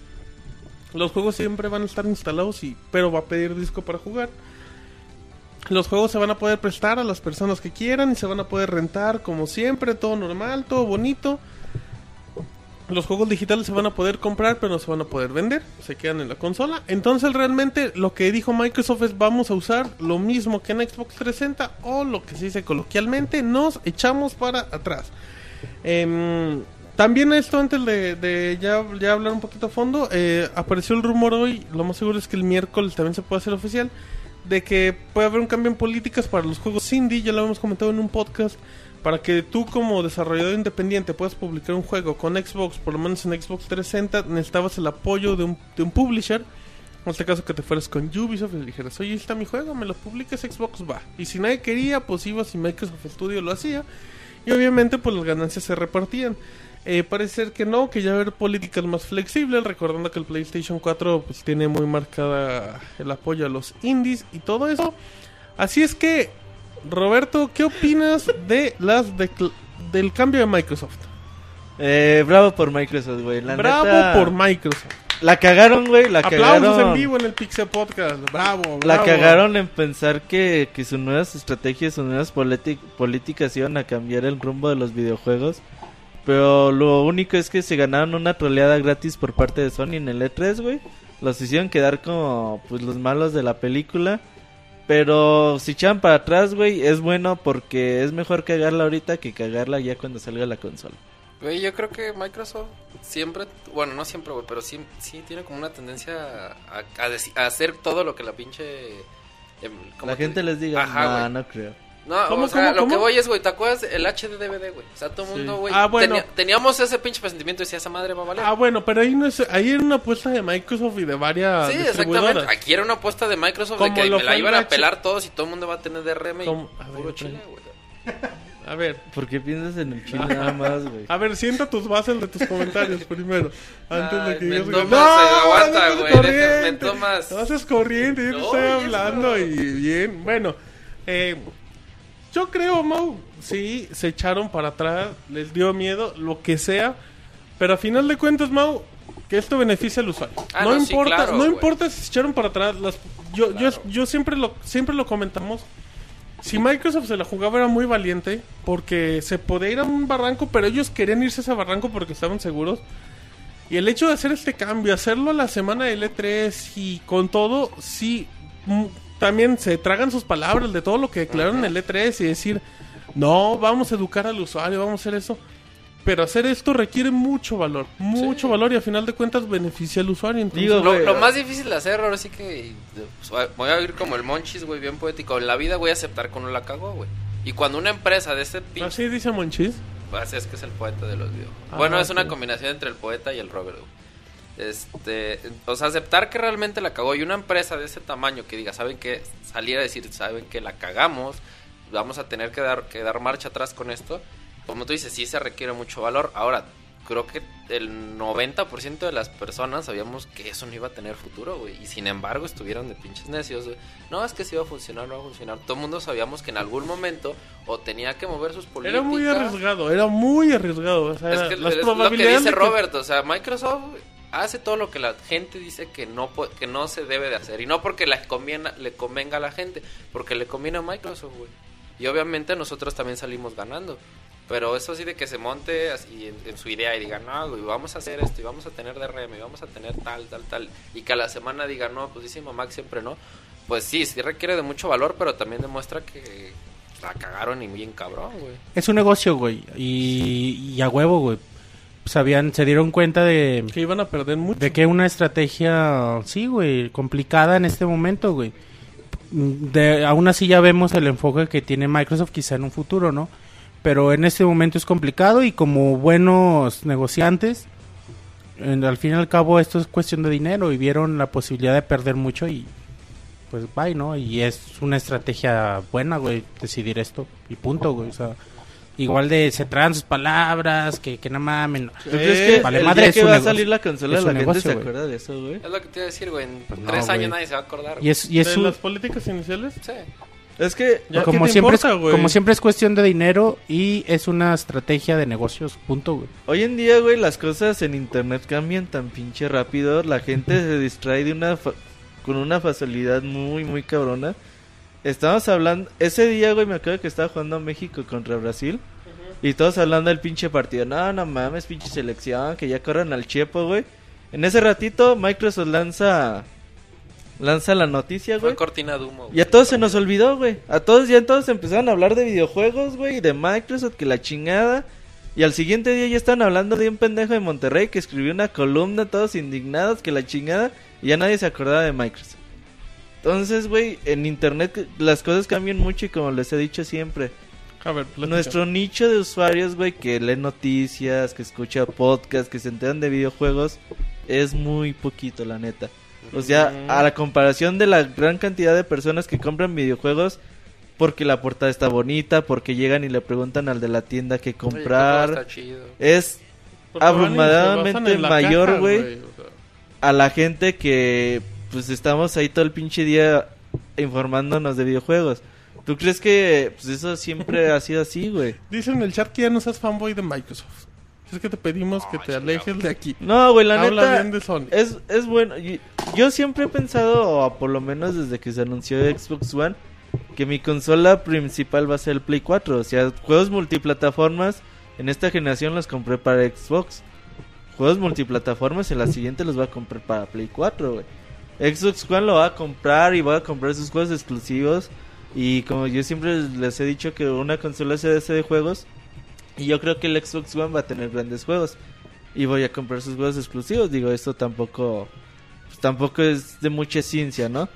Los juegos siempre van a estar instalados, y, pero va a pedir disco para jugar. Los juegos se van a poder prestar a las personas que quieran y se van a poder rentar como siempre, todo normal, todo bonito. Los juegos digitales se van a poder comprar, pero no se van a poder vender. Se quedan en la consola. Entonces, realmente, lo que dijo Microsoft es: vamos a usar lo mismo que en Xbox 360, o lo que se dice coloquialmente, nos echamos para atrás. Em, también esto, antes de, ya, ya hablar un poquito a fondo, eh, apareció el rumor hoy, lo más seguro es que el miércoles también se puede hacer oficial, de que puede haber un cambio en políticas para los juegos indie, ya lo hemos comentado en un podcast, para que tú como desarrollador independiente puedas publicar un juego con Xbox, por lo menos en Xbox 360, necesitabas el apoyo de un, de un publisher. En este caso que te fueras con Ubisoft y le dijeras, oye, está mi juego, me lo publicas Xbox, va. Y si nadie quería, pues ibas y Microsoft Studio lo hacía. Y obviamente pues las ganancias se repartían. Eh, parece ser que no, que ya va a haber políticas más flexibles, recordando que el PlayStation 4 pues tiene muy marcada el apoyo a los indies y todo eso. Así es que, Roberto, ¿qué opinas de las decl- del cambio de Microsoft? Eh, bravo por Microsoft, güey. La Bravo neta, por Microsoft. La cagaron, güey. La Aplausos cagaron. en vivo en el Pixel Podcast. Bravo, bravo. La cagaron en pensar que, que sus nuevas estrategias, sus nuevas políticas iban a cambiar el rumbo de los videojuegos. Pero lo único es que se ganaron una troleada gratis por parte de Sony en el E3, güey. Los hicieron quedar como pues los malos de la película. Pero si echan para atrás, güey, es bueno porque es mejor cagarla ahorita que cagarla ya cuando salga la consola. Güey, yo creo que Microsoft siempre, bueno, no siempre, güey, pero sí, sí tiene como una tendencia a, a deci- a hacer todo lo que la pinche... ¿cómo La te gente les diga, Ajá, no, no creo. No, ¿Cómo, o sea, cómo, lo cómo? que voy es, güey, ¿te acuerdas del HD DVD, güey? O sea, todo el mundo, güey, Ah, bueno. tenía- teníamos ese pinche presentimiento y decía, esa madre va a valer. Ah, bueno, pero ahí no es, ahí era una apuesta de Microsoft y de varias sí, distribuidoras. exactamente. Aquí era una apuesta de Microsoft Como de que me la iban el a pelar todos y todo el mundo va a tener DRM Como- y a ver, puro otra chile, vez. güey. A ver, ¿Por qué piensas en el chile nada más, güey? a ver, sienta tus bases de tus comentarios primero. Antes de Ay, que digas que- tomas, eh, aguanta, no güey, corriente, me tomas. No haces corriente, yo te No, estoy hablando eso. y bien. Bueno, Eh, yo creo, Mau, sí, se echaron para atrás, les dio miedo, lo que sea. Pero a final de cuentas, Mau, que esto beneficia al usuario. Ah, no, no, sí, importa, claro, no güey. importa si se echaron para atrás. Las, yo, yo, yo siempre lo, siempre lo comentamos. Si Microsoft se la jugaba era muy valiente porque se podía ir a un barranco, pero ellos querían irse a ese barranco porque estaban seguros. Y el hecho de hacer este cambio, hacerlo a la semana del E3 y con todo, sí, mm, también se tragan sus palabras de todo lo que declararon en el E3 y decir, no, vamos a educar al usuario, vamos a hacer eso. Pero hacer esto requiere mucho valor, mucho Sí. valor y a final de cuentas beneficia al usuario. Entonces, Digo, Lo, lo más difícil de hacer, ahora sí que pues, voy a ir como el Monchis, güey, bien poético. En la vida voy a aceptar que uno la cagó, güey. Y cuando una empresa de este pinche así dice Monchis. Pues es que es el poeta de los videojuegos. Ah, bueno, es una combinación entre el poeta y el Robert. güey. Este, o sea, aceptar que realmente la cagó y una empresa de ese tamaño que diga, ¿saben qué? Salir a decir, ¿saben que la cagamos? Vamos a tener que dar, que dar marcha atrás con esto. Como tú dices, sí se requiere mucho valor. Ahora, creo que el 90% de las personas sabíamos que eso no iba a tener futuro, güey. Y sin embargo, estuvieron de pinches necios, güey. No, es que sí iba a funcionar, no va a funcionar. Todo el mundo sabíamos que en algún momento o tenía que mover sus políticas. Era muy arriesgado, era muy arriesgado. O sea, Es que las es lo que dice que- Robert, o sea, Microsoft hace todo lo que la gente dice que no que no se debe de hacer y no porque le conviene le convenga a la gente, porque le conviene a Microsoft, güey. Y obviamente nosotros también salimos ganando. Pero eso sí de que se monte así en, su idea y diga, no, güey, vamos a hacer esto y vamos a tener DRM y vamos a tener tal, tal, tal. Y que a la semana diga, no, pues dice Max siempre no. Pues sí, sí requiere de mucho valor, pero también demuestra que la cagaron y bien cabrón, güey. Es un negocio, güey. Y a huevo, güey. Sabían, se dieron cuenta de, que iban a perder mucho. de que una estrategia, sí, güey, complicada en este momento, güey. De, aún así ya vemos el enfoque que tiene Microsoft quizá en un futuro, ¿no? Pero en este momento es complicado y como buenos negociantes, en- al fin y al cabo esto es cuestión de dinero y vieron la posibilidad de perder mucho y pues bye, ¿no? Y es una estrategia buena, güey, decidir esto y punto, güey. O sea, igual de se tragan sus palabras, que, que no mamen. no. ¿Tú crees que vale el madre, día es que va a negocio. salir la consola Es la un gente negocio, se güey. acuerda de eso, güey? Es lo que te iba a decir, güey. En Pues no, tres güey. años nadie se va a acordar. Y es, y es de un- las políticas iniciales. Sí. Es que Ya, como ¿qué te siempre importa, es, como siempre es cuestión de dinero y es una estrategia de negocios, punto, güey. hoy en día, güey, las cosas en internet cambian tan pinche rápido. La gente se distrae de una fa- con una facilidad muy, muy cabrona. Estábamos hablando, ese día, güey, me acuerdo que estaba jugando México contra Brasil. Y todos hablando del pinche partido. No, no mames, pinche selección, que ya corran al Chepo, güey. En ese ratito, Microsoft lanza lanza la noticia, Fue güey. cortina de humo. güey. Y a todos se nos olvidó, güey. A todos ya todos empezaron a hablar de videojuegos, güey, y de Microsoft, que la chingada. Y al siguiente día ya están hablando de un pendejo de Monterrey que escribió una columna, todos indignados, que la chingada, y ya nadie se acordaba de Microsoft. Entonces, güey, en internet las cosas cambian mucho y como les he dicho siempre, A ver, nuestro nicho de usuarios, güey, que lee noticias, que escucha podcasts, que se enteran de videojuegos, es muy poquito, la neta. O sea, a la comparación de la gran cantidad de personas que compran videojuegos porque la portada está bonita, porque llegan y le preguntan al de la tienda qué comprar, está chido. es Porque la mayor, güey. o sea. a la gente que pues estamos ahí todo el pinche día informándonos de videojuegos. ¿Tú crees que pues eso siempre ha sido así, güey? Dice en el chat que ya no seas fanboy de Microsoft. Es que te pedimos que te alejes de aquí. No, güey, la Habla neta bien de Sony. es es bueno. y- Yo siempre he pensado, o por lo menos desde que se anunció Xbox One, que mi consola principal va a ser el Play 4. O sea, juegos multiplataformas en esta generación los compré para Xbox. Juegos multiplataformas en la siguiente los voy a comprar para Play 4, güey. Xbox One lo va a comprar y voy a comprar sus juegos exclusivos. Y como yo siempre les he dicho que una consola se de juegos. Y yo creo que el Xbox One va a tener grandes juegos. Y voy a comprar sus juegos exclusivos. Digo, esto tampoco. Pues tampoco es de mucha ciencia, ¿no?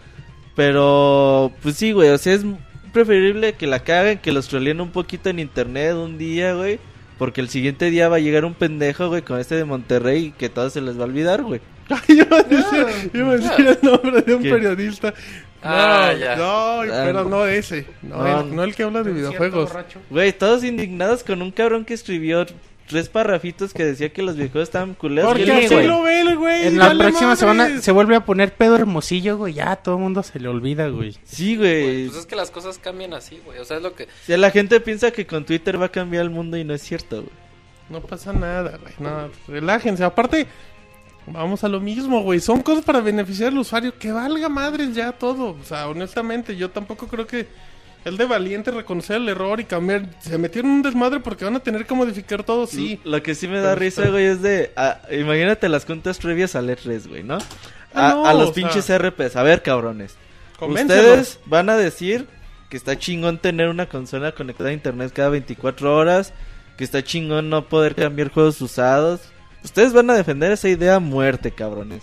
Pero, pues sí, güey. O sea, es preferible que la caguen, que los troleen un poquito en internet un día, güey. Porque el siguiente día va a llegar un pendejo, güey, con este de Monterrey que todo se les va a olvidar, güey. Ay, iba a decir, iba a decir el nombre de un periodista. No, Ah, ya. no, Ah, pero no ese. No, no. el, no el que habla de videojuegos. Güey, todos indignados con un cabrón que escribió tres parrafitos que decía que los videojuegos estaban culeros. Porque Sí, así güey. lo ve el güey. En la próxima semana se vuelve a poner pedo hermosillo, güey. Ya todo el mundo se le olvida, güey. Sí, güey. Pues es que las cosas cambian así, güey. O sea, es lo que. Sea, la gente piensa que con Twitter va a cambiar el mundo y no es cierto, güey. No pasa nada, güey. No, relájense. Aparte, vamos a lo mismo, güey. Son cosas para beneficiar al usuario. Que valga madres ya todo. O sea, honestamente, yo tampoco creo que el de valiente reconocer el error y cambiar. Se metieron en un desmadre porque van a tener que modificar todo, sí. Lo que sí me da Pero risa, está- güey, es de... ah, imagínate las cuentas previas al E3, güey, ¿no? Ah, A, no, a los pinches sea- RPs. A ver, cabrones. Ustedes van a decir que está chingón tener una consola conectada a internet cada 24 horas, que está chingón no poder cambiar juegos usados. Ustedes van a defender esa idea a muerte, cabrones.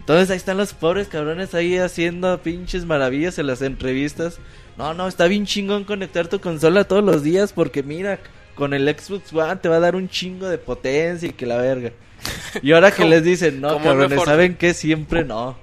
Entonces ahí están los pobres cabrones ahí haciendo pinches maravillas en las entrevistas. No, no, está bien chingón conectar tu consola todos los días porque mira, con el Xbox One te va a dar un chingo de potencia y que la verga. Y ahora que ¿Cómo- les dicen, no, cabrones? ¿saben qué? Siempre no.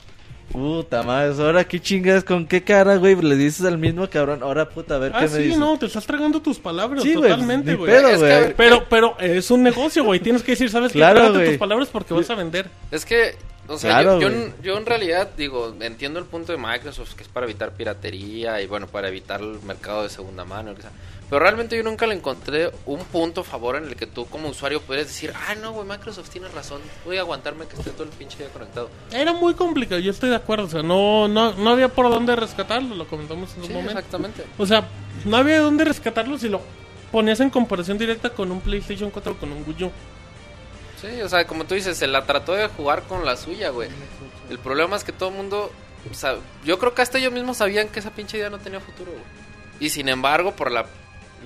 Puta madre, ahora qué chingas, con qué cara, güey, le dices al mismo cabrón, ahora puta, a ver Ah, qué me sí, dices. no, te estás tragando tus palabras Sí, totalmente, güey. que, güey. Pero, pero es un negocio, güey. Tienes que decir, ¿sabes Claro, qué? Trágate güey. tus palabras porque vas a vender. Es que, o sea, Claro, yo en realidad digo, entiendo el punto de Microsoft que es para evitar piratería y bueno, para evitar el mercado de segunda mano. o sea. Pero realmente yo nunca le encontré un punto a favor en el que tú como usuario pudieras decir, ah, no, güey, Microsoft tiene razón, voy a aguantarme que esté todo el pinche día conectado. Era muy complicado, yo estoy de acuerdo. O sea, no, no, no había por dónde rescatarlo, lo comentamos en un Sí, momento. exactamente. O sea, no había dónde rescatarlo si lo ponías en comparación directa con un PlayStation 4 o con un Wii U. Sí, o sea, como tú dices, se la trató de jugar con la suya, güey. El problema es que todo el mundo, o sea, yo creo que hasta ellos mismos sabían que esa pinche idea no tenía futuro, güey. Y sin embargo, por la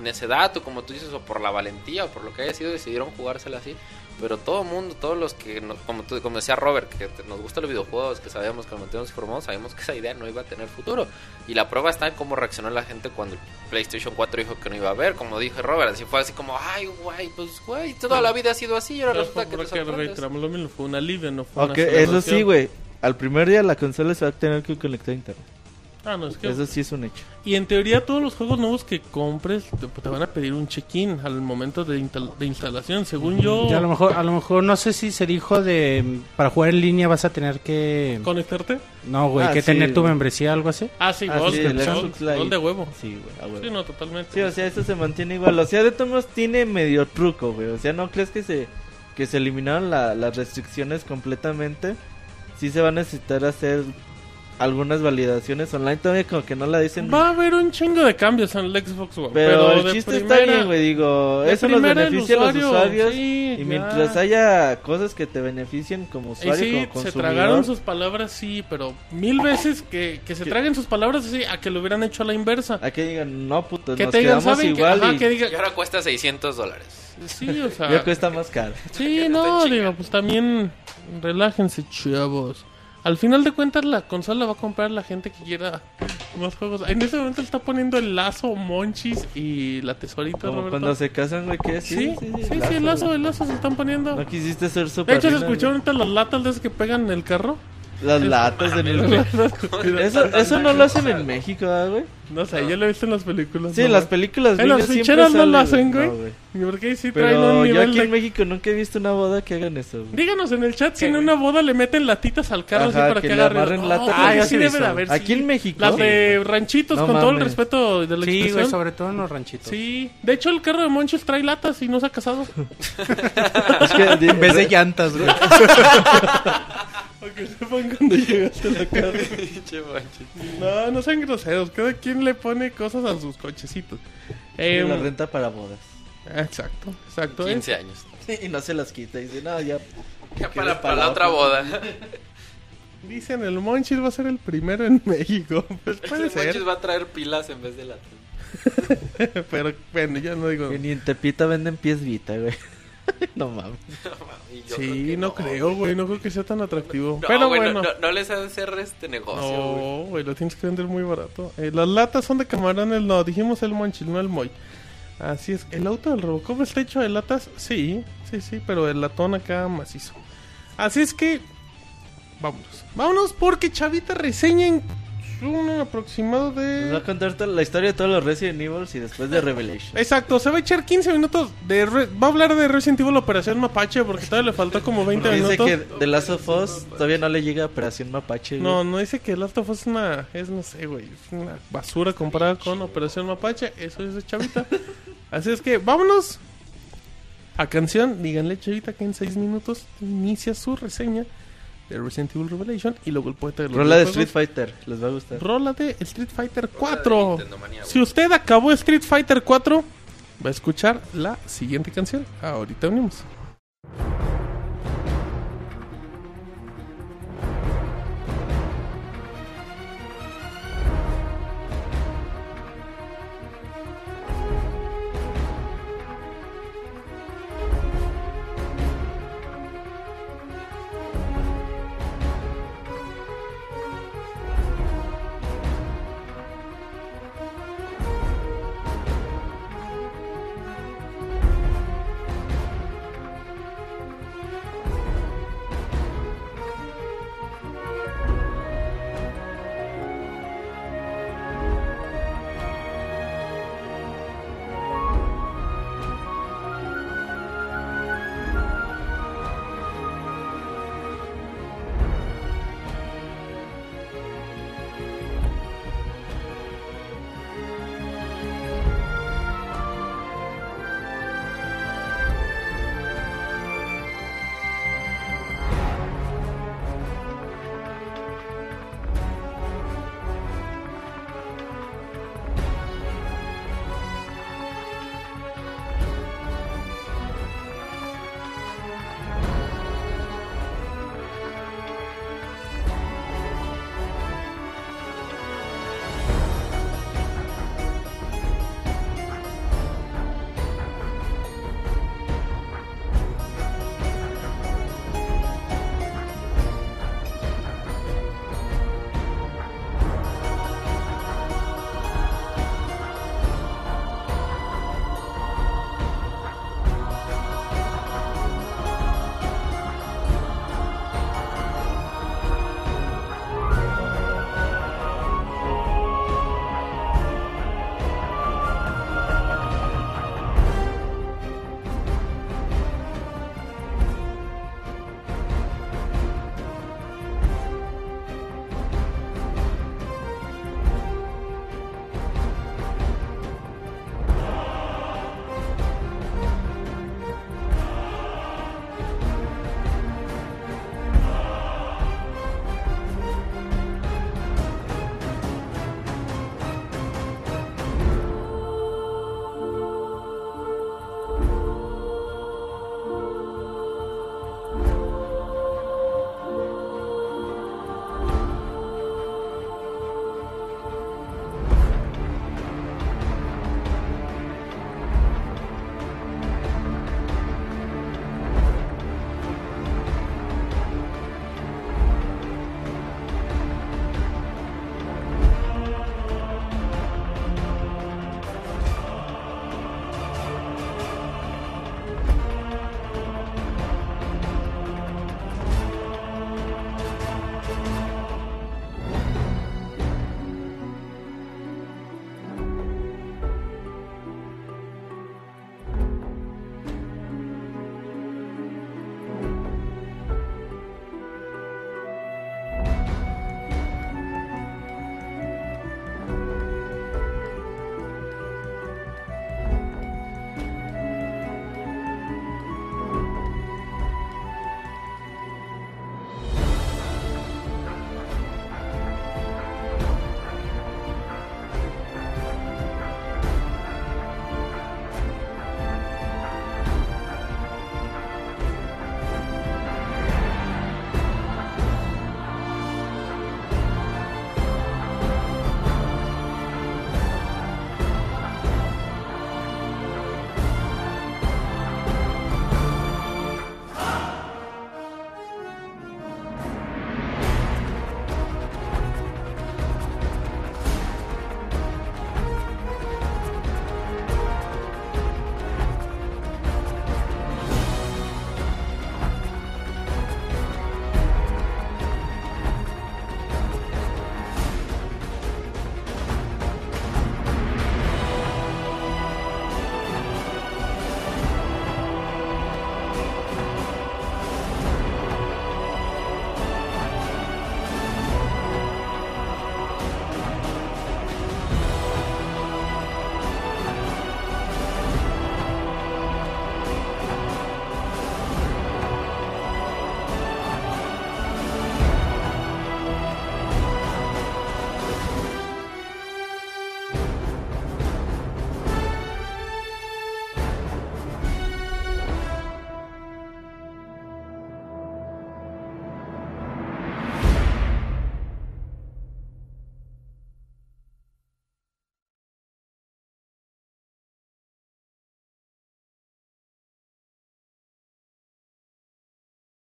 necedad o como tú dices, o por la valentía o por lo que haya sido, decidieron jugársela así. Pero todo el mundo, todos los que, como, tú, como decía Robert, que nos gustan los videojuegos, que sabíamos que nos mantenemos informados, sabíamos que esa idea no iba a tener futuro. Y la prueba está en cómo reaccionó la gente cuando el PlayStation 4 dijo que no iba a haber. Como dije Robert, así fue así como, ay, güey, pues, güey, toda la vida ha sido así y ahora Pero resulta que porque sorprendes. reiteramos lo mismo, fue un alivio, no fue Ok, una eso sí, güey. Al primer día la consola se va a tener que conectar a internet. Ah, no, es que... Eso sí es un hecho. Y en teoría todos los juegos nuevos que compres te, te van a pedir un check-in al momento de, instal- de instalación. Según yo, Y a lo mejor, a lo mejor no sé si se dijo de para jugar en línea vas a tener que conectarte. no, güey, Ah, que sí, tener tu membresía algo así. Ah, sí, Ah, Gold, sí, el Gold, Xbox Live. Gold de huevo. Sí, güey, a huevo. Sí, no, totalmente. Sí, o sea, eso se mantiene igual. O sea, de todos modos tiene medio truco, güey. O sea, ¿no crees que se, que se eliminaron la- las restricciones completamente? Sí se va a necesitar hacer algunas validaciones online. Todavía como que no la dicen. Va a haber un chingo de cambios en el Xbox One. pero, el chiste está primera- bien, güey. Digo, eso nos beneficia a los usuario, usuarios. sí, y ya. mientras haya cosas que te beneficien como Y usuario, sí, como se tragaron sus palabras, sí, pero mil veces que, que se Que- traguen sus palabras así a que lo hubieran hecho a la inversa. A que digan, no, puto, Que nos te digan, quedamos ¿saben? Que, igual ajá, y que digan, Y ahora cuesta 600 dólares. sí, o sea, ya cuesta más caro. Sí, Está no, digo, pues también relájense, chavos. Al final de cuentas, la consola la va a comprar la gente que quiera más juegos. En ese momento está poniendo el lazo, Monchis y la tesorita, Como Roberto. cuando se casan, güey, ¿qué? Sí, sí, sí, el lazo, el lazo se están poniendo. No quisiste ser De super hecho, se escucharon ahorita las latas de esas que pegan en el carro. Las latas en el... Eso, eso no lo hacen en México, ¿verdad, güey? No sé, yo lo he visto en las películas. Sí, ¿no? en las películas En las ficheras no lo hacen, güey. No, güey. ¿Y por qué sí traen Pero un yo nivel aquí de... en México nunca he visto una boda que hagan eso, güey. Díganos en el chat si en una boda le meten latitas al carro así para que No, latas. creo Ah, yo debe de haber. Aquí sí. en México. Las de ranchitos, No con todo el respeto de la Sí, güey, expresión. sobre todo en los ranchitos. Sí, de hecho el carro de Monchis trae latas y no se ha casado. Es que, En vez de llantas, güey. Para que sepan cuando llegaste a la casa. No, no sean groseros. Cada quien le pone cosas a sus cochecitos. Eh, la renta para bodas. exacto, exacto. eh. 15 años. Y no se las quita. Y dice, no, ya. Ya ¿Quieres para, para la otra boda. Dicen el Monchis va a ser el primero en México. Pues puede El ser. Monchis va a traer pilas en vez de la Pero bueno, ya no digo. Que ni en Tepita venden pies Vita, güey. no mames. Creo Sí, que no, creo, güey. No creo que sea tan atractivo. No, Pero no- bueno. no, no les ha de hacer este negocio, güey. No, güey, lo tienes que vender muy barato. Eh, las latas son de camarones, no, dijimos el Monchil, no el Moy. Así es. ¿El auto del Robocop está hecho de latas? Sí, sí, sí, pero el latón acá macizo. Así es que... Vámonos. Vámonos porque Chavita reseña en un aproximado Nos va a de... contar la historia de todos los Resident Evil y después de Revelation. Exacto, se va a echar 15 minutos de... re- Va a hablar de Resident Evil Operación Mapache porque todavía le faltó como 20 Dice minutos. que The Last of Us todavía no le llega a Operación Mapache. güey. No, no dice que Last of Us es una... Es, no sé, güey. Es una basura comparada con Operación Mapache. Eso es Chavita. Así es que vámonos a canción. Díganle, Chavita, que en 6 minutos inicia su reseña de Resident Evil Revelation y luego el poeta de los Rola de. Street Fighter, les va a gustar. Rola de Street Fighter Rola de 4. Nintendo Manía, güey. Si usted acabó Street Fighter 4, va a escuchar la siguiente canción. Ahorita unimos.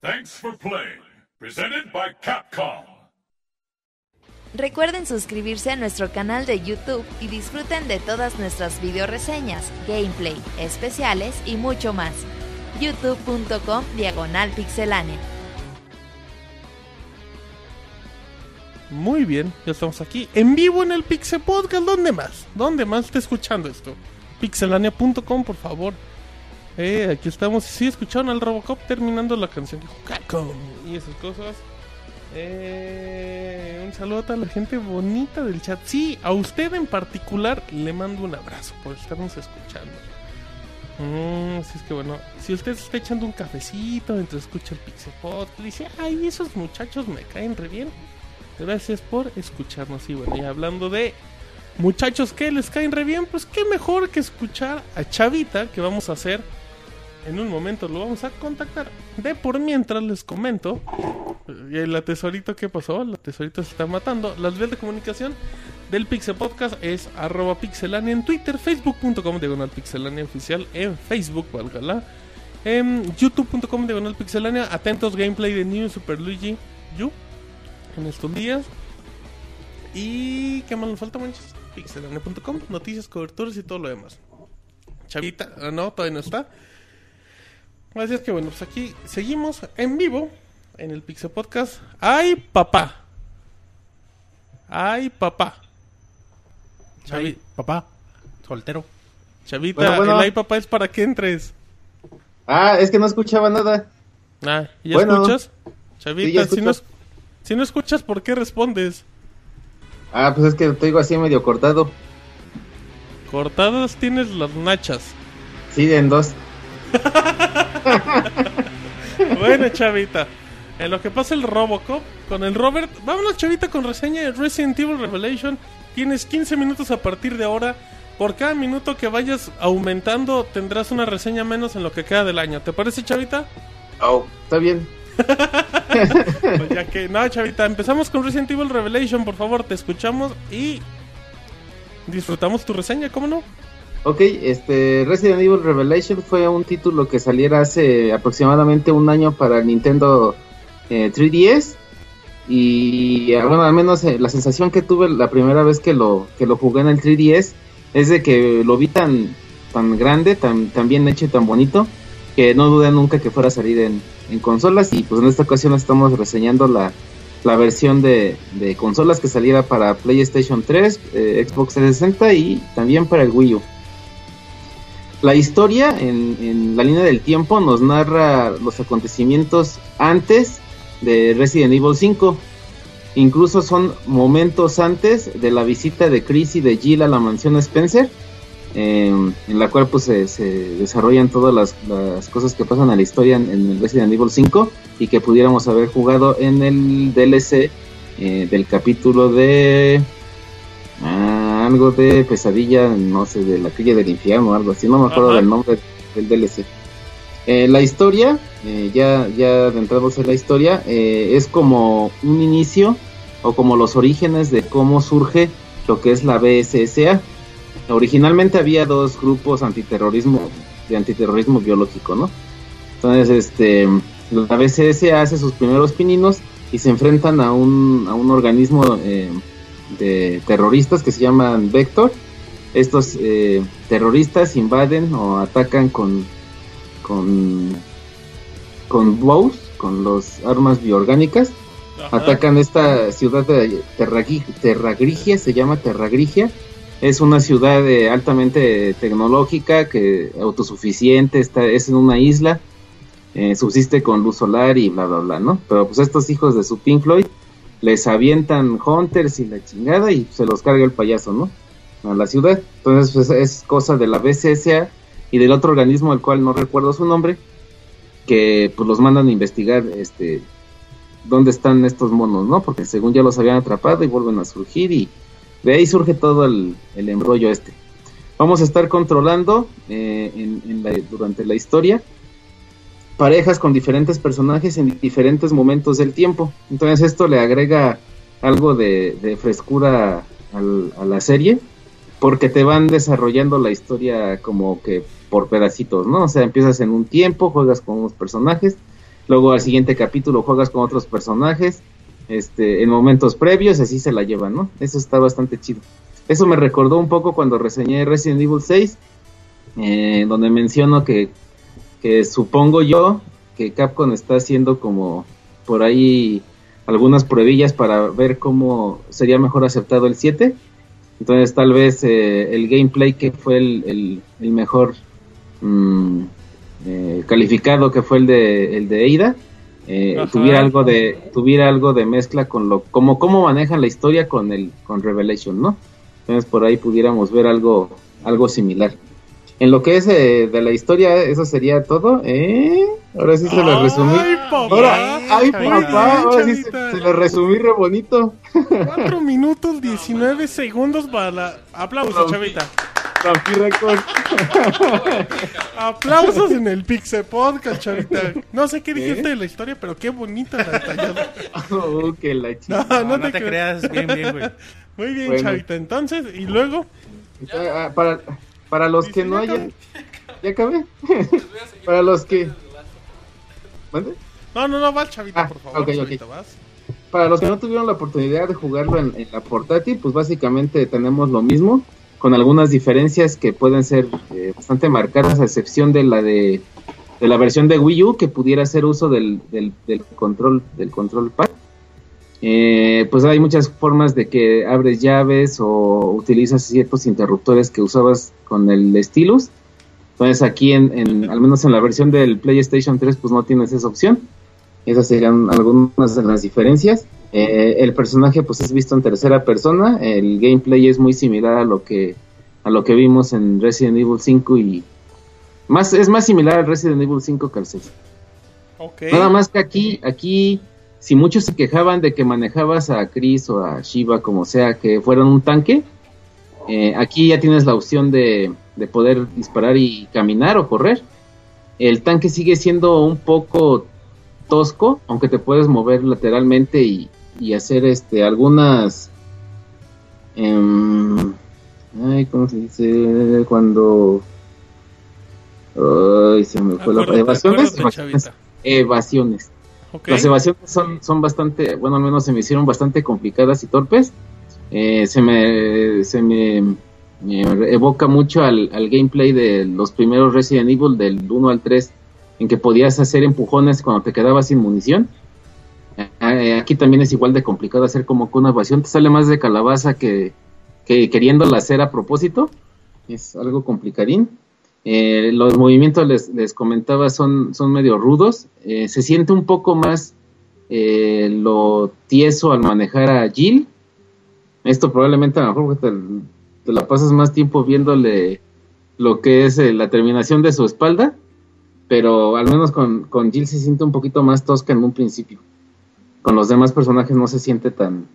Thanks for playing. Presented by Capcom. Recuerden suscribirse a nuestro canal de YouTube y disfruten de todas nuestras video reseñas, gameplay, especiales y mucho más. youtube.com diagonal pixelánea. Muy bien, ya estamos aquí en vivo en el Pixel Podcast. ¿Dónde más? ¿Dónde más está escuchando esto? Pixelania.com, por favor. Eh, aquí estamos. Sí, escucharon al Robocop terminando la canción que Capcom y esas cosas. Eh, un saludo a toda la gente bonita del chat. Sí, a usted en particular le mando un abrazo por estarnos escuchando. Mm, así es que bueno, si usted está echando un cafecito mientras escucha el Pixel dice, ay, esos muchachos me caen re bien. Gracias por escucharnos. Y bueno, y hablando de muchachos que les caen re bien, pues qué mejor que escuchar a Chavita, que vamos a hacer en un momento, lo vamos a contactar. De por mientras les comento, el tesorito, ¿qué pasó? La tesorito se está matando. Las vías de comunicación del Pixel Podcast es arroba pixelania en Twitter, facebook.com diagonal pixelania oficial en Facebook, válgala. En youtube.com diagonal pixelania, atentos gameplay de New Super Luigi U en estos días. Y qué más nos falta, manches. Pixelania.com, noticias, coberturas y todo lo demás. Chavita, ah, no, todavía no está. Así es que bueno, pues aquí seguimos en vivo en el Pixel Podcast. ¡Ay, papá! ¡Ay, papá! Chavi- papá, soltero. Chavita, Bueno, bueno. el ay, papá es para que entres. Ah, es que no escuchaba nada. Ah, ¿ya Bueno. escuchas? Sí, Chavita, ya si, no, escucho. si no escuchas, ¿por qué respondes? Ah, pues es que te digo así medio cortado. Cortadas tienes las nachas. Sí, en dos. Bueno, Chavita. En lo que pasa el Robocop con el Robert. Vámonos, Chavita, con reseña de Resident Evil Revelation. Tienes 15 minutos a partir de ahora. Por cada minuto que vayas aumentando, tendrás una reseña menos en lo que queda del año. ¿Te parece, Chavita? Oh, está bien. Pues ya que. No, Chavita, empezamos con Resident Evil Revelation. Por favor, te escuchamos y. Disfrutamos tu reseña, ¿cómo no? Ok, este Resident Evil Revelation fue un título que saliera hace aproximadamente un año para Nintendo eh, 3DS. Y eh, bueno, al menos eh, la sensación que tuve la primera vez que lo, que lo jugué en el 3DS es de que lo vi tan, tan grande, tan, tan bien hecho y tan bonito, que no dudé nunca que fuera a salir en, consolas. Y pues en esta ocasión estamos reseñando la, la versión de, de consolas que saliera para PlayStation 3, eh, Xbox 360 y también para el Wii U. La historia en, en la línea del tiempo nos narra los acontecimientos antes de Resident Evil 5. Incluso son momentos antes de la visita de Chris y de Jill a la mansión Spencer, eh, en la cual pues se, se desarrollan todas las, cosas que pasan a la historia en, en el Resident Evil 5 y que pudiéramos haber jugado en el DLC eh, del capítulo de ah, algo de pesadilla, no sé, de la calle del infierno o algo así, no me acuerdo Ajá. del nombre del DLC. Eh, la historia, eh, ya, ya adentramos en la historia, eh, es como un inicio o como los orígenes de cómo surge lo que es la BSSA. Originalmente había dos grupos antiterrorismo, de antiterrorismo biológico, ¿no? Entonces, este, la BSSA hace sus primeros pininos y se enfrentan a un, a un organismo eh, de terroristas que se llaman Vector. Estos eh, terroristas invaden o atacan con con con bows, con los armas bioorgánicas. Ajá. Atacan esta ciudad de Terragri- Terragrigia, se llama Terragrigia. Es una ciudad eh, altamente tecnológica, que autosuficiente, está, es en una isla, eh, subsiste con luz solar y bla bla bla, ¿no? Pero pues estos hijos de su Pink Floyd les avientan hunters y la chingada y se los carga el payaso, ¿no? A la ciudad. Entonces pues, es cosa de la BCSA y del otro organismo al cual no recuerdo su nombre, que pues los mandan a investigar este dónde están estos monos, ¿no? Porque según ya los habían atrapado y vuelven a surgir y de ahí surge todo el, el embrollo este. Vamos a estar controlando eh, en- la- durante la historia parejas con diferentes personajes en diferentes momentos del tiempo. Entonces esto le agrega algo de, frescura al- a la serie porque te van desarrollando la historia como que por pedacitos, ¿no? O sea, empiezas en un tiempo, juegas con unos personajes luego al siguiente capítulo juegas con otros personajes, este, en momentos previos, así se la llevan, ¿no? Eso está bastante chido. Eso me recordó un poco cuando reseñé Resident Evil 6, eh, donde menciono que, que supongo yo que Capcom está haciendo como por ahí algunas pruebillas para ver cómo sería mejor aceptado el 7. Entonces tal vez eh, el gameplay que fue el, el, mejor mm, eh, calificado, que fue el de, el de Eida, eh, tuviera algo de tuviera algo de mezcla con lo como cómo manejan la historia con el con Revelation, ¿no? Entonces por ahí pudiéramos ver algo algo similar. En lo que es de la historia, eso sería todo. ¿eh? Ahora sí se lo resumí. Ay, papá. Ahora, ay, papá. Ahora sí se, se lo resumí re bonito. 4 minutos 19 segundos para la... Aplausos, chavita. Record. Aplausos en el Pixel Podcast, chavita. No sé qué dijiste de la historia, pero qué bonita la detallada. Oh, que la chica. No, No, no, no te creas, bien, bien, güey. Muy bien, Bueno. chavita. Entonces, y luego... Ah, para, para los que no hayan. ¿Ya acabé? para los que. ¿Mande? No, no, no, vas, chavita, Ah, por favor. ok, ok. chavita, vas. Para los que no tuvieron la oportunidad de jugarlo en, en la portátil, pues básicamente tenemos lo mismo, con algunas diferencias que pueden ser eh, bastante marcadas, a excepción de la de, de la versión de Wii U que pudiera hacer uso del, del, del control del control pad. Eh, pues hay muchas formas de que abres llaves o utilizas ciertos interruptores que usabas con el stylus. Entonces aquí, en, en- al menos en la versión del PlayStation 3, pues no tienes esa opción. Esas serían algunas de las diferencias. Eh, el personaje pues es visto en tercera persona. El gameplay es muy similar a lo que a lo que vimos en Resident Evil 5 y más es más similar al Resident Evil 5 que al 6. Ok. Nada más que aquí aquí si muchos se quejaban de que manejabas a Chris o a Shiva como sea que fueran un tanque, eh, aquí ya tienes la opción de, de poder disparar y caminar o correr. El tanque sigue siendo un poco tosco, aunque te puedes mover lateralmente y, y hacer este algunas em, ay, ¿cómo se dice? cuando ay, se me fue la evasiones, evasiones. Las evasiones son, son bastante, bueno, al menos se me hicieron bastante complicadas y torpes. Eh, se me, se me, evoca mucho al, al gameplay de los primeros Resident Evil del 1 al 3, en que podías hacer empujones cuando te quedabas sin munición. Eh, aquí también es igual de complicado hacer como que una evasión, te sale más de calabaza que, que queriéndola hacer a propósito. Es algo complicadín. Eh, los movimientos les, comentaba son, son medio rudos. Eh, se siente un poco más eh, lo tieso al manejar a Jill. Esto probablemente a lo mejor te, te la pasas más tiempo viéndole lo que es eh, la terminación de su espalda. Pero al menos con, con Jill se siente un poquito más tosca en un principio. Con los demás personajes no se siente tan,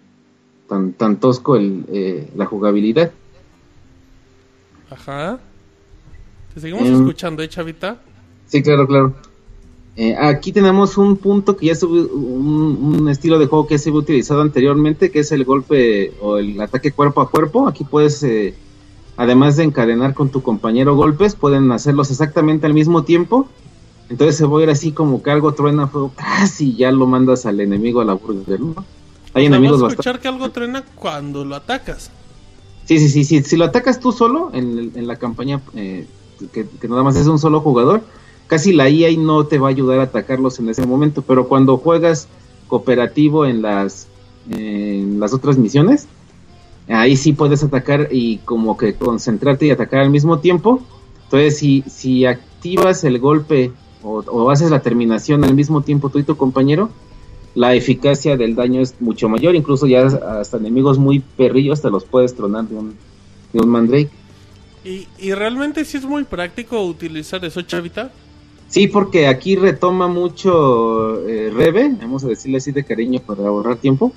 tan, tan tosco la jugabilidad. Ajá. Te seguimos Em. escuchando, ¿eh, chavita? Sí, claro, claro. Eh, aquí tenemos un punto que ya se un, un estilo de juego que se había utilizado anteriormente, que es el golpe o el ataque cuerpo a cuerpo. Aquí puedes, eh, además de encadenar con tu compañero golpes, pueden hacerlos exactamente al mismo tiempo. Entonces se va a ir así como que algo truena fuego, casi ya lo mandas al enemigo a la burger, ¿no? Hay O sea, enemigos vas a bastante... escuchar que algo truena cuando lo atacas. Sí, sí, sí, sí. Si lo atacas tú solo en, en la campaña eh, que, nada más es un solo jugador, casi la EA no te va a ayudar a atacarlos en ese momento. Pero cuando juegas cooperativo en las, en las otras misiones, ahí sí puedes atacar y como que concentrarte y atacar al mismo tiempo. Entonces, si, si activas el golpe o, o haces la terminación al mismo tiempo tú y tu compañero, la eficacia del daño es mucho mayor, incluso ya hasta enemigos muy perrillos te los puedes tronar de un, de un mandrake. Y, y realmente sí es muy práctico utilizar eso, chavita. Sí, porque aquí retoma mucho eh, Rebe, vamos a decirle así de cariño para ahorrar tiempo.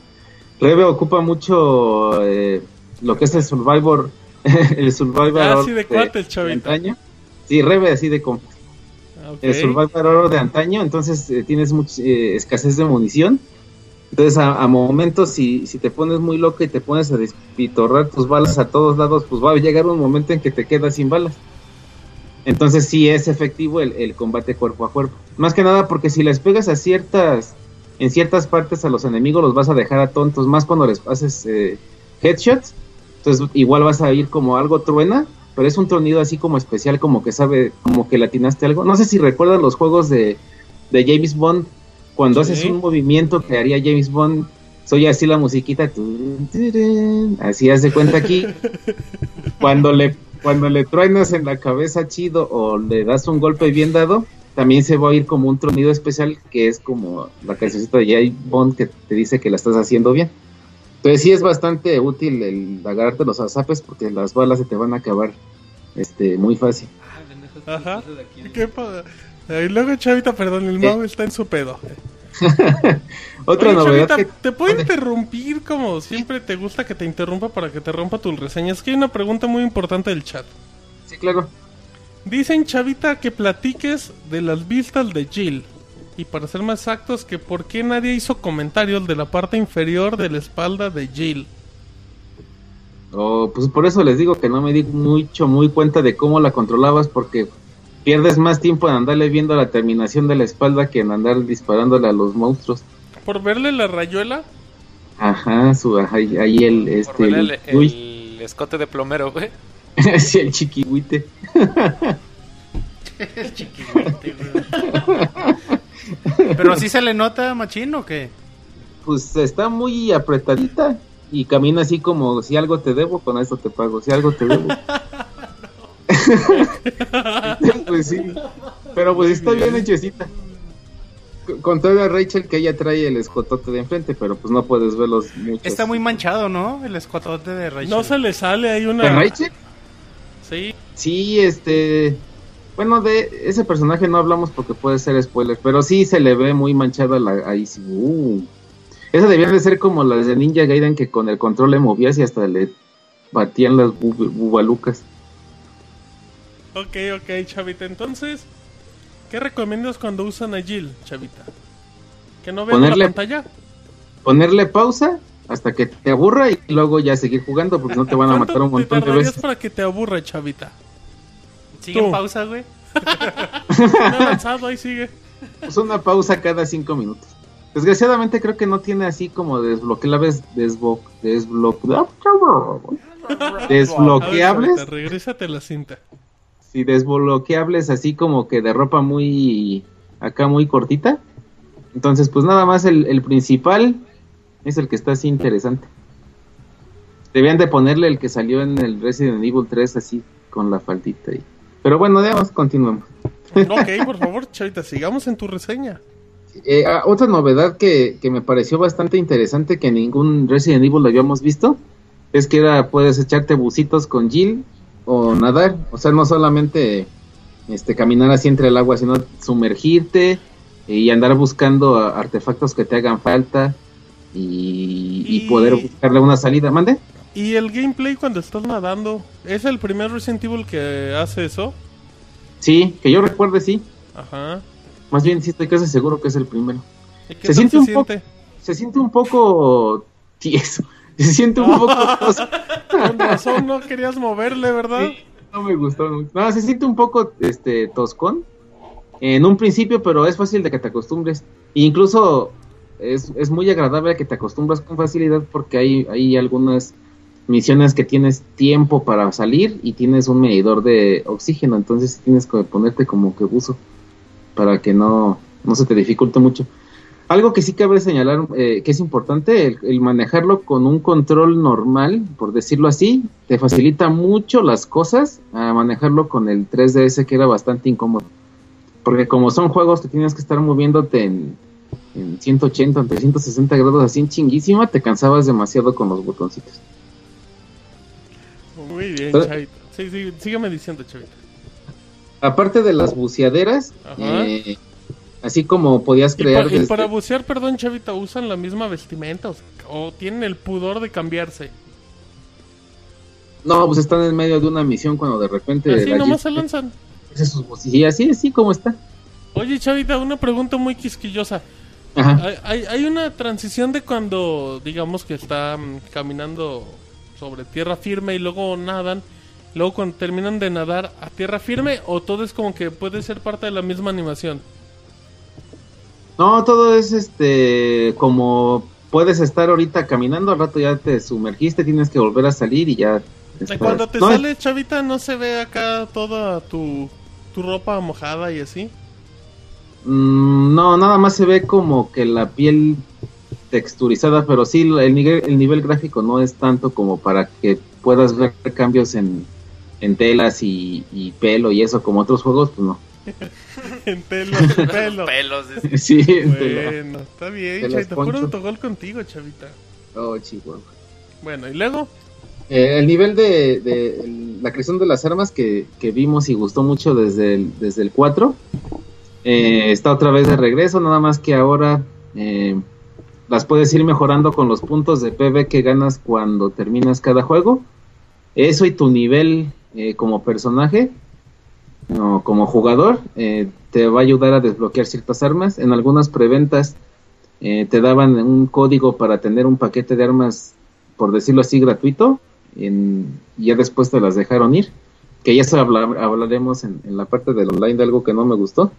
Rebe ocupa mucho eh, lo que es el Survivor, el Survivor Ah, sí, de cuates, antaño. Sí, Rebe así de compa. Ah, ok. el Survivor de antaño, entonces eh, tienes mucha eh, escasez de munición. Entonces a, momentos si, si te pones muy loco y te pones a despitorrar tus balas a todos lados, pues va a llegar un momento en que te quedas sin balas. Entonces sí es efectivo el, el combate cuerpo a cuerpo. Más que nada porque si les pegas a ciertas, en ciertas partes a los enemigos los vas a dejar a tontos, más cuando les haces eh, headshots. Entonces igual vas a ir como algo truena, pero es un tronido así como especial, como que sabe, como que latinaste algo. No sé si recuerdan los juegos de, de James Bond, cuando Sí. haces un movimiento que haría James Bond, soy así la musiquita, así haz de cuenta aquí. cuando le cuando le truenas en la cabeza chido o le das un golpe bien dado, también se va a ir como un tronido especial que es como la cancioncita de James Bond que te dice que la estás haciendo bien. Entonces sí es bastante útil el agarrarte los azapes porque las balas se te van a acabar este muy fácil. Ajá. ¿Qué pa- Y luego, Chavita, perdón, el Eh. Mau está en su pedo. Otra Oye, novedad Chavita, que ¿te puedo interrumpir como siempre te gusta que te interrumpa para que te rompa tus reseñas? Que hay una pregunta muy importante del chat. sí, claro. Dicen, Chavita, que platiques de las vistas de Jill. Y para ser más exactos, que por qué nadie hizo comentarios de la parte inferior de la espalda de Jill. Oh, pues por eso les digo que no me di mucho muy cuenta de cómo la controlabas porque pierdes más tiempo en andarle viendo la terminación de la espalda que en andar disparándole a los monstruos. Por verle la rayuela, Ajá, su, ajá, ahí el Por este verle el, el, uy, el escote de plomero, güey. sí, el chiquihuite. Pero sí se le nota machín o qué? Pues está muy apretadita y camina así como si algo te debo, con eso te pago, si algo te debo. pues sí, pero pues está bien hechecita. Con toda Rachel que ella trae el escotote de enfrente, pero pues no puedes verlos mucho. Está muy manchado, ¿no? El escotote de Rachel. no se le sale ¿De una... Rachel? Sí, Sí, este. Bueno, de ese personaje no hablamos porque puede ser spoiler, pero sí se le ve muy manchada la. Ahí sí. Uh. Esa debía de ser como las de Ninja Gaiden que con el control le movías y hasta le batían las bu- bubalucas. Ok, ok, Chavita. Entonces, ¿qué recomiendas cuando usan a Jill, Chavita? ¿Que no vean la pantalla? Ponerle pausa hasta que te aburra y luego ya seguir jugando porque no te van a ¿Cuánto matar un te montón de veces. para que te aburra, Chavita? Sigue en pausa, güey. No he avanzado, ahí sigue. Pues una pausa cada cinco minutos. Desgraciadamente creo que no tiene así como desbloqueables, desblo, desblo, A ver, desbloqueables. Chavita, regrésate la cinta. Sí, desbloqueables así como que de ropa muy acá muy cortita. Entonces, pues nada más el, el principal es el que está así interesante. Debían de ponerle el que salió en el Resident Evil 3 así con la faldita ahí. Pero bueno, digamos, continuemos. Ok, por favor, Chavita, sigamos en tu reseña. Eh, ah, otra novedad que, que me pareció bastante interesante que ningún Resident Evil lo habíamos visto es que ahora puedes echarte bucitos con Jill o nadar, o sea, no solamente este caminar así entre el agua, sino sumergirte y andar buscando artefactos que te hagan falta y, y Y- poder buscarle una salida. ¿Mande? ¿Y el gameplay cuando estás nadando? ¿Es el primer Resident Evil que hace eso? Sí, que yo recuerde, sí. Ajá. Más bien, sí estoy casi seguro que es el primero. ¿Y qué Se siente se un poco-? Se siente un poco tieso. Se siente un poco... Con razón no querías moverle, ¿verdad? Sí, no me gustó mucho. No, se siente un poco este toscón en un principio, pero es fácil de que te acostumbres. E incluso es, es muy agradable que te acostumbras con facilidad porque hay, hay algunas misiones que tienes tiempo para salir y tienes un medidor de oxígeno, entonces tienes que ponerte como que buzo para que no, no se te dificulte mucho. Algo que sí cabe señalar eh, que es importante, el, el manejarlo con un control normal, por decirlo así, te facilita mucho las cosas a manejarlo con el 3DS que era bastante incómodo. Porque como son juegos que tienes que estar moviéndote en, en 180, en 360 grados así en chinguísima, te cansabas demasiado con los botoncitos. Muy bien, Chavita. Sí, sí, sígueme diciendo, Chavita. Aparte de las buceaderas, eh, así como podías Y, crear... pa- y para bucear, perdón, Chavita, ¿usan la misma vestimenta? O, sea, o tienen el pudor de cambiarse? No, pues están en medio de una misión cuando de repente... Así nomás se lanzan. bucillas, así, así como está. Oye, Chavita, una pregunta muy quisquillosa. Ajá. Hay, hay, hay una transición de cuando, digamos que está mm, caminando sobre tierra firme y luego nadan Luego cuando terminan de nadar a tierra firme o todo es como que puede ser parte de la misma animación. No, todo es este como puedes estar ahorita caminando, al rato ya te sumergiste, tienes que volver a salir y ya. Cuando te No, sales, chavita, no se ve acá toda tu, tu ropa mojada y así. mm, no, nada más se ve como que la piel texturizada, pero sí el nivel, el nivel gráfico no es tanto como para que puedas ver cambios en, en telas y, y pelo y eso como otros juegos, pues no. en pelo, en pelo. Pelos. es- sí, en tela. Bueno, está bien, chavita. Puro autogol contigo, chavita. Oh, chihuahua. Bueno, y luego, Eh, el nivel de, de el- la creación de las armas que, que vimos y gustó mucho desde el, desde el 4 eh, está otra vez de regreso, nada más que ahora eh, las puedes ir mejorando con los puntos de PV que ganas cuando terminas cada juego. Eso y tu nivel eh, como personaje o como jugador eh, te va a ayudar a desbloquear ciertas armas. En algunas preventas eh, te daban un código para tener un paquete de armas por decirlo así, gratuito. En, y ya después te las dejaron ir. Que ya habla- hablaremos en, la parte del online de algo que no me gustó.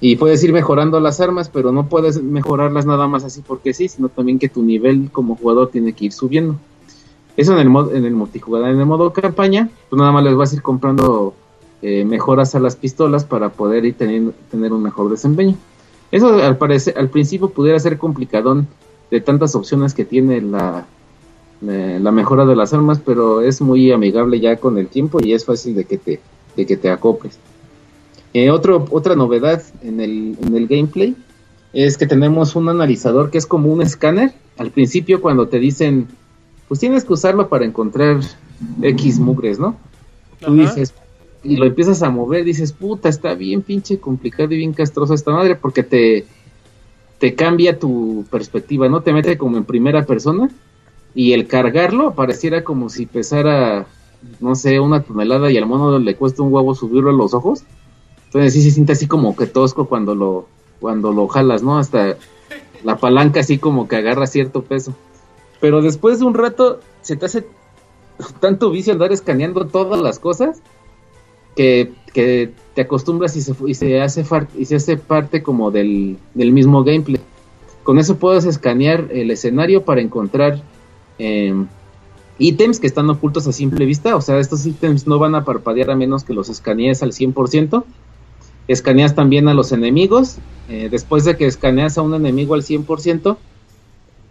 Y puedes ir mejorando las armas, pero no puedes mejorarlas nada más así porque sí, sino también que tu nivel como jugador tiene que ir subiendo. Eso en el, mod, en el multijugador, en el modo campaña, pues nada más les vas a ir comprando eh, mejoras a las pistolas para poder ir teniendo, tener un mejor desempeño. Eso al, parecer, al principio pudiera ser complicadón de tantas opciones que tiene la, eh, la mejora de las armas, pero es muy amigable ya con el tiempo y es fácil de que te, de que te acoples. Eh, otro, otra novedad en el, en el gameplay es que tenemos un analizador que es como un escáner. Al principio cuando te dicen, pues tienes que usarlo para encontrar X mugres, ¿no? Tú Ajá. dices, y lo empiezas a mover, dices, puta, está bien pinche complicado y bien castroso esta madre porque te, te cambia tu perspectiva, ¿no? Te mete como en primera persona y el cargarlo pareciera como si pesara, no sé, una tonelada y al mono le cuesta un huevo subirlo a los ojos. Entonces sí se siente así como que tosco cuando lo, cuando lo jalas, ¿no? Hasta la palanca así como que agarra cierto peso. Pero después de un rato se te hace tanto vicio andar escaneando todas las cosas que, te acostumbras y se, hace y se hace parte como del, del mismo gameplay. Con eso puedes escanear el escenario para encontrar eh, ítems que están ocultos a simple vista. O sea, estos ítems no van a parpadear a menos que los escanees al 100%. Escaneas también a los enemigos. eh, después de que escaneas a un enemigo al 100%,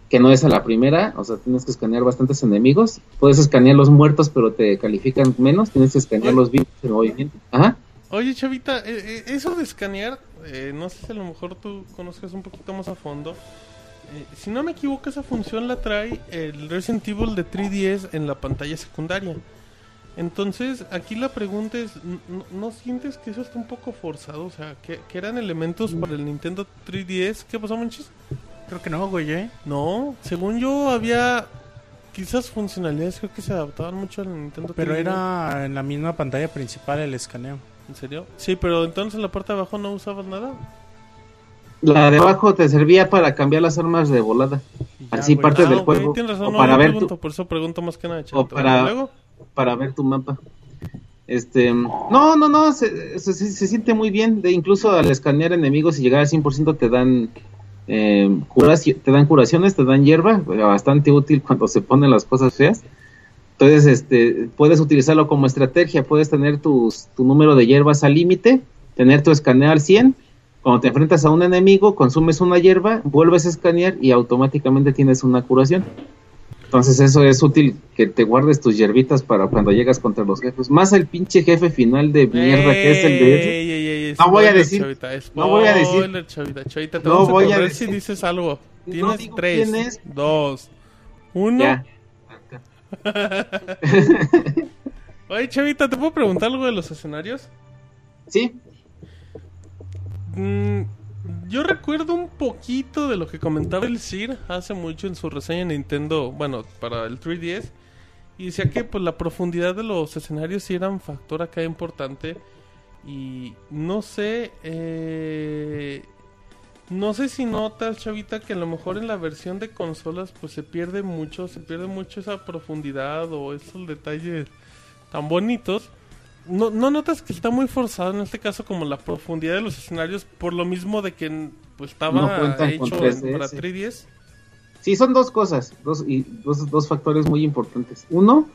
que no es a la primera, o sea, tienes que escanear bastantes enemigos. Puedes escanear los muertos, pero te califican menos. Tienes que escanear los vivos en movimiento. Ajá. Oye, Chavita, eh, eh, eso de escanear, eh, no sé si a lo mejor tú conozcas un poquito más a fondo. Eh, si no me equivoco, esa función la trae el Resident Evil de 3DS en la pantalla secundaria. Entonces, aquí la pregunta es, ¿n- ¿no, sientes que eso está un poco forzado? O sea, que, que eran elementos para el Nintendo 3DS. ¿Qué pasó, Manchis? Creo que no, güey, ¿eh? No, según yo había quizás funcionalidades creo que se adaptaban mucho al Nintendo Pero 3DS. era en la misma pantalla principal el escaneo. ¿En serio? Sí, pero entonces en la parte de abajo no usabas nada. La de abajo te servía para cambiar las armas de volada. Ya, Así güey. parte Ah, del ok, juego. tienes razón, o no, para ver pregunto, tu, por eso pregunto más que nada, chavito. para- Luego, para ver tu mapa. Este, no, no, no, se, se, se- se siente muy bien. De incluso al escanear enemigos y llegar al 100% te dan eh, te dan curaciones, te dan hierba, bastante útil cuando se ponen las cosas feas. Entonces, este, puedes utilizarlo como estrategia, puedes tener tus, tu número de hierbas al límite, tener tu escaneo al 100. Cuando te enfrentas a un enemigo, consumes una hierba, vuelves a escanear y automáticamente tienes una curación. Entonces eso es útil que te guardes tus hierbitas para cuando llegas contra los jefes. Más el pinche jefe final de mierda que es el de. No voy a decir- Chavita, no voy a decir- Chavita, Chavita, te No vamos voy a a decir- si dices algo. Tienes tres, es. dos, uno. Ya. Oye, Chavita, ¿te puedo preguntar algo de los escenarios? Sí, Mm, yo recuerdo un poquito de lo que comentaba el Sir hace mucho en su reseña en Nintendo, bueno, para el 3DS. Y decía que pues la profundidad de los escenarios sí era un factor acá importante. Y no sé, eh, no sé si notas, Chavita, que a lo mejor en la versión de consolas pues se pierde mucho, se pierde mucho esa profundidad o esos detalles tan bonitos, no, no notas que está muy forzado en este caso como la profundidad de los escenarios por lo mismo de que pues estaba No hecho con 3DS. para 3DS. Sí, son dos cosas, dos, y dos, dos factores muy importantes. Uno,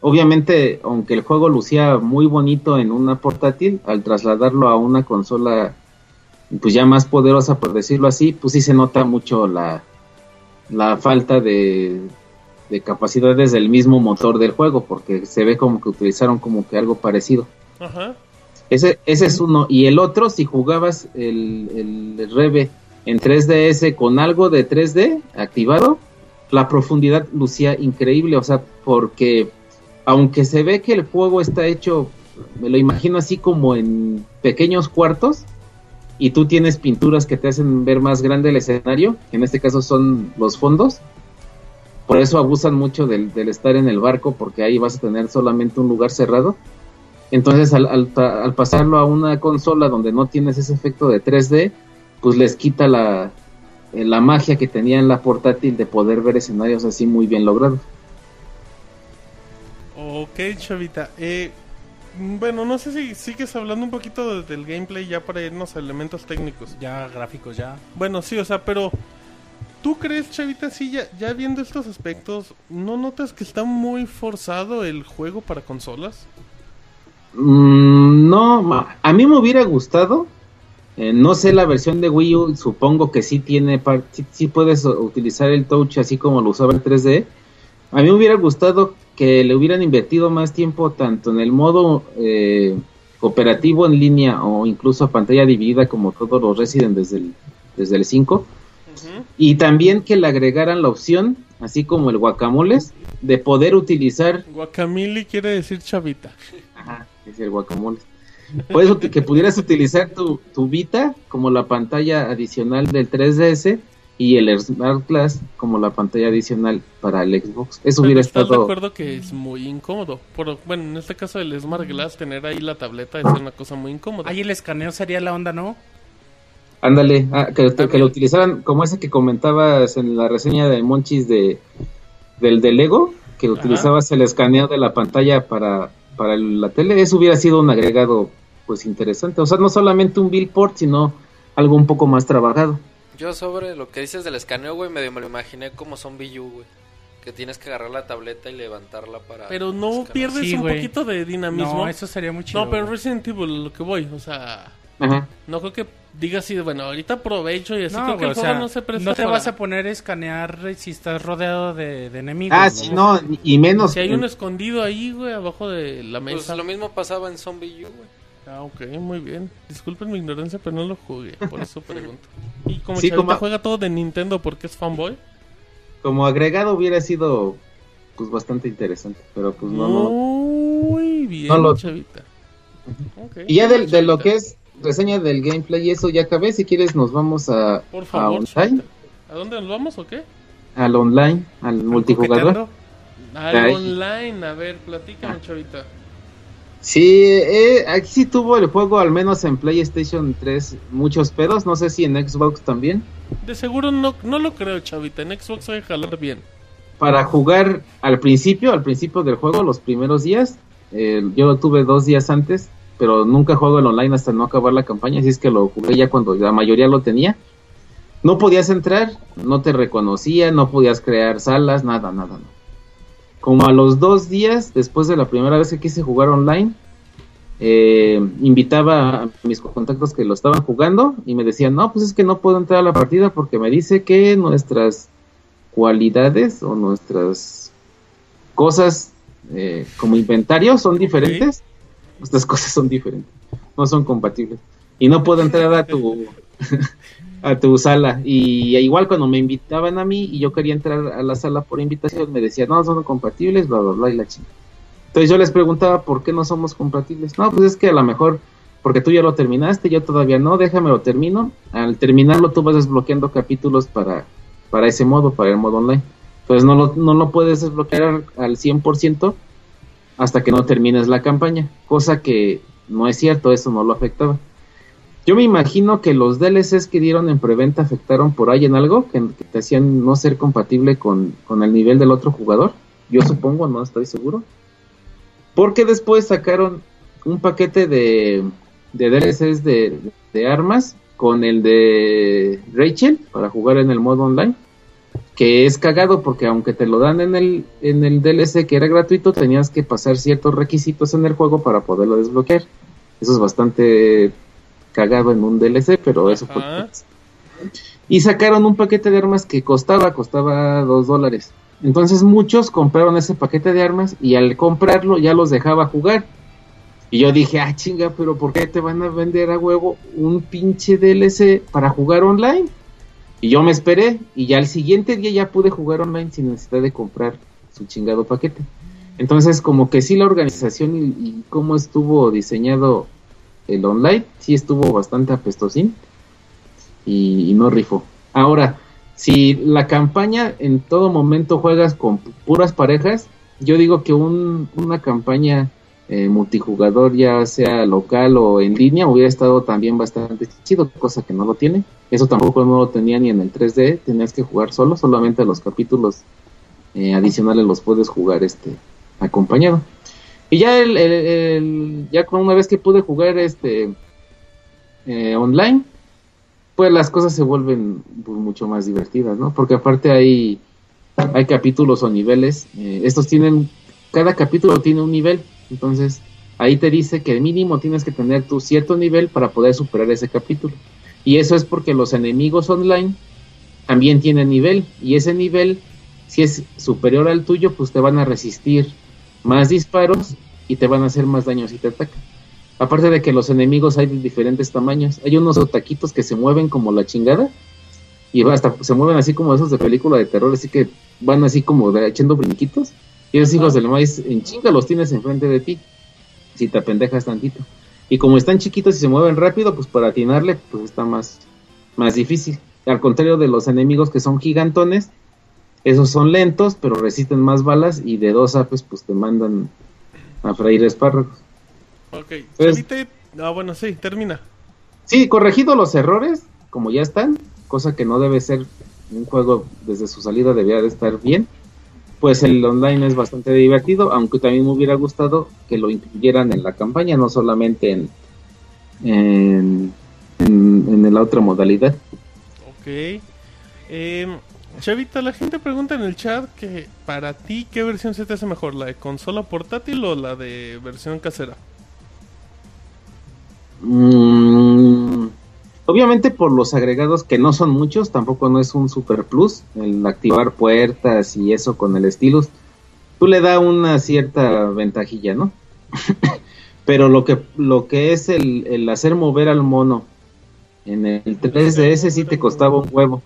obviamente, aunque el juego lucía muy bonito en una portátil, al trasladarlo a una consola pues ya más poderosa, por decirlo así, pues sí se nota mucho la, la falta de, de capacidades del mismo motor del juego, porque se ve como que utilizaron como que algo parecido. Ajá. Ese, ese es uno. Y el otro, si jugabas el, el Reve en 3DS con algo de 3D activado, la profundidad lucía increíble. O sea, porque aunque se ve que el juego está hecho, me lo imagino así como en pequeños cuartos, y tú tienes pinturas que te hacen ver más grande el escenario, en este caso son los fondos. Por eso abusan mucho del, estar en el barco, porque ahí vas a tener solamente un lugar cerrado. Entonces, al, pasarlo a una consola donde no tienes ese efecto de 3D, pues les quita la, la magia que tenía en la portátil de poder ver escenarios así muy bien logrados. Ok, Chavita. Eh, bueno, no sé si sigues hablando un poquito de, del gameplay ya para irnos a elementos técnicos. Ya gráficos, ya. Bueno, sí, o sea, pero ¿tú crees, Chavita, sí, ya, ya viendo estos aspectos, ¿no notas que está muy forzado el juego para consolas? Mm, no, a mí me hubiera gustado. Eh, no sé la versión de Wii U, supongo que sí tiene, sí, sí, puedes utilizar el touch así como lo usaba el 3D. A mí me hubiera gustado que le hubieran invertido más tiempo tanto en el modo eh, cooperativo en línea o incluso a pantalla dividida como todos los Resident desde el, desde el 5. Uh -huh. Y también que le agregaran la opción, así como el guacamoles, de poder utilizar... Guacamole quiere decir chavita. Ajá, es el guacamole. Puedes que pudieras utilizar tu, tu Vita como la pantalla adicional del 3DS y el Smart Glass como la pantalla adicional para el Xbox. Eso Pero hubiera estás estado. de acuerdo que es muy incómodo. Por, bueno, en este caso el Smart Glass, tener ahí la tableta es una cosa muy incómoda. Ahí el escaneo sería la onda, ¿no? Ándale, ah, que, que, lo utilizaran como ese que comentabas en la reseña de Monchis de del de Lego, que Ajá. utilizabas el escaneo de la pantalla para, para la tele. Eso hubiera sido un agregado pues interesante. O sea, no solamente un billport, sino algo un poco más trabajado. Yo sobre lo que dices del escaneo, güey, medio me lo imaginé como Zombie U, güey. Que tienes que agarrar la tableta y levantarla para... Pero no escanear. pierdes Sí, un güey. poquito de dinamismo. No, eso sería muy chido. No, pero. Resident Evil, lo que voy, o sea... Ajá. No creo que digas así, de, bueno, ahorita aprovecho y así No, creo que el o juego sea, no se presta no te para- vas a poner a escanear si estás rodeado de, de enemigos. Ah, sí, no, y menos. Si hay uno escondido ahí, güey, abajo de la Pues mesa. lo mismo pasaba en Zombie U, güey. Ah, ok, muy bien. Disculpen mi ignorancia, pero no lo jugué, por eso pregunto. Y como Sí, Chavita como- juega todo de Nintendo porque es fanboy. Como agregado hubiera sido pues bastante interesante, pero pues no, no. Muy bien, No lo- Chavita. Y ya de, de lo que es reseña del gameplay y eso ya acabé, si quieres nos vamos a, Por a online. ¿A dónde nos vamos o qué? al online, al multijugador. Al Ay. online, a ver, platícame, Chavita. Sí, eh, aquí sí tuvo el juego, al menos en PlayStation 3, muchos pedos. No sé si en Xbox también. De seguro no, no lo creo, Chavita. En Xbox hay que jalar bien. Para jugar al principio, al principio del juego, los primeros días, eh, yo lo tuve dos días antes, pero nunca juego el online hasta no acabar la campaña. Así es que lo jugué ya cuando la mayoría lo tenía. No podías entrar, no te reconocía, no podías crear salas, nada, nada, no. Como a los dos días, después de la primera vez que quise jugar online, eh, invitaba a mis contactos que lo estaban jugando y me decían, no, pues es que no puedo entrar a la partida porque me dice que nuestras cualidades o nuestras cosas eh, como inventario son diferentes. Estas cosas son diferentes, no son compatibles. Y no puedo entrar a tu a tu sala. Y igual cuando me invitaban a mí y yo quería entrar a la sala por invitación, me decían, no, son compatibles, bla, bla, bla, y la chingada. Entonces yo les preguntaba, ¿por qué no somos compatibles? No, pues es que a lo mejor, porque tú ya lo terminaste, yo todavía no, déjame lo termino. Al terminarlo tú vas desbloqueando capítulos para, para ese modo, para el modo online. Entonces no lo, no lo puedes desbloquear al 100% hasta que no termines la campaña, cosa que no es cierto, eso no lo afectaba. Yo me imagino que los DLCs que dieron en preventa afectaron por ahí en algo que, que te hacían no ser compatible con, con el nivel del otro jugador. Yo supongo, no estoy seguro. Porque después sacaron un paquete de, de DLCs de, de armas con el de Rachel para jugar en el modo online. Que es cagado porque aunque te lo dan en el, en el DLC que era gratuito, tenías que pasar ciertos requisitos en el juego para poderlo desbloquear. Eso es bastante cagado en un DLC, pero eso fue. Ajá. Y sacaron un paquete de armas que costaba, costaba dos dólares. Entonces muchos compraron ese paquete de armas y al comprarlo ya los dejaba jugar. Y yo dije, ah, chinga, pero ¿por qué te van a vender a huevo un pinche DLC para jugar online? Y yo me esperé y ya al siguiente día ya pude jugar online sin necesidad de comprar su chingado paquete. Entonces como que sí la organización y, y cómo estuvo diseñado el online, sí estuvo bastante apestosín y, y no rifó. Ahora, si la campaña en todo momento juegas con pu- puras parejas, yo digo que un- una campaña eh, multijugador, ya sea local o en línea, hubiera estado también bastante chido, cosa que no lo tiene. Eso tampoco no lo tenía ni en el 3D, tenías que jugar solo, solamente los capítulos eh, adicionales los puedes jugar este acompañado. Y ya el, el- ya con una vez que pude jugar este eh, online, pues las cosas se vuelven pues, mucho más divertidas, ¿no? Porque aparte hay, hay capítulos o niveles, eh, estos tienen, cada capítulo tiene un nivel, entonces ahí te dice que mínimo tienes que tener tu cierto nivel para poder superar ese capítulo. Y eso es porque los enemigos online también tienen nivel, y ese nivel, si es superior al tuyo, pues te van a resistir más disparos y te van a hacer más daño si te atacan. Aparte de que los enemigos hay de diferentes tamaños. Hay unos otaquitos que se mueven como la chingada. Y hasta se mueven así como esos de película de terror. Así que van así como de- echando brinquitos. Y esos hijos del maíz en chinga los tienes enfrente de ti. Si te apendejas tantito. Y como están chiquitos y se mueven rápido, pues para atinarle, pues está más, más difícil. Al contrario de los enemigos que son gigantones, esos son lentos, pero resisten más balas. Y de dos apes, pues te mandan a freír espárragos. Ok, Pues- Chavite... Ah, bueno, sí, termina. Sí, corregido los errores, como ya están, cosa que no debe ser un juego desde su salida debía de estar bien. Pues el online es bastante divertido, aunque también me hubiera gustado que lo incluyeran en la campaña, no solamente en en, en, en la otra modalidad. Ok. Em, Chavita, la gente pregunta en el chat que para ti, ¿qué versión se te hace mejor? ¿La de consola portátil o la de versión casera? Mm, obviamente por los agregados que no son muchos, tampoco no es un super plus el activar puertas y eso con el stylus. Tú le da una cierta ventajilla, ¿no? Pero lo que lo que es el, el hacer mover al mono en el 3DS sí te costaba un huevo.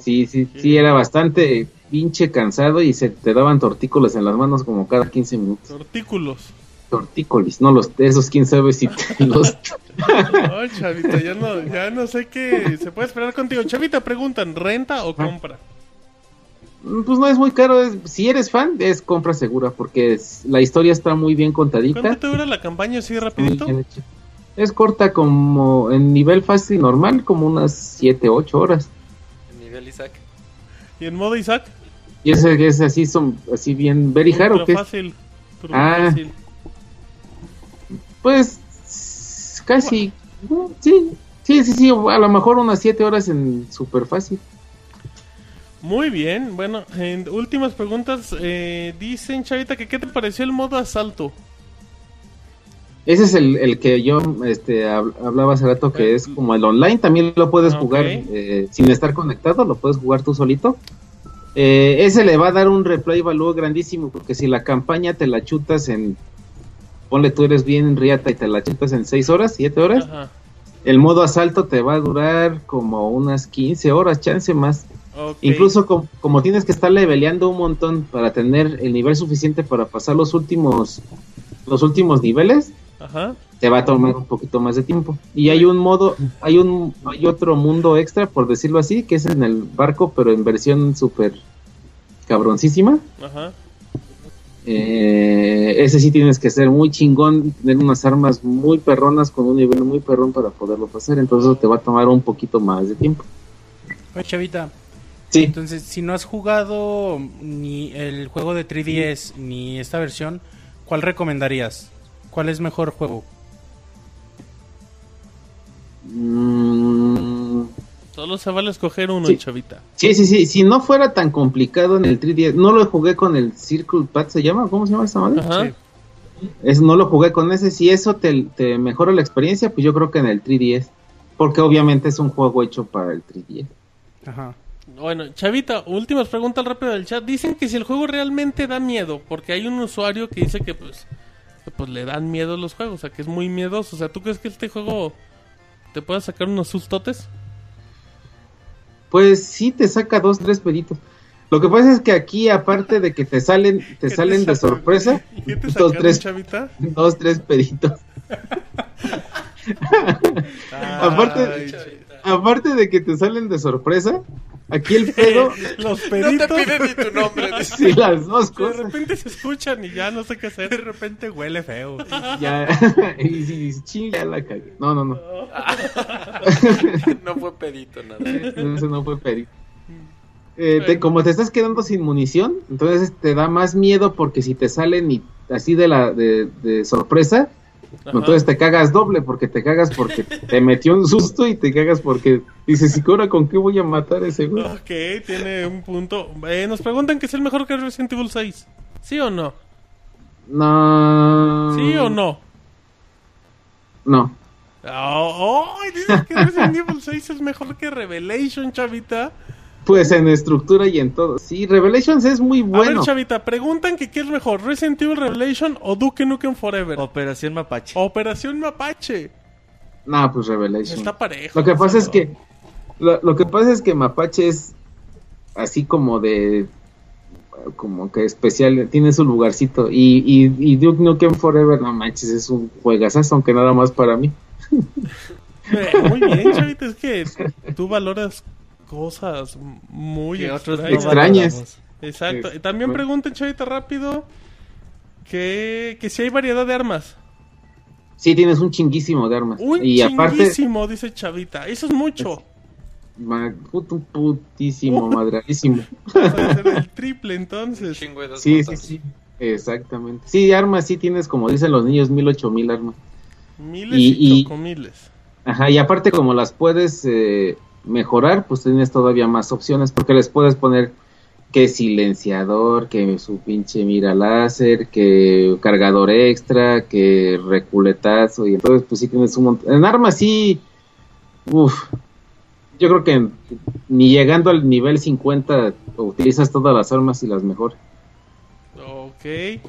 Sí, sí, sí era bastante pinche cansado y se te daban tortícolis en las manos como cada 15 minutos. Tortículos. Tortícolis, no los esos quién sabe si te los No, Chavita, ya no, ya no sé qué se puede esperar contigo. Chavita, preguntan, ¿renta o compra? Mm, Pues no es muy caro, es- si eres fan es compra segura porque es- la historia está muy bien contadita. ¿Cuánto te dura la campaña así rapidito? Es corta como en nivel fácil normal, como unas 7, 8 horas. Nivel Isaac. ¿Y en modo Isaac? Y ese es así, son así bien very hard, ¿o Ultra qué? fácil. Ah. fácil. Pues casi, no, sí, sí, sí, sí, a lo mejor unas 7 horas en super fácil. Muy bien, bueno, en últimas preguntas. eh, dicen, Chavita, que ¿qué te pareció el modo asalto? Ese es el, el que yo este, hab- hablaba hace rato, que es como el online, también lo puedes jugar eh, sin estar conectado, lo puedes jugar tú solito. Eh, ese le va a dar un replay value grandísimo, porque si la campaña te la chutas en, ponle tú eres bien riata y te la chutas en 6 horas, 7 horas, Ajá. el modo asalto te va a durar como unas 15 horas, chance más. Incluso com- como tienes que estar leveleando un montón para tener el nivel suficiente para pasar los últimos, los últimos niveles, Ajá. te va a tomar un poquito más de tiempo. Y hay un modo, hay un, hay otro mundo extra, por decirlo así, que es en el barco, pero en versión súper cabroncísima. Ajá. Eh, ese sí tienes que ser muy chingón tener unas armas muy perronas con un nivel muy perrón para poderlo pasar. Entonces eso te va a tomar un poquito más de tiempo. Oye, Chavita, Sí. entonces si no has jugado ni el juego de 3DS ni esta versión, ¿cuál recomendarías? ¿Cuál es mejor juego? Mm, Solo se vale escoger uno, Sí. chavita. sí, sí, sí. Si no fuera tan complicado en el 3DS, no lo jugué con el Circle Pad, ¿se llama? ¿Cómo se llama esta madre? Ajá. Sí. Es, no lo jugué con ese. Si eso te, te mejora la experiencia, pues yo creo que en el 3DS. Porque obviamente es un juego hecho para el 3DS. Ajá. Bueno, Chavita, últimas preguntas rápido del chat. Dicen que si el juego realmente da miedo, porque hay un usuario que dice que pues, pues le dan miedo los juegos, o sea que es muy miedoso. O sea, ¿tú crees que este juego te pueda sacar unos sustotes? Pues sí te saca dos, tres peditos. Lo que pasa es que aquí, aparte de que te salen, te ¿Qué salen de sorpresa, ¿Qué te dos, tres, Chavita? dos, tres peditos. aparte, Ay, aparte de que te salen de sorpresa, aquí el pedo, Los No peditos. te piden ni tu nombre. dice. sí, las dos de repente se escuchan y ya no sé qué hacer. De repente huele feo. Ya, y si dices, "Chin, ya la cagué. No, no, no. No fue pedito nada. Eso no fue pedito. Eh, te- como te estás quedando sin munición, entonces te da más miedo porque si te salen y así de la de, de sorpresa, Ajá. entonces te cagas doble porque te cagas porque te metió un susto y te cagas porque dices, ¿y ahora con qué voy a matar a ese güey? Ok, tiene un punto. Eh, nos preguntan que es el mejor que Resident Evil 6. ¿Sí o no? No. ¿Sí o no? No. Oh, oh, dices que Resident Evil 6 es mejor que Revelation, chavita. Pues en estructura y en todo. Sí, Revelations es muy A bueno. ver, chavita, preguntan que qué es mejor, Resident Evil Revelation o Duke Nukem Forever. Operación Mapache. Operación Mapache. No, pues Revelations. Está parejo. Lo que pasa es que lo, lo que pasa es que Mapache es así como de como que especial, tiene su lugarcito y, y, y Duke Nukem Forever, no manches, es un juegazazo, aunque nada más para mí. Eh, muy bien, chavita, es que tú valoras cosas muy extrañas. Exacto. También Bueno. preguntan, chavita, rápido, que, que si hay variedad de armas. Sí, tienes un chinguísimo de armas. Un y aparte, chinguísimo, dice Chavita. Eso es mucho. ma- puto putísimo, madradísimo. Ser el triple entonces. Chingo de dos Sí, sí, sí. Exactamente. Sí, armas sí tienes, como dicen los niños, mil ocho mil armas. Miles Y- y, chocomiles. Ajá, y aparte como las puedes eh, mejorar, pues tienes todavía más opciones porque les puedes poner que silenciador, que su pinche mira láser, que cargador extra, que reculetazo y entonces pues sí tienes un montón. En armas sí, uff, yo creo que ni llegando al nivel 50 utilizas todas las armas y las mejoras. Ok.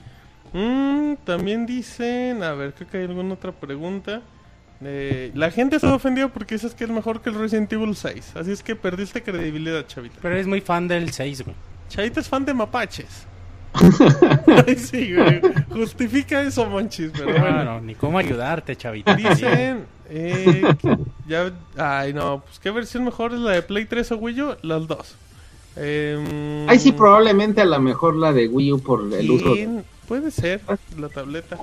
Mm, también dicen, a ver, creo que hay alguna otra pregunta. Eh, la gente está ofendida porque dices que es mejor que el Resident Evil 6. Así es que perdiste credibilidad, Chavita. Pero eres muy fan del 6, güey. Chavita es fan de mapaches. Ay, sí, güey. Justifica eso, Monchis, pero bueno. Ni cómo ayudarte, chavita. Dicen, eh, ya, ay no, pues qué versión mejor es la de Play 3 o Wii U, las dos. Eh, Ahí sí probablemente a lo mejor la de Wii U por el uso. Puede ser, la tableta.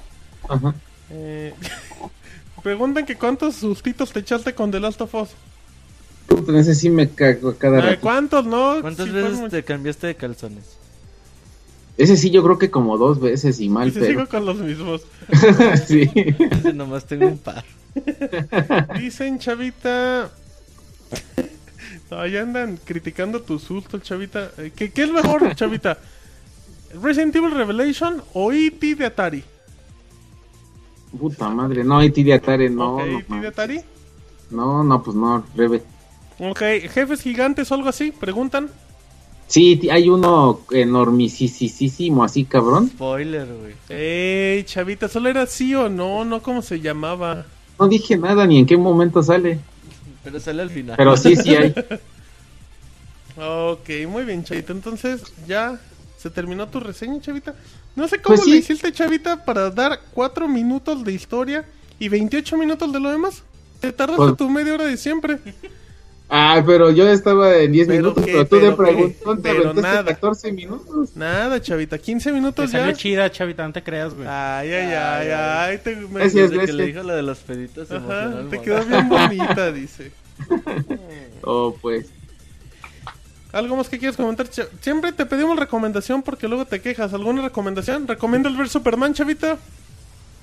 Ajá. Eh, preguntan que cuántos sustitos te echaste con The Last of Us. Puta, ese sí me cago a cada rato. ¿Cuántos, no? ¿Cuántas Sí, veces fueron te cambiaste de calzones? Ese sí yo creo que como dos veces y mal. Y pero... sigo con los mismos. sí. Ese nomás tengo un par. Dicen, chavita. Ya andan criticando tu susto, chavita. Eh, ¿Qué, qué es mejor, chavita? ¿Resident Evil Revelation o E.T. de Atari? Puta madre, no, IT de Atari, no, ok, no, no, Atari. no, no, pues no, Rebe. Ok, jefes gigantes o algo así, preguntan. Sí, hay uno enormisísimo, así cabrón. Spoiler, güey. Ey, chavita, ¿solo era sí o no? No, ¿cómo se llamaba? No dije nada ni en qué momento sale, Pero sale al final. pero sí, sí hay. Ok, muy bien, chavita. Entonces, ya se terminó tu reseña, chavita. No sé cómo Pues sí. le hiciste, chavita, para dar 4 minutos de historia y 28 minutos de lo demás. Te tardaste Pues- tu media hora de siempre. Ah, pero yo estaba en 10 ¿Pero minutos, qué? pero tú ¿Pero de preguntón te aventaste nada. 14 minutos. Nada, chavita, 15 Te minutos ya. salió chida, chavita, no te creas, güey. Ay, ay, ay, ay. Te, me- Gracias, que le dijo lo de los peditos Ajá, te quedó bien bonita, dice. Oh, pues. ¿Algo más que quieras comentar? Siempre te pedimos recomendación porque luego te quejas. ¿Alguna recomendación? ¿Recomienda el ver Superman, chavita?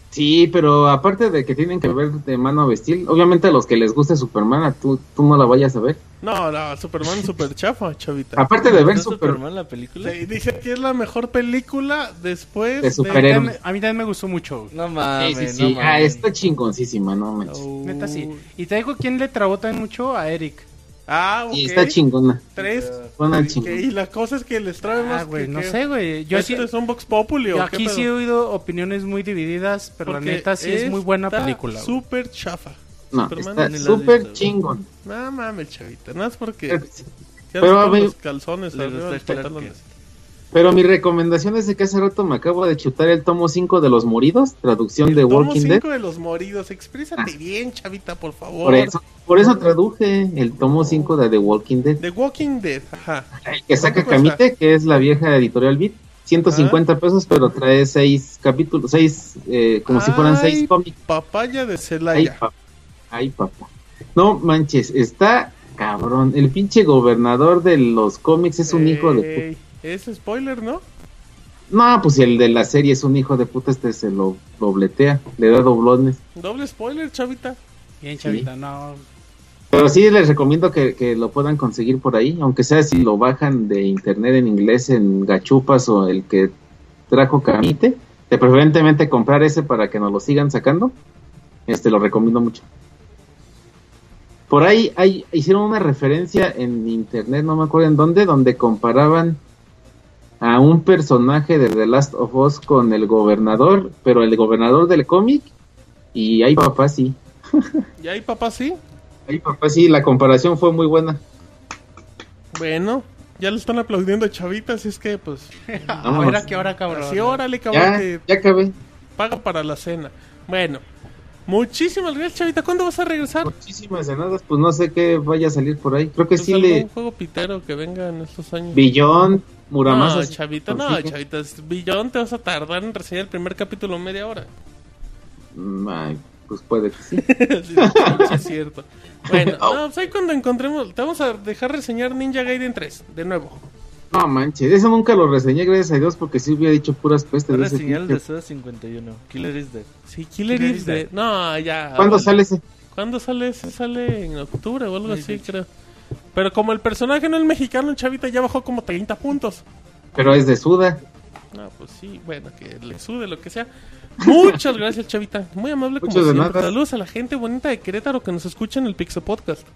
Sí, pero aparte de que tienen que ver de mano vestir, obviamente a los que les guste Superman, a tú, tú no la vayas a ver. No, no, Superman super chafa, chavita. Aparte de ver ¿No Superman, la película? Sí, dice que es la mejor película después De de... superhéroes. A mí también me gustó mucho. No sí, mames, sí, no sí. Ah, mames. está chingoncísima, no manches. Oh. Neta sí. Y te digo quién le trabó también mucho a Eric. Ah, ok. Y está chingona. Tres. Buena Ok, chingona. Y la cosa es que les trae más Ah, güey, que- no que- sé, güey. Yo ¿Esto sí, es un Vox Populi o qué aquí sí he oído opiniones muy divididas, pero Porque la neta sí es muy buena película. Súper chafa. No, Superman está súper chingón. No mames, chavita. No es porque... Sí. Ya Pero, los calzones Pero mi recomendación es de que hace rato me acabo de chutar el tomo 5 de Los Moridos, traducción El de tomo Walking Dead. 5 de los moridos. Exprésate bien, chavita, por favor. Por eso, por eso traduje el tomo 5 de The Walking Dead. The Walking Dead, ajá. El que saca. Camite, que es la vieja editorial Beat. 150 pesos, pero trae seis capítulos, seis, eh, como si fueran Ay, seis cómics. Papaya de Ay, Celaya. papá. Ay, papá. No manches, está cabrón. El pinche gobernador de los cómics es un hijo de puta. Ey, Es spoiler, ¿no? No, pues si el de la serie es un hijo de puta, este se lo dobletea, le da doblones. Doble spoiler, chavita. Bien, chavita, no. Pero sí les recomiendo que, que lo puedan conseguir por ahí, aunque sea si lo bajan de internet en inglés en Gachupas o el que trajo Camite, de preferentemente comprar ese para que nos lo sigan sacando. Este lo recomiendo mucho. Por ahí hay, hicieron una referencia en internet, no me acuerdo en dónde, donde comparaban a un personaje de The Last of Us con el gobernador, pero el gobernador del cómic, y ahí papá sí. ¿Y ahí, papá, sí? Ahí papá sí, la comparación fue muy buena. Bueno, ya le están aplaudiendo a chavita, así es que, pues... A ver a qué hora, cabrón. Así, órale, cabrón, Ya, que ya acabé. paga para la cena. Bueno, muchísimas gracias, chavita. ¿Cuándo vas a regresar? Muchísimas ganadas, pues no sé qué vaya a salir por ahí. Creo que Pues sí algún le. juego pitero que venga en estos años. Billón, Muramasa. No, sí chavita, no, chavita. es- Billón te vas a tardar en reseñar el primer capítulo media hora. Mm, Ay, pues puede que sí. sí, sí, es cierto. Bueno, no, pues ahí cuando encontremos, te vamos a dejar reseñar Ninja Gaiden 3, de nuevo. No manches, eso nunca lo reseñé, gracias a Dios, porque sí hubiera dicho puras pestes. de ese señal de Soda 51. Killer is dead. Sí, Killer Killer is is Dead. No, ya. ¿Cuándo vale. sale ese? ¿Cuándo sale ese? Sale en octubre o algo así, creo. Pero como el personaje no es mexicano, Chavita ya bajó como 30 puntos. Pero es de Suda. No, pues sí, bueno, que le sude lo que sea. Muchas gracias, Chavita. Muy amable como Muchas siempre. nada. Saludos a la gente bonita de Querétaro que nos escucha en el Pixel Podcast.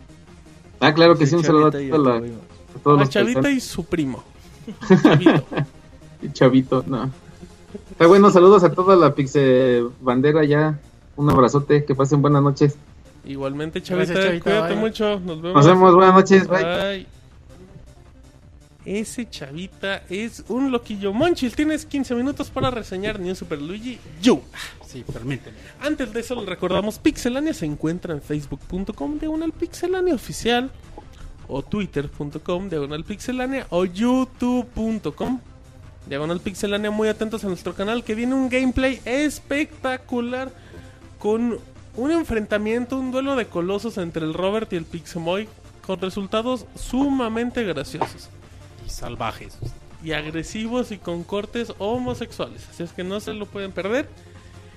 Ah, claro que sí, un saludo a, toda la- a todos A los Chavita y su primo. Chavito. Y Chavito, no. Está bueno, saludos a toda la Pixe Bandera ya. Un abrazote, que pasen buenas noches. Igualmente, Chavita. Gracias, Chavita, Cuídate bye. mucho. Nos vemos. Nos vemos, buenas noches, bye. Bye. Ese Chavita es un loquillo. Monchil, tienes 15 minutos para reseñar New Super Luigi U. Sí, permíteme. Antes de eso, les recordamos: Pixelania se encuentra en facebook.com, diagonal pixelania oficial, o twitter.com, diagonal pixelania, o youtube.com, diagonal pixelania. Muy atentos a nuestro canal, que viene un gameplay espectacular con un enfrentamiento, un duelo de colosos entre el Robert y el Pixemoy, con resultados sumamente graciosos Y salvajes. y agresivos y con cortes homosexuales. Así es que no se lo pueden perder.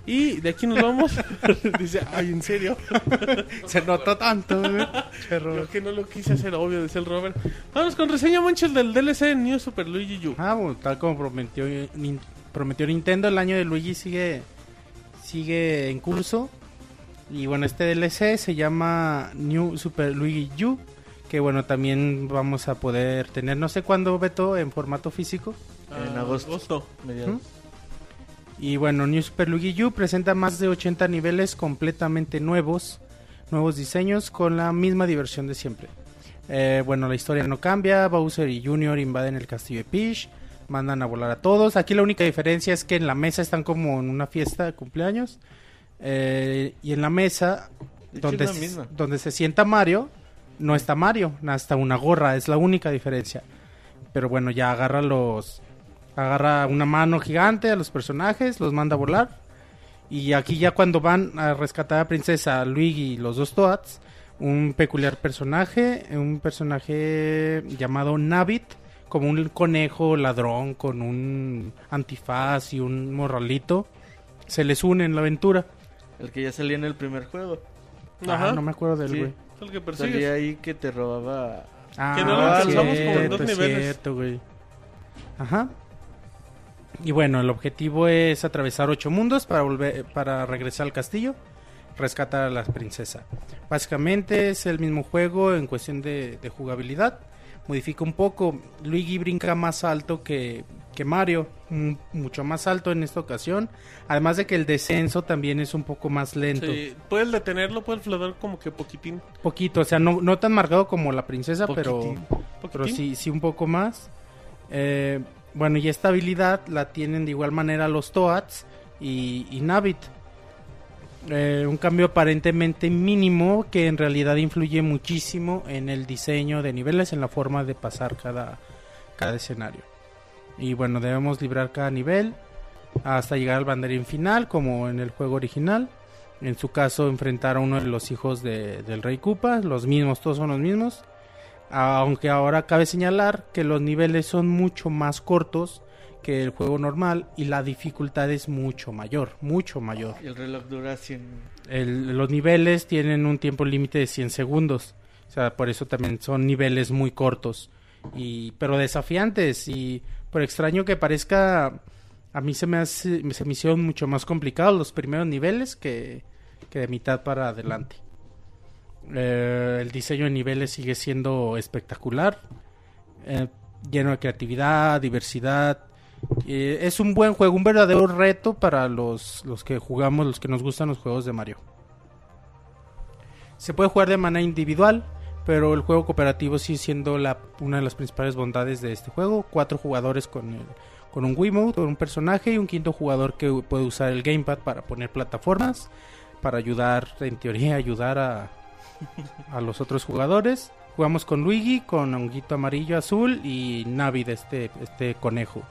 Y de aquí nos vamos. Dice, ay, en serio. Se notó tanto, güey. Che, Yo que no lo quise hacer obvio, dice el Robert. Vamos con reseña Monchel del DLC New Super Luigi U. Ah, bueno, tal como prometió, prometió Nintendo, el año de Luigi sigue, sigue en curso. Y bueno, este DLC se llama New Super Luigi U. Que bueno, también vamos a poder tener, no sé cuándo, Beto, en formato físico. En agosto. Mediados. ¿Mm? Y bueno, New Super Luigi U presenta más de 80 niveles completamente nuevos, nuevos diseños con la misma diversión de siempre. Eh, bueno, la historia no cambia, Bowser y Junior invaden el castillo de Peach, mandan a volar a todos. Aquí la única diferencia es que en la mesa están como en una fiesta de cumpleaños. Eh, y en la mesa donde, se- donde se sienta Mario, no está Mario, hasta una gorra, es la única diferencia. Pero bueno, ya agarra los, agarra una mano gigante a los personajes, los manda a volar. Y aquí ya cuando van a rescatar a Princesa Luigi y los dos Toads, un peculiar personaje, un personaje llamado Navit, como un conejo ladrón con un antifaz y un morralito. Se les une en la aventura. El que ya salía en el primer juego. Ajá, no me acuerdo del Sí. güey. Es el que Salía persigues. ahí que te robaba. Ah, Que no lo alcanzamos como en dos cierto, es niveles. cierto, güey. Ajá. Y bueno, el objetivo es atravesar ocho mundos para volver, para regresar al castillo, rescatar a la princesa. Básicamente es el mismo juego en cuestión de, de jugabilidad. Modifica un poco. Luigi brinca más alto que, que Mario, mucho más alto en esta ocasión. Además de que el descenso también es un poco más lento. Sí, puedes detenerlo, puedes flotar como que poquitín. Poquito, o sea, no, no tan marcado como la princesa, pero... Poquitín. pero sí, sí un poco más. Eh, bueno, y esta habilidad la tienen de igual manera los Toads y, y Navit. Eh, un cambio aparentemente mínimo que en realidad influye muchísimo en el diseño de niveles, en la forma de pasar cada, cada escenario. Y bueno, debemos librar cada nivel hasta llegar al banderín final, como en el juego original. En su caso, enfrentar a uno de los hijos de- del Rey Koopa, los mismos, todos son los mismos. Aunque ahora cabe señalar que los niveles son mucho más cortos que el juego normal y la dificultad es mucho mayor, mucho mayor. El reloj dura 100. El- los niveles tienen un tiempo límite de 100 segundos. O sea, por eso también son niveles muy cortos. Y, pero desafiantes. Y por extraño que parezca, a mí se me, hace, se me hicieron mucho más complicados los primeros niveles que, que de mitad para adelante. Eh, el diseño de niveles sigue siendo espectacular. eh, lleno de creatividad, diversidad. Eh, es un buen juego, un verdadero reto para los, los que jugamos, los que nos gustan los juegos de Mario. Se puede jugar de manera individual, pero el juego cooperativo sigue siendo la, una de las principales bondades de este juego. Cuatro jugadores con, el, con un Wiimote, con un personaje y un quinto jugador que puede usar el gamepad para poner plataformas, para ayudar, en teoría, ayudar a, a los otros jugadores. Jugamos con Luigi, con honguito amarillo, azul y Navi de este, este conejo.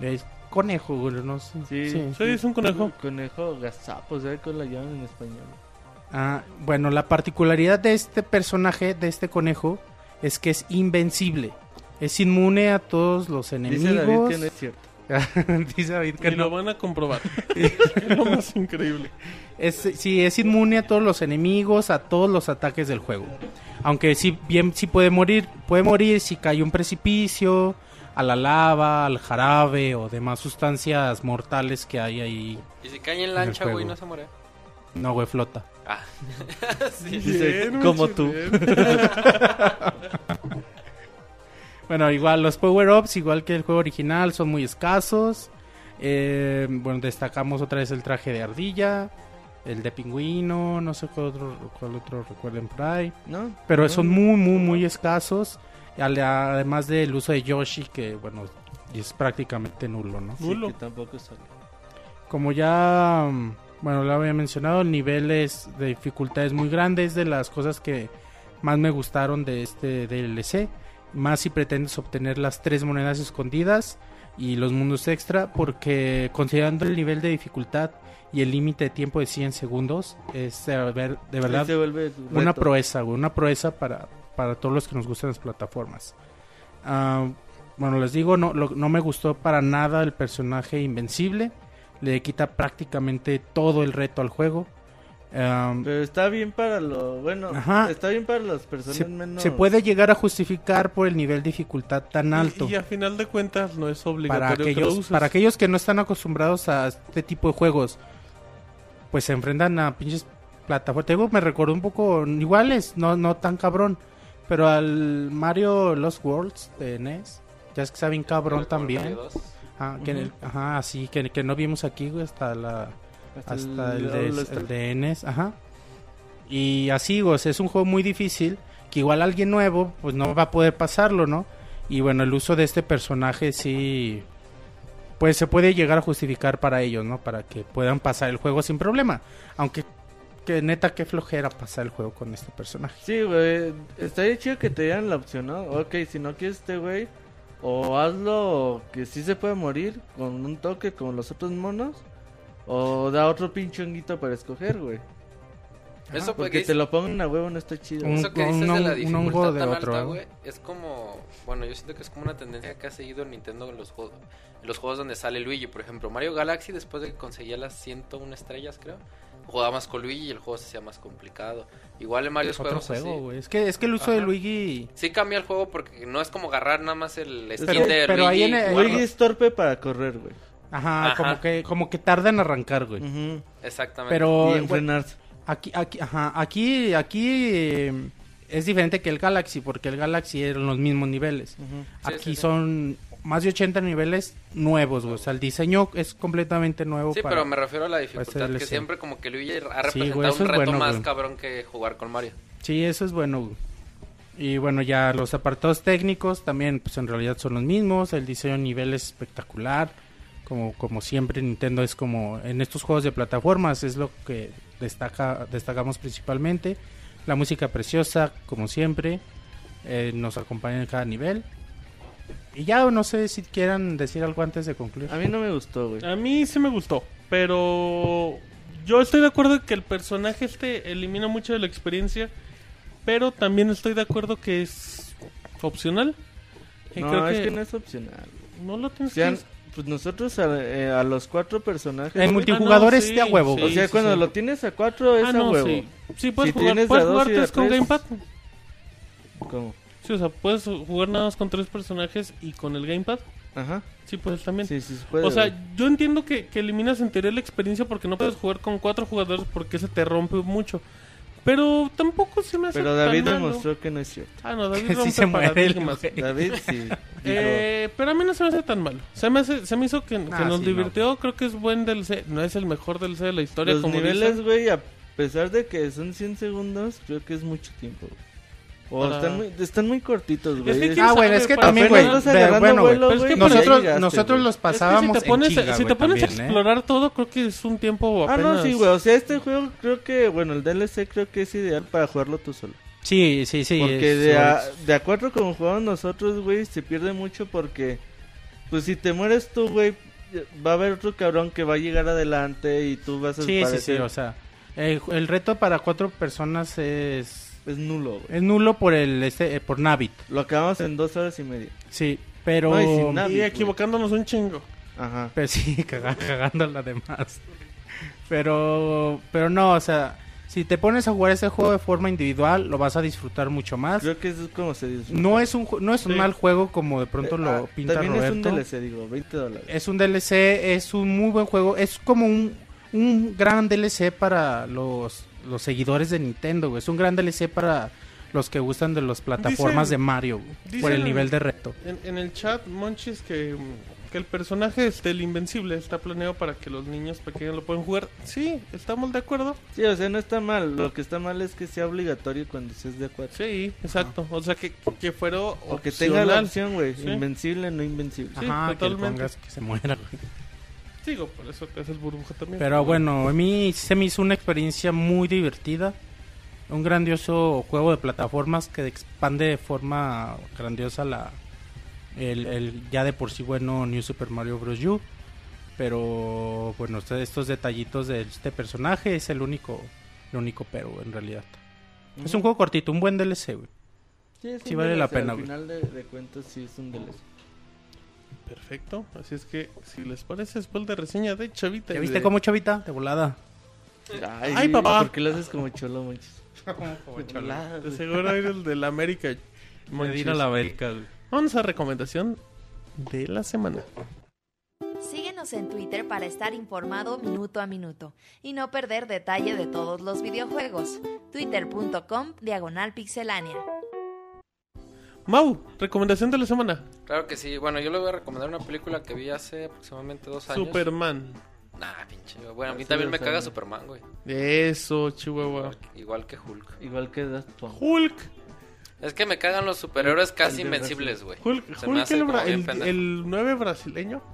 Es conejo, güey, no sé. Sí, Sí. Sí, es un conejo. Conejo gazapo, ¿sabes cómo la llaman en español? Ah, bueno, la particularidad de este personaje, de este conejo, es que es invencible. Es inmune a todos los enemigos. Dice David que no es cierto. Dice David que Y lo van a comprobar. es lo más increíble. Es, sí, es inmune a todos los enemigos, a todos los ataques del juego. Aunque sí, bien, sí puede morir. Puede morir si cae un precipicio, a la lava, al jarabe o demás sustancias mortales que hay ahí. Y si cae en lancha, güey, no se muere. No, güey, flota. Ah. sí. Dice, Bien, como tú. Bueno, igual los power-ups, igual que el juego original, son muy escasos. Eh, bueno, destacamos otra vez el traje de ardilla, el de pingüino, no sé cuál otro, cuál otro recuerden por ahí. ¿No? Pero No, son muy, muy, muy escasos. Además del uso de Yoshi, que bueno, es prácticamente nulo, ¿no? Sí, Nulo. que tampoco sale. Como ya, mm, bueno, lo había mencionado, el nivel es de dificultad es muy grande, es de las cosas que más me gustaron de este DLC. Más si pretendes obtener las tres monedas escondidas y los mundos extra, porque considerando el nivel de dificultad y el límite de tiempo de 100 segundos, es de, ver- de verdad una proeza, una proeza para, para todos los que nos gustan las plataformas. Ah, bueno, les digo, no, lo- no me gustó para nada el personaje invencible. Le quita prácticamente todo el reto al juego. Pero está bien para lo. Bueno, Ajá. está bien para las personas se, menos. se puede llegar a justificar por el nivel de dificultad tan alto. Y, y a final de cuentas no es para obligatorio que lo aquellos, uses. para aquellos que no están acostumbrados a este tipo de juegos, pues se enfrentan a pinches plataformas. Te digo, me recordó un poco, iguales, no, no tan cabrón, pero al Mario Lost Worlds de NES, ya es que está bien cabrón también. 2. Ah, que en el- ajá, así, que, que no vimos aquí, güey, hasta la hasta el, de, el de NES, ajá. Y así, güey, o sea, es un juego muy difícil que igual alguien nuevo pues no va a poder pasarlo, ¿no? Y bueno, el uso de este personaje sí pues se puede llegar a justificar para ellos, ¿no? Para que puedan pasar el juego sin problema, aunque que neta qué flojera pasar el juego con este personaje. Sí, güey. Estaría chido que te dieran la opción, ¿no? Ok, si no quieres este güey, o hazlo que sí se puede morir con un toque como los otros monos, o da otro pinche honguito para escoger, güey. Eso Porque porque te lo pongan a huevo no está chido. Un- Eso que dices un de la un dificultad de tan otro, alta, ¿eh? güey, es como, bueno, yo siento que es como una tendencia que ha seguido Nintendo en los juegos, en los juegos donde sale Luigi, por ejemplo, Mario Galaxy después de que conseguía las 101 estrellas, creo, jugaba más con Luigi y el juego se hacía más complicado. Igual en varios Otro juegos juego, güey. Es que, es que el uso de. Luigi... Sí cambia el juego porque no es como agarrar nada más el skin Pero- de pero ahí en el-. Luigi es torpe para correr, güey. Ajá, Ajá. como que como que tarda en arrancar, güey. Exactamente. Pero Y en frenarse. aquí aquí ajá, aquí aquí eh, es diferente que el Galaxy porque el Galaxy eran los mismos niveles. Sí, aquí sí, sí. son más de 80 niveles nuevos, güey. O sea, el diseño es completamente nuevo Sí, para pero me refiero a la dificultad, que siempre como que Luigi ha Sí, representado güey, eso un reto bueno, más güey. cabrón que jugar con Mario. Sí, eso es bueno. güey. Y bueno, ya los apartados técnicos también, pues en realidad son los mismos. El diseño a nivel es espectacular. Como, como siempre, Nintendo es como en estos juegos de plataformas, es lo que destaca, destacamos principalmente. La música preciosa, como siempre, eh, nos acompaña en cada nivel. Y ya no sé si quieran decir algo antes de concluir. A mí no me gustó, güey. A mí sí me gustó, pero yo estoy de acuerdo en que el personaje este elimina mucho de la experiencia, pero también estoy de acuerdo que es opcional. Y No, creo es que no es opcional. no lo tienes O sea, que... pues nosotros a, eh, a los cuatro personajes. En multijugador Ah, no, es sí, de a huevo. sí. o sea, cuando sí. lo tienes a cuatro es Ah, a no, huevo. sí. Sí, puedes Si jugar, tienes puedes jugar tres con. Gamepad. ¿Cómo? Sí, o sea, puedes jugar nada más con tres personajes y con el Gamepad. Ajá. Sí, puedes también. Sí, sí, se puede. o sea, yo entiendo que, que eliminas en teoría la experiencia porque no puedes jugar con cuatro jugadores porque se te rompe mucho. Pero tampoco se me hace Pero tan David malo. demostró que no es cierto. Ah, no, David Sí rompe se muere el paradigmas. David sí. dijo, Eh, pero a mí no se me hace tan malo. Se me, hace, se me hizo que, que Ah, nos sí, divirtió. Creo que es buen DLC. No es el mejor DLC de la historia. los como niveles, güey, a pesar de que son 100 segundos, creo que es mucho tiempo. güey. O Para- están, muy, están muy cortitos, güey. Es que Ah, bueno, es que también, güey. Bueno, vuelo, es que Nosotros, llegaste, nosotros los Es que pasábamos si te pones, en si te a ¿eh? explorar todo, creo que es un tiempo Ah, apenas... no, sí, güey. O sea, este juego creo que, bueno, el DLC creo que es ideal para jugarlo tú solo. Sí, sí, sí. porque es- de a, de a cuatro como jugamos nosotros, güey, se pierde mucho porque, pues si te mueres tú, güey, va a haber otro cabrón que va a llegar adelante y tú vas a Sí, sí, sí, o sea, el, el reto para cuatro personas es Es nulo, güey. es nulo por el este eh, por Navit. Lo acabamos en dos horas y media. Sí, pero No, y sin. Y equivocándonos un chingo. Ajá. pero sí caga- cagando la demás. Pero pero no, o sea, si te pones a jugar este juego de forma individual, lo vas a disfrutar mucho más. Creo que eso es como se disfruta. No es un no es un Sí. mal juego como de pronto Eh, lo ah, pinta También Roberto. es un DLC, digo, 20 dólares. Es un DLC, es un muy buen juego, es como un, un gran DLC para los, los seguidores de Nintendo, güey. Es un gran DLC para los que gustan de las plataformas Dicen- de Mario, güey, por el nivel de reto. En, en el chat, Monchis, que, que el personaje, este, el Invencible, está planeado para que los niños pequeños lo puedan jugar. Sí, estamos de acuerdo. Sí, o sea, no está mal. Lo que está mal es que sea obligatorio cuando seas de acuerdo. Sí, exacto. O sea, que, que fuera O que tenga la opción, güey. Sí. Invencible, no invencible. Sí, Ajá, que le totalmente. pongas que se muera, güey. Digo, por eso te haces burbuja también. Pero bueno, a mí se me hizo una experiencia muy divertida. Un grandioso juego de plataformas que expande de forma grandiosa la el, el ya de por sí bueno New Super Mario Bros. U. Pero bueno, este- estos detallitos de este personaje es el único, el único pero en realidad. Es un juego cortito, un buen DLC, güey. Sí, es Sí un vale la DLC, pena, Al final de, de cuentas, sí es un DLC. Perfecto. Así es que, si les parece, después de reseña de Chavita. ¿Ya viste de- cómo chavita? De volada. Ay, Ay, papá. ¿Por qué lo haces como cholo, manches? De seguro eres el de la América. Monchis. América, güey. Vamos a recomendación de la semana. Síguenos en Twitter para estar informado minuto a minuto y no perder detalle de todos los videojuegos. Twitter.com Diagonal Pixelánea. Mau, recomendación de la semana. Claro que sí. Bueno, yo le voy a recomendar una película que vi hace aproximadamente dos años. Superman. Nah, pinche. Bueno, a mí Hace también me caga. Superman, güey. Eso, Chihuahua. Igual, igual que Hulk. Igual que Punk. Hulk. Es que me cagan los superhéroes casi invencibles, güey. Hulk, Se me Hulk hace el, como bra- el, el 9 brasileño.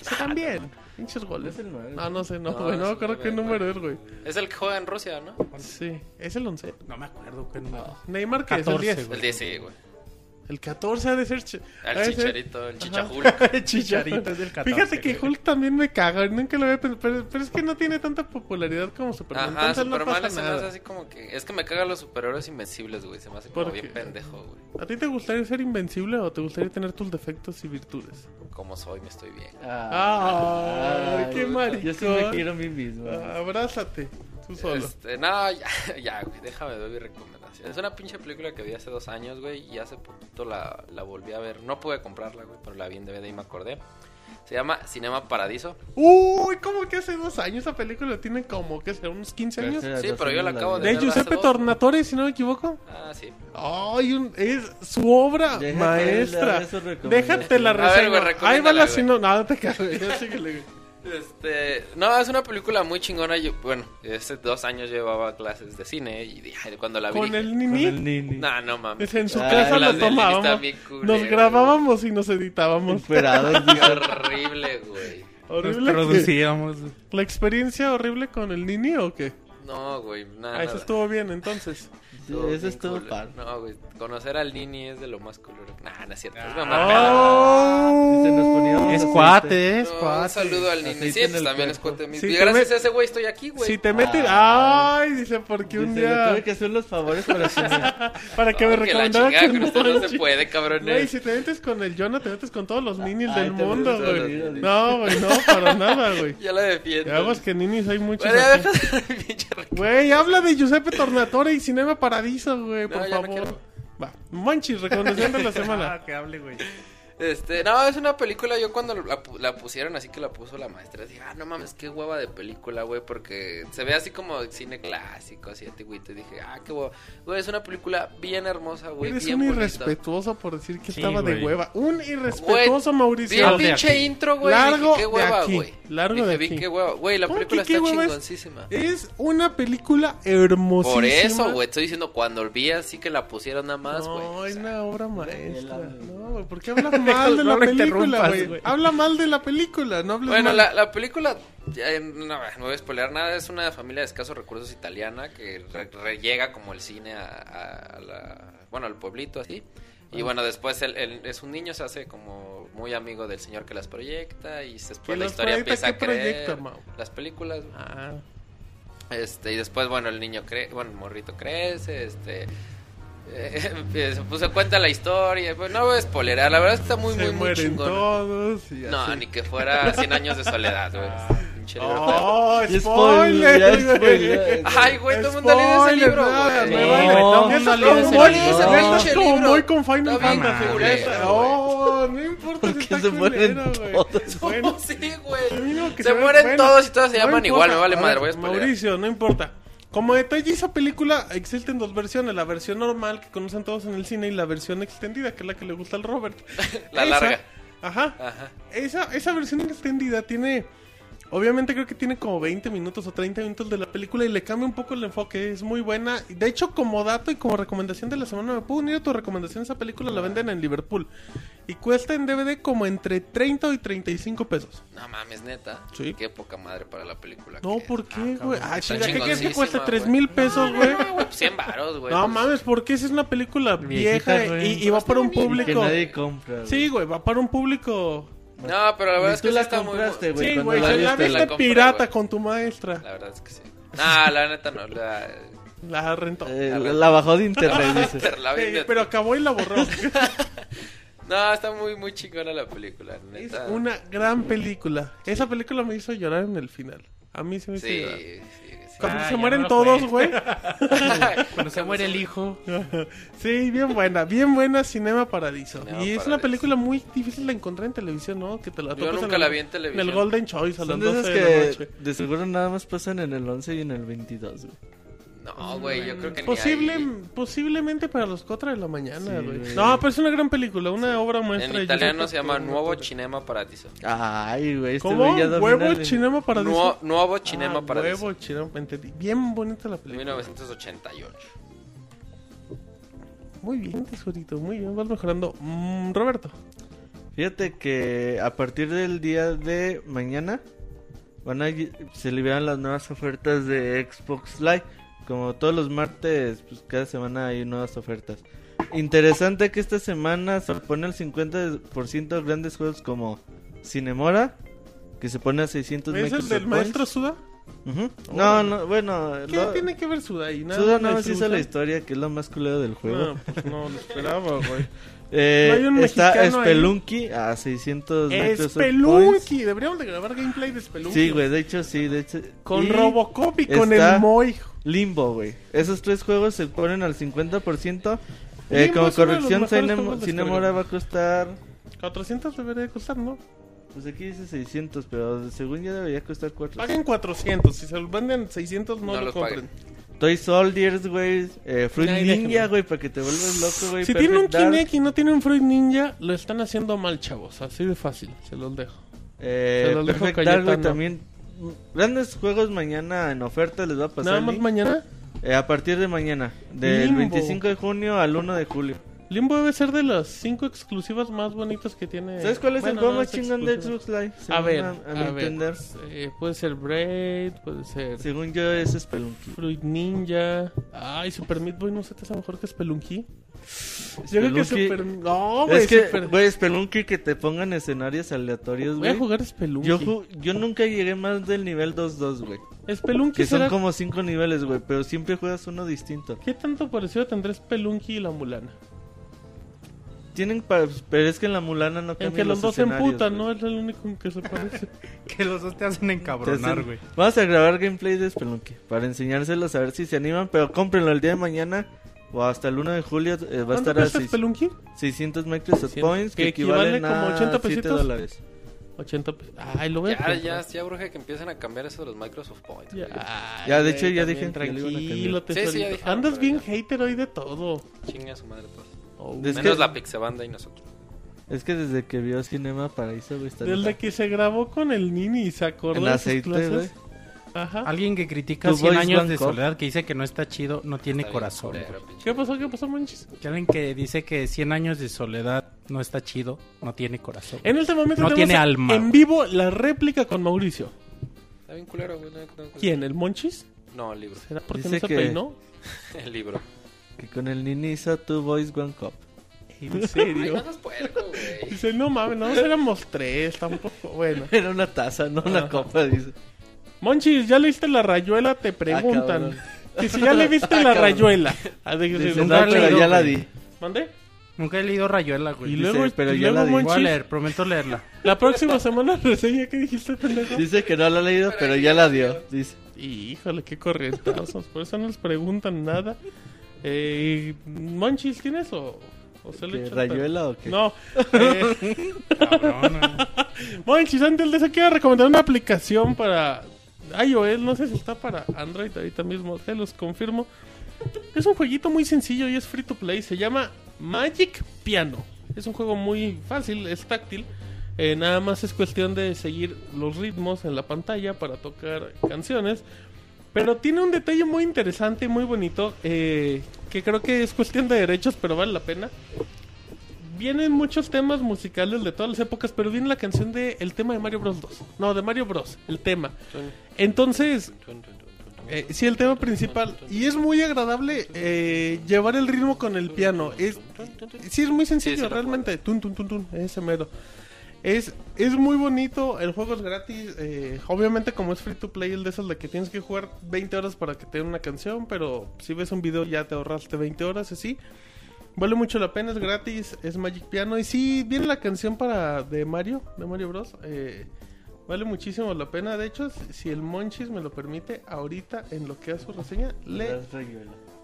Sí, también. Pinches goles. Es el nueve. Ah, no sé, no, No, güey. No, creo nueve, qué número es, güey. Es el que juega en Rusia, ¿no? Sí, es el 11. No me acuerdo qué número. Neymar, que es el 14, 10. güey. El 10, sí, güey. El 14 ha de ser... ch- ha El de ser- chicharito, el chichajul. El chicharito es del 14. Fíjate que. Hulk también me caga, nunca lo había pensado, pero, pero es que no tiene tanta popularidad como Superman, Ajá, entonces no Superman pasa se me hace así como que... Es que me cagan los superhéroes invencibles, güey. Se me hace como ¿Por bien pendejo, güey. ¿A ti te gustaría ser invencible o te gustaría tener tus defectos y virtudes? Como soy, me estoy bien. Ah, Ay, qué maricón. Yo sí me quiero a mí mismo. Ah, abrázate, tú solo. Este, no, ya, ya, güey, déjame ver mi recomendación. Es una pinche película que vi hace dos años, güey, y hace poquito la, la volví a ver. No pude comprarla, güey, pero la vi en DVD y me acordé. Se llama Cinema Paradiso. Uy, ¿cómo que hace dos años esa película tiene como, que será, unos 15 años? Sí, pero yo la acabo De hace Giuseppe. Tornatore, si no me equivoco. Ah, sí. Ay, un- es su obra maestra. Déjate la A ver, güey, reseña. Ahí va la sino, nada te cabe. Este, no, es una película muy chingona. Yo, bueno, hace dos años llevaba clases de cine y dije, ay, cuando la vi. Con el Con Nini. el Nini. No, no mames. Es en su Ah, casa lo tomábamos. Nos grabábamos y nos editábamos. Esperados, horrible, güey. Nos Horrible. que- producíamos. ¿La experiencia horrible con el Nini o qué? No, güey, nada. Ah, eso nada. estuvo bien entonces. Estuvo eso estuvo culero. padre. No, güey, conocer al Nini es de lo más culero. Nah, no es cierto. Es Ah. mamá. Dice, nos poníamos Es cuate, es No, un cuate. saludo al Nini. Sí, pues también es cuate. te gracias met- a ese güey estoy aquí, güey. Si te metes. Ah. Ay, dice, porque un Dice, le día. tuve que hacer los favores para que Para que me que la recomendaran chingada con con usted no se puede, cabrón. Güey, si te metes con el Jonah, te metes con todos los ninis Ay, del mundo, güey. ninis. No, güey, no, para nada, güey. Ya la defiendo. Aguas que ninis hay muchos Güey, habla de Giuseppe Tornatore y Cinema Paradiso, güey, No, por no favor. quiero. Va, Monchis, recomendación de la semana. Ah, que hable, güey. Este, no, es una película. Yo cuando la, pu- la pusieron así que la puso la maestra, dije, ah, no mames, qué hueva de película, güey, porque se ve así como cine clásico, así antiguito. Y dije, ah, qué hueva. Güey, es una película bien hermosa, güey. Eres bien un bonita. irrespetuoso por decir que Sí, estaba de hueva. Un irrespetuoso, Güey, Mauricio. De pinche aquí. intro, güey. Largo dije, qué de hueva, aquí. güey. Largo dije, de vi aquí. qué hueva. Güey, la ¿Cómo película está chingoncísima. Es una película hermosísima. Por eso, güey, estoy diciendo cuando vi así que la pusieron nada más, güey. No, O es sea, una obra maestra. No, güey, ¿por qué hablas mal de la No película, güey? Habla mal de la película, no hables Bueno, mal. la, la película, ya, eh, no, no voy a spoilear nada, es una familia de escasos recursos italiana que re- re- llega como el cine a, a- a la, bueno, al pueblito así. Y bueno, después él es un niño, se hace como muy amigo del señor que las proyecta y después ¿Que la historia proyecta? empieza a ¿Qué proyecta, creer. Mau? Las películas. Ah, Este, y después, bueno, el niño cree, bueno, el morrito crece, este... eh, se puso cuenta la historia, pues, no voy a spoilerar, la verdad es que está muy, se muy, muy chingón. todos y No, ni que fuera 100 años de soledad, güey. Feo. ¡Oh, spoiler! spoiler, spoiler. Ay, güey, todo el mundo lee ese Spoiler, libro, güey. No, como con Final Fantasy. güey. Oh, no importa si está se mueren todos. Bueno, Sí, güey. no, Se mueren todos y todas se no llaman igual, me vale madre, voy a spoilear. Mauricio, no importa. Como detalle, esa película existen dos versiones: la versión normal que conocen todos en el cine y la versión extendida, que es la que le gusta al Robert. La Esa- larga. Ajá. Ajá. Esa, esa versión extendida tiene. Obviamente creo que tiene como 20 minutos o 30 minutos de la película y le cambia un poco el enfoque. Es muy buena. De hecho, como dato y como recomendación de la semana, me puedo unir a tu recomendación. Esa película la venden en Liverpool y cuesta en DVD como entre 30 y 35 pesos. No mames, neta. Sí. Qué poca madre para la película. No, que. ¿por qué, güey? Ah, chinga, ¿qué crees que cuesta? ¿3 güey. mil pesos, güey? 100 varos, güey. No pues. mames, porque esa es una película vieja y, y va para un Que público. nadie compra. güey. Sí, güey, va para un público. No, pero la verdad es que Tú la está muy... compraste, güey. Sí, güey, la se la viste. viste la compré, pirata con tu maestra. La verdad es que sí. No, la neta no. La... La rentó. Eh, la, la bajó de internet. Pero acabó y la borró. No, está muy, muy chingona la película. es una gran película. Esa película me hizo llorar en el final. A mí se me hizo Sí, llorar. sí, sí. Cuando Ah, se ya mueren no todos, güey. Cuando se muere el hijo. sí, bien buena, bien buena Cinema Paradiso. Cinema y es una película muy difícil de encontrar en televisión, ¿no? Que te la Yo nunca en la vi en televisión. En el Golden Choice a las Son de 12 esas de la noche. que de seguro nada más pasan en el 11 y en el 22, güey. No, güey, yo creo que ni Posible, ahí. posiblemente para las 4 de la mañana, güey. no, pero es una gran película, una obra maestra. En italiano se llama Nuevo. Cinema Paradiso. Ay, güey, este ¿Cómo? güey ya domina ¿Huevo el- Cinema Paradiso? Nuevo, nuevo Cinema Ah, Paradiso. Huevo Cinema, entendí. Bien bonita la película. 1988. Muy bien, tesorito, muy bien, vas mejorando. Mm, Roberto. Fíjate que a partir del día de mañana van a se liberan las nuevas ofertas de Xbox Live. Como todos los martes, pues cada semana hay nuevas ofertas. Interesante que esta semana se pone el 50% grandes juegos como Cinemora, que se pone a 600 ¿Es el del maestro. Suda? Ujú. No, no, bueno. ¿Qué lo- tiene que ver Suda ahí? Nada Suda nada más hizo la historia, que es lo más culero del juego. No, pues no, lo esperaba, güey. Eh, No está mexicano ahí. Spelunky a 600 Microsoft Points. Spelunky. Deberíamos de grabar gameplay de Spelunky. Sí, güey, de hecho sí, de hecho. Con y Robocop y con el Moy. Limbo, güey. Esos tres juegos se ponen al 50%. Eh, como corrección, Cinemora va a costar... 400 debería de costar, ¿no? Pues aquí dice 600, pero según yo debería costar 400. Paguen 400. Si se los venden 600, no, No lo los compren. Toy Soldiers, güey. Eh, Fruit Ay, Ninja, güey, para que te vuelvas loco, güey. Si tienen un. Kinect y no tienen un Fruit Ninja, lo están haciendo mal, chavos. Así de fácil. Se los dejo. Eh, Se los dejo Dark, güey, también. Grandes juegos mañana en oferta les va a pasar. Nada más mañana. Eh, a partir de mañana, del Limbo. 25 de junio al 1 de julio. Limbo debe ser de las 5 exclusivas más bonitas que tiene. ¿Sabes cuál es Bueno, el juego no más chingón de. Xbox Live? A ver, a, a, mi ver. entender. eh, puede ser Braid, puede ser Según yo es Spelunky. Fruit Ninja. Ay, Super Meat Boy no se te hace mejor que Spelunky. Yo creo que Super. No, güey. es que, Super- güey, Spelunky que te pongan escenarios aleatorios, Voy a güey. jugar Spelunky. Yo, ju- yo nunca llegué más del nivel 2-2, güey. Spelunky Que son como 5 niveles, güey, pero siempre juegas uno distinto. ¿Qué tanto parecido tendrá Spelunky y la Mulana? Tienen, pa- pero es que en la Mulana no En cambian que los dos se emputan. ¿no? Es el único en que se parece. Que los dos te hacen Te encabronar, hacen- güey. Vamos a grabar gameplay de Spelunky para enseñárselos a ver si se animan, pero cómprenlo el día de mañana o hasta el 1 de julio eh, va a ¿Cuánto estar a cuesta seis- Spelunky? 600 Microsoft 600, Points que, que equivalen equivale como a 80 7 pesitos. dólares. 80 pe- Ay, lo voy a Ya, ya, ya urge que empiecen a cambiar eso de los Microsoft Points. Ya, de hecho, ya dije a Tranquilo, cambiar. Sí, sí, ya Andas bien ya. hater hoy de todo. Chingue a su madre todos. Oh, Es Menos que- la Pixebanda y nosotros. Es que desde que vio Cinema Paraíso, güey, está Desde que se grabó con el Nini y se acordó en de sus aceite, clases. güey. Ajá. Alguien que critica Tu 100 voice años one de soledad, que dice que no está chido, no tiene Está corazón. culero. ¿Qué pasó? ¿Qué pasó, Monchis? Que alguien que dice que 100 años de soledad no está chido, no tiene corazón. En este momento No tiene alma, en vivo la réplica con Mauricio. Está bien culero, güey. no- no- ¿Quién? ¿El Monchis? No, el libro. ¿Será porque Dice no se que- peinó? El libro. Que con el Nini hizo tu Voice One Cup. ¿En Ay, serio? no seas puerco, güey. Dice, no mames, no éramos tres, tampoco. Bueno. Era una taza, no una Ajá. copa, dice. Monchis, ¿ya leíste la rayuela? Te preguntan. cabrón. que si ya le viste Ah, la cabrón. rayuela. Ah, de- Dice, de- no, nunca he pero leído, ya la di. ¿Mandé? Nunca he leído Rayuela, güey. Y Dice, luego, pero y ya la luego di. Voy a Monchis, leer, prometo leerla. la próxima semana reseña. ¿Qué dijiste, pendejo? Dice que no la ha leído, pero ya la dio. Dice. Híjole, qué corrientazos. Por eso no les preguntan nada. Eh, Monchis, ¿tienes o, o se le ¿Qué, echa el ¿Rayuela o qué? No. Eh. Monchis, antes de eso quiero recomendar una aplicación para iOS. No sé si está para Android ahorita mismo. Se los confirmo. Es un jueguito muy sencillo y es free to play. Se llama Magic Piano. Es un juego muy fácil, es táctil. Eh, nada más es cuestión de seguir los ritmos en la pantalla para tocar canciones. Pero tiene un detalle muy interesante y muy bonito. eh, que creo que es cuestión de derechos, pero vale la pena. Vienen muchos temas musicales de todas las épocas, pero viene la canción de el tema de Mario Bros 2. No, de Mario Bros, el tema. Entonces, eh, sí, el tema principal. Y es muy agradable eh, llevar el ritmo con el piano. Es, sí, es muy sencillo, realmente. Tun, tun, tun, tun, ese mero. Es, es muy bonito, el juego es gratis. eh, obviamente, como es free to play, el de esos de que tienes que jugar 20 horas para que te den una canción. Pero si ves un video, ya te ahorraste 20 horas, así. Vale mucho la pena, es gratis, es Magic Piano. Y sí, viene la canción para de Mario, de Mario Bros. eh, vale muchísimo la pena. De hecho, si- el Monchis me lo permite, ahorita en lo que hace su reseña, le.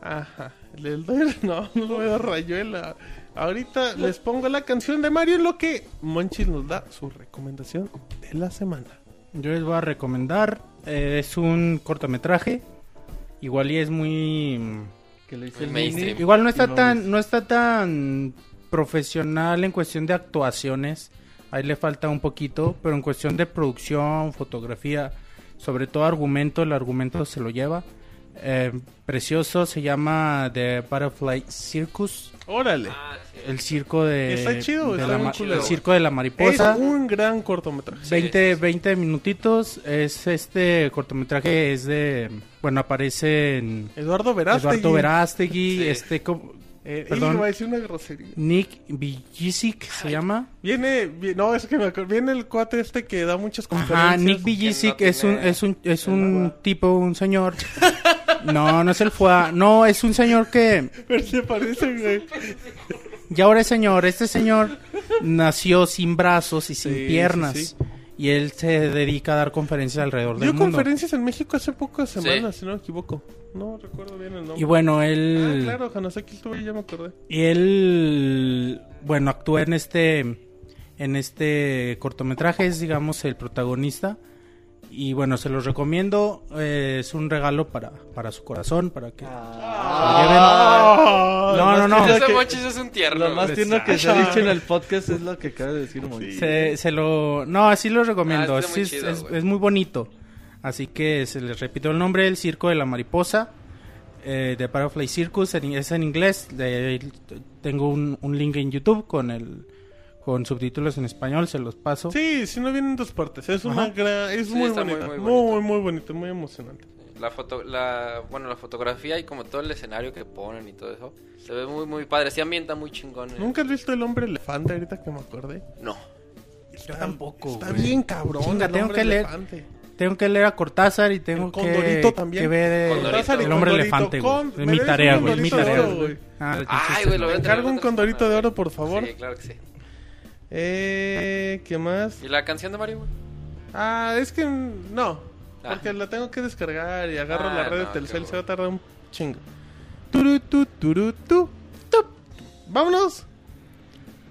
Ajá, le doy. No, no lo veo rayuela. Ahorita les pongo la canción de Mario en lo que Monchis nos da su recomendación de la semana. Yo les voy a recomendar. eh, es un cortometraje. Igual y es muy. Que lo hice el. Igual no está no tan, es- no está tan profesional en cuestión de actuaciones. Ahí le falta un poquito, pero en cuestión de producción, fotografía, sobre todo argumento, el argumento se lo lleva. Eh, precioso, se llama The Butterfly Circus, Órale. Ah, sí. el circo de, Está chido, de está la el circo de la Es mariposa. un gran cortometraje. 20, 20 minutitos, es este cortometraje es de, bueno, aparece en Eduardo Verástegui. Eduardo Verástegui, Sí. este, como- Eh, Perdón. iba a decir una grosería. Nick Villisic se llama. Viene, vi- no, es que me acuerdo, viene el cuate este que da muchas conferencias. Ajá, Nick Villisic no es un es un es un tipo, un señor. No, no es el FUA, no, es un señor que Pero se parece, güey. Y ahora es señor, este señor nació sin brazos y sin Sí, sí, piernas. sí. Y él se dedica a dar conferencias alrededor del Dio mundo. conferencias en México hace pocas Sí. semanas, si no me equivoco. No recuerdo bien el nombre. Y bueno, Ah, él claro, Hanasaki estuvo ahí, ya me acordé. y él bueno, actúa en este en este cortometraje, es digamos el protagonista. Y bueno, se los recomiendo, eh, es un regalo para para su corazón, para que Ah, No, no, no. Ese Monchis es un tierno. Lo más tierno que se ha dicho en el podcast es lo que acaba de decir Monchis. Se, se lo... No, así lo recomiendo. Ah, Sí, muy es, chido, es- es muy bonito. Así que se les repito el nombre, El Circo de la Mariposa, eh, de Butterfly Circus, en- es en inglés. de- tengo un, un link en YouTube con el con subtítulos en español, se los paso. Sí, si no viene en dos partes. Es una gran, es Sí, muy está muy, bonita. muy Muy, bonito. muy, muy bonito, muy emocionante. La foto, la, bueno, la fotografía y como todo el escenario que ponen y todo eso, se ve muy, muy padre. Se ambienta muy chingón. eh. ¿Nunca has visto el hombre elefante ahorita que me acordé? No. Yo tampoco. Está güey. bien cabrón. Chinga, el tengo que leer. elefante. Tengo que leer a Cortázar y tengo que, también. que ver eh, Condorito. el hombre Condorito, elefante. güey. con- Es mi tarea, güey. Mi tarea. oro, güey. Ah, Ay, güey, lo voy a Encargo un condorito de oro, por favor. Sí, claro que sí. Eh, ¿qué más? ¿Y la canción de Mario? Ah, es que no. Ah. Porque la tengo que descargar y agarro Ah, la red no, de Telcel. Se va a tardar un chingo. Turu, tu, turu, tu, tup. Vámonos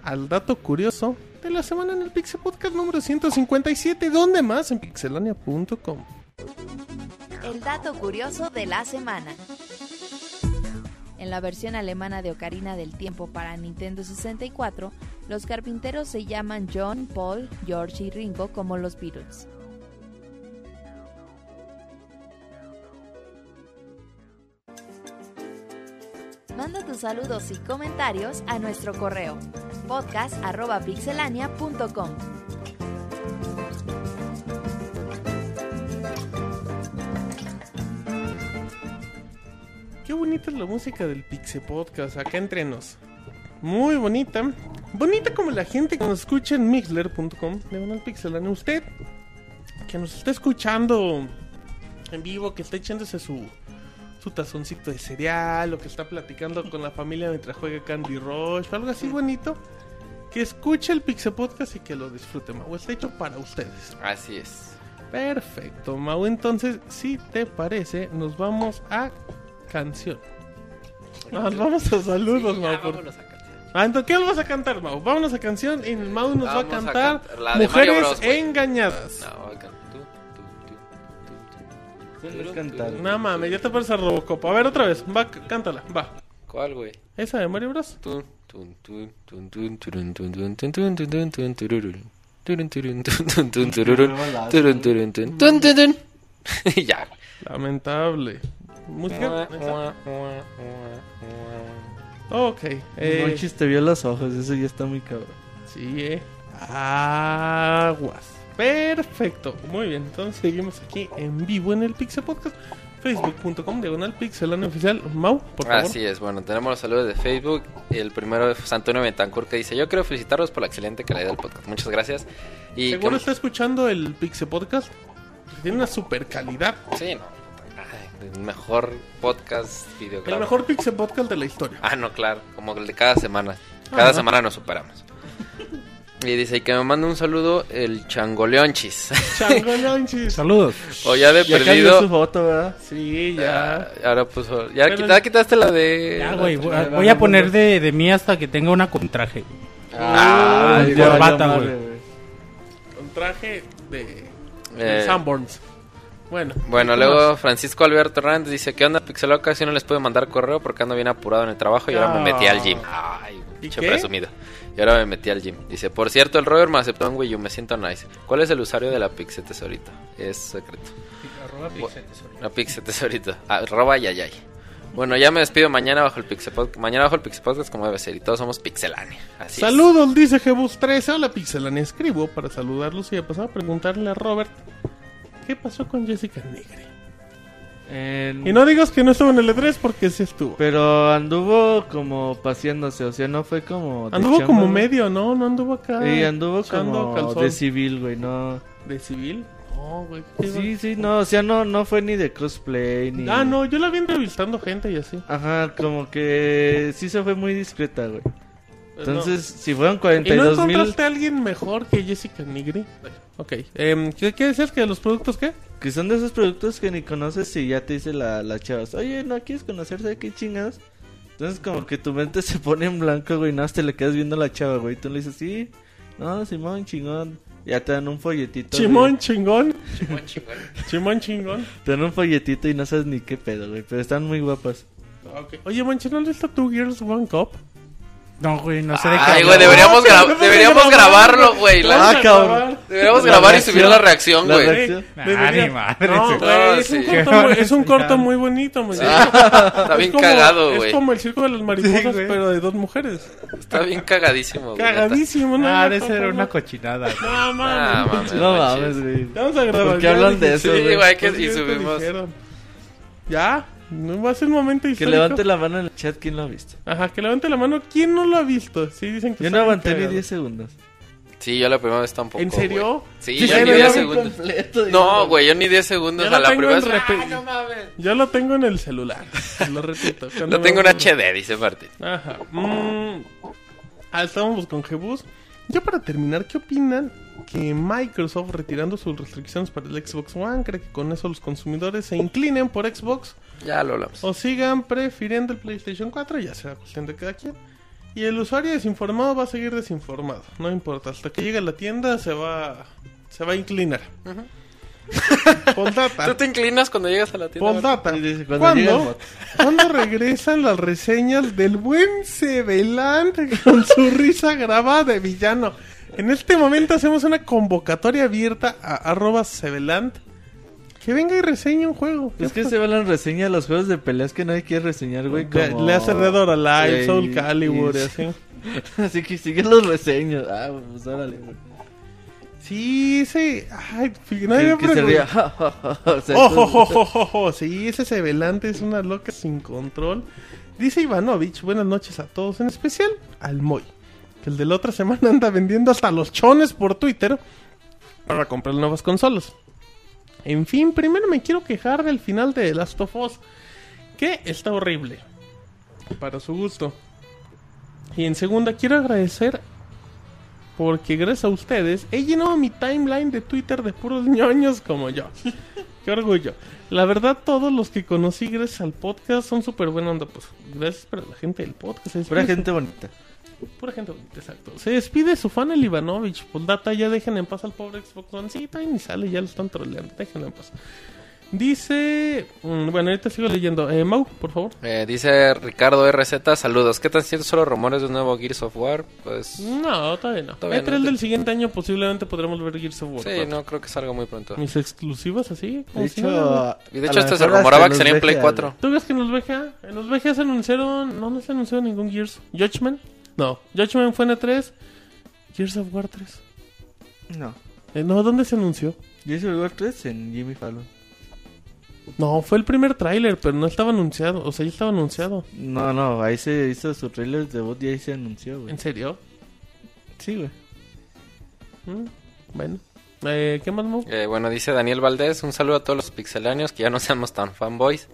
al dato curioso de la semana en el Pixel Podcast número 157. ¿Dónde más? En pixelania.com. El dato curioso de la semana. En la versión alemana de Ocarina del Tiempo para Nintendo 64, los carpinteros se llaman John, Paul, George y Ringo como los Beatles. Manda tus saludos y comentarios a nuestro correo podcast.pixelania.com. Qué bonita es la música del Pixel Podcast, acá entre nos. Muy bonita. Bonita como la gente que nos escucha en mixler.com, diagonal pixelania. Usted, que nos está escuchando en vivo, que está echándose su, su tazoncito de cereal, o que está platicando con la familia mientras juega Candy Rush, o algo así bonito. Que escuche el Pixel Podcast y que lo disfrute, Mau. Está hecho para ustedes. Así es. Perfecto, Mau. Entonces, si te parece, nos vamos a canción. Ah, vamos a saludos, sí, Mau. Por... a ah, entonces, ¿qué vamos a cantar, Mau? Vámonos a canción y Mau nos vamos va a cantar, a cantar Mujeres Bros, Engañadas. No, no, Cantar. No mames, ya te pones a Robocop. A ver, otra vez. Va, cántala, va. ¿Cuál, güey? Esa de Mario Bros. ya. Lamentable. Música. Ok. Eh, Monchis te vio los ojos, eso ya está muy cabrón. Sí, eh. Aguas. Perfecto. Muy bien. Entonces seguimos aquí en vivo en el Pixel Podcast. Facebook.com, diagonal pixelano oficial. Mau, por favor. Así es, bueno, tenemos los saludos de Facebook. El primero es Antonio Betancourt que dice: Yo quiero felicitarlos por la excelente calidad del podcast. Muchas gracias. Y Seguro que- está escuchando el Pixel Podcast. Tiene una super calidad. Sí, no. El mejor podcast video. El mejor Pixel Podcast de la historia. Ah, no, claro, como el de cada semana. Cada Ajá. semana nos superamos. Y dice y que me manda un saludo el changoleonchis. Changolonchis. Saludos. o ya de Ya perdido. su foto, ¿verdad? Sí, ya. Ah, ahora puso. Ya Pero- quita- quitaste la de. Ya, güey, voy a, voy a poner de, de mí hasta que tenga una con traje. güey. Ah, corbata, güey. Con traje de, Eh, de Sanborns. Bueno. Bueno, ¿qué luego más? Francisco Alberto Hernández dice: ¿Qué onda, Pixeloca? Si no les puedo mandar correo porque ando bien apurado en el trabajo y ahora me metí al gym. Ay, ¿Y pinche qué? presumido. Y ahora me metí al gym. Dice, por cierto, el Robert me aceptó en Wii U, me siento nice. ¿Cuál es el usuario de la Pixel Tesorito? Es secreto. La Pixel Tesorito. Arroba yayay. Bueno, ya me despido mañana bajo el Pixel Podcast. Mañana bajo el Pixel Podcast como debe ser. Y todos somos pixelania. Así es. Saludos, dice Jebus 13. Hola, Pixelania. Escribo para saludarlos y de pasar a preguntarle a Robert qué pasó con Jessica Negre. En- Y no digas que no estuvo en el E3 porque sí estuvo. Pero anduvo como paseándose, o sea, no fue como... Anduvo chamba, como medio, ¿no? No anduvo acá. Y anduvo como calzón. de civil, güey, no... ¿De civil? No, güey. Sí, sí, no, o sea, no, no fue ni de cosplay, ni... Ah, no, yo la vi entrevistando gente y así. Ajá, como que sí se fue muy discreta, güey. Pues Entonces, si fueron ¿Y no 42 mil... encontraste a alguien mejor que Jessica Nigri? Ok. em, ¿qué, ¿Qué decías que de los productos qué? Que son de esos productos que ni conoces y ya te dice la, la chava, oye, ¿no quieres conocerse qué chingados? Entonces como que tu mente se pone en blanco, güey, nada más te le quedas viendo a la chava, güey. Tú le dices, sí, no, Simón, chingón. Ya te dan un folletito. Chimón güey. chingón. Chingón, chingón. Chimón chingón. Te dan un folletito y no sabes ni qué pedo, güey. Pero están muy guapas. Ok. Oye, manche, ¿no visto tu Gears One Cup? No, güey, no sé de qué. Ay, güey, deberíamos, gra- no deberíamos grabarlo, güey. La- Ah, cabrón. Deberíamos La grabar y reacción. subir la reacción, La güey. reacción. Nah. No, sí. güey, Ah, es, un sí. corto muy, es un corto muy bonito, man. Está Es bien como- cagado, güey. Es como el circo de las mariposas, Sí, pero de dos mujeres. Está bien cagadísimo, güey. Cagadísimo, ¿no? Ah, No, de no, ser una cochinada. No, Ah, mames. No mames, güey. Vamos a grabar. ¿Por qué hablan de eso, Sí, güey? pues y subimos. Ya, no va a ser un momento Que histórico. levante la mano en el chat, ¿quién lo ha visto? Ajá, que levante la mano. ¿Quién no lo ha visto? Sí, dicen que Yo no aguanté ni cagado. 10 segundos. Sí, yo la primera vez tampoco. ¿En serio? güey. Sí, Sí, yo ni yo 10 lo vi segundos. No, güey, yo ni 10 segundos. Ya A lo la tengo primera en vez. repe- ¡Ay, no mames! Yo lo tengo en el celular. Lo repito. Lo tengo en HD, dice Martín. Ajá. Mm. Ah, estábamos con Jebus. Ya para terminar, ¿qué opinan que Microsoft retirando sus restricciones para el Xbox One cree que con eso los consumidores se inclinen por Xbox Ya lo hablamos. o sigan prefiriendo el PlayStation 4? Ya será cuestión de cada quien. Y el usuario desinformado va a seguir desinformado. No importa. Hasta que llegue a la tienda se va, se va a inclinar. Postdata. ¿Tú te inclinas cuando llegas a la tienda? Cuando el ¿Cuándo? bot. ¿Cuándo regresan las reseñas del buen Sebeland con su risa grabada de villano? En este momento hacemos una convocatoria abierta a arroba Sebeland. Que venga y reseñe un juego. Es que se va la reseña los juegos de peleas que nadie quiere reseñar, güey. Le, Como... le hace Dead or Alive, Sí, Soul Calibur y así. Así que siguen los reseños. Ah, pues órale, güey. Sí, sí. Ay, nadie Que, me que se preguntó. ría. ja, ja, ja, ja. O sea, Ojo, entonces- ojo, ojo, ojo. Sí, ese Sebelante es una loca sin control. Dice Ivanovich, buenas noches a todos, en especial al Moy, que el de la otra semana anda vendiendo hasta los chones por Twitter para comprar nuevas consolas. En fin, primero me quiero quejar del final de The Last of Us, que está horrible, para su gusto. Y en segunda, quiero agradecer porque gracias a ustedes he llenado mi timeline de Twitter de puros ñoños como yo. Qué orgullo. La verdad, todos los que conocí gracias al podcast son súper buena onda. Pues gracias para la gente del podcast. Se Pura gente bonita. Pura gente bonita, exacto. Se despide su fan el Ivanovich. Pues data, ya dejen en paz al pobre Xbox One. Sí, ni sale, ya lo están troleando. Déjenlo en paz. Dice. mm, bueno, ahorita sigo leyendo. Eh, Mau, por favor. Eh, dice Ricardo RZ, saludos. ¿Qué tan ciertos son los rumores de un nuevo Gears of War? Pues... No, todavía no. Todavía Entre no. el del siguiente año posiblemente podremos ver Gears of War. Sí, 4. no creo que salga muy pronto. Mis exclusivas así. De hecho. Y de hecho, este se rumoraba que sería en Play VGA, 4. ¿Tú ves que en los VGA? En los VGA se anunciaron. No, no se anunció ningún Gears. Judgment. No, Judgment fue en E3. Gears of War 3. güey. No. Eh, no, ¿dónde se anunció? Gears of War 3 en Jimmy Fallon. No, fue el primer tráiler, pero no estaba anunciado. O sea, ya estaba anunciado. No, no, ahí se hizo su trailer de debut y ahí se anunció, güey. ¿En serio? Sí, güey. Mm, bueno. Eh, ¿Qué más, Mo? Eh, bueno, dice Daniel Valdés, un saludo a todos los pixeláneos, que ya no seamos tan fanboys.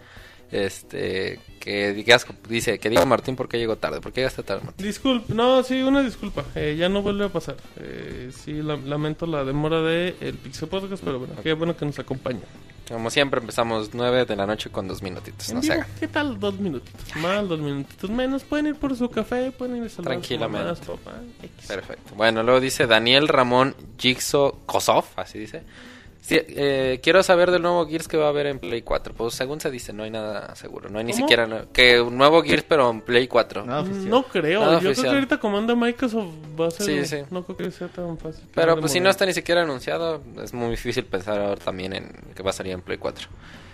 Este, que digas, dice, que diga Martín por qué llegó tarde, por qué llegaste tarde, Martín. Disculpa, no, sí, una disculpa. Eh, ya no vuelve a pasar. Eh, sí, la- lamento la demora de el Pixel Podcast, pero bueno, qué bueno que nos acompaña. Como siempre empezamos 9 de la noche con dos minutitos, no se. ¿Qué tal? Dos minutitos más, dos minutitos menos. Pueden ir por su café, pueden ir a Tranquilamente. mamá, a su papá. Perfecto. Bueno, luego dice Daniel Ramón Jigsaw Kosov, así dice. Sí, eh, quiero saber del nuevo Gears que va a haber en Play 4. Pues según se dice, no hay nada seguro. No hay ni siquiera que un nuevo Gears, pero en Play 4. No, creo. Nada Yo creo que ahorita como anda Microsoft va a ser. Sí, sí. No creo que sea tan fácil. Pero pues si no está ni siquiera anunciado, es muy difícil pensar ahora también en que va a salir en Play 4.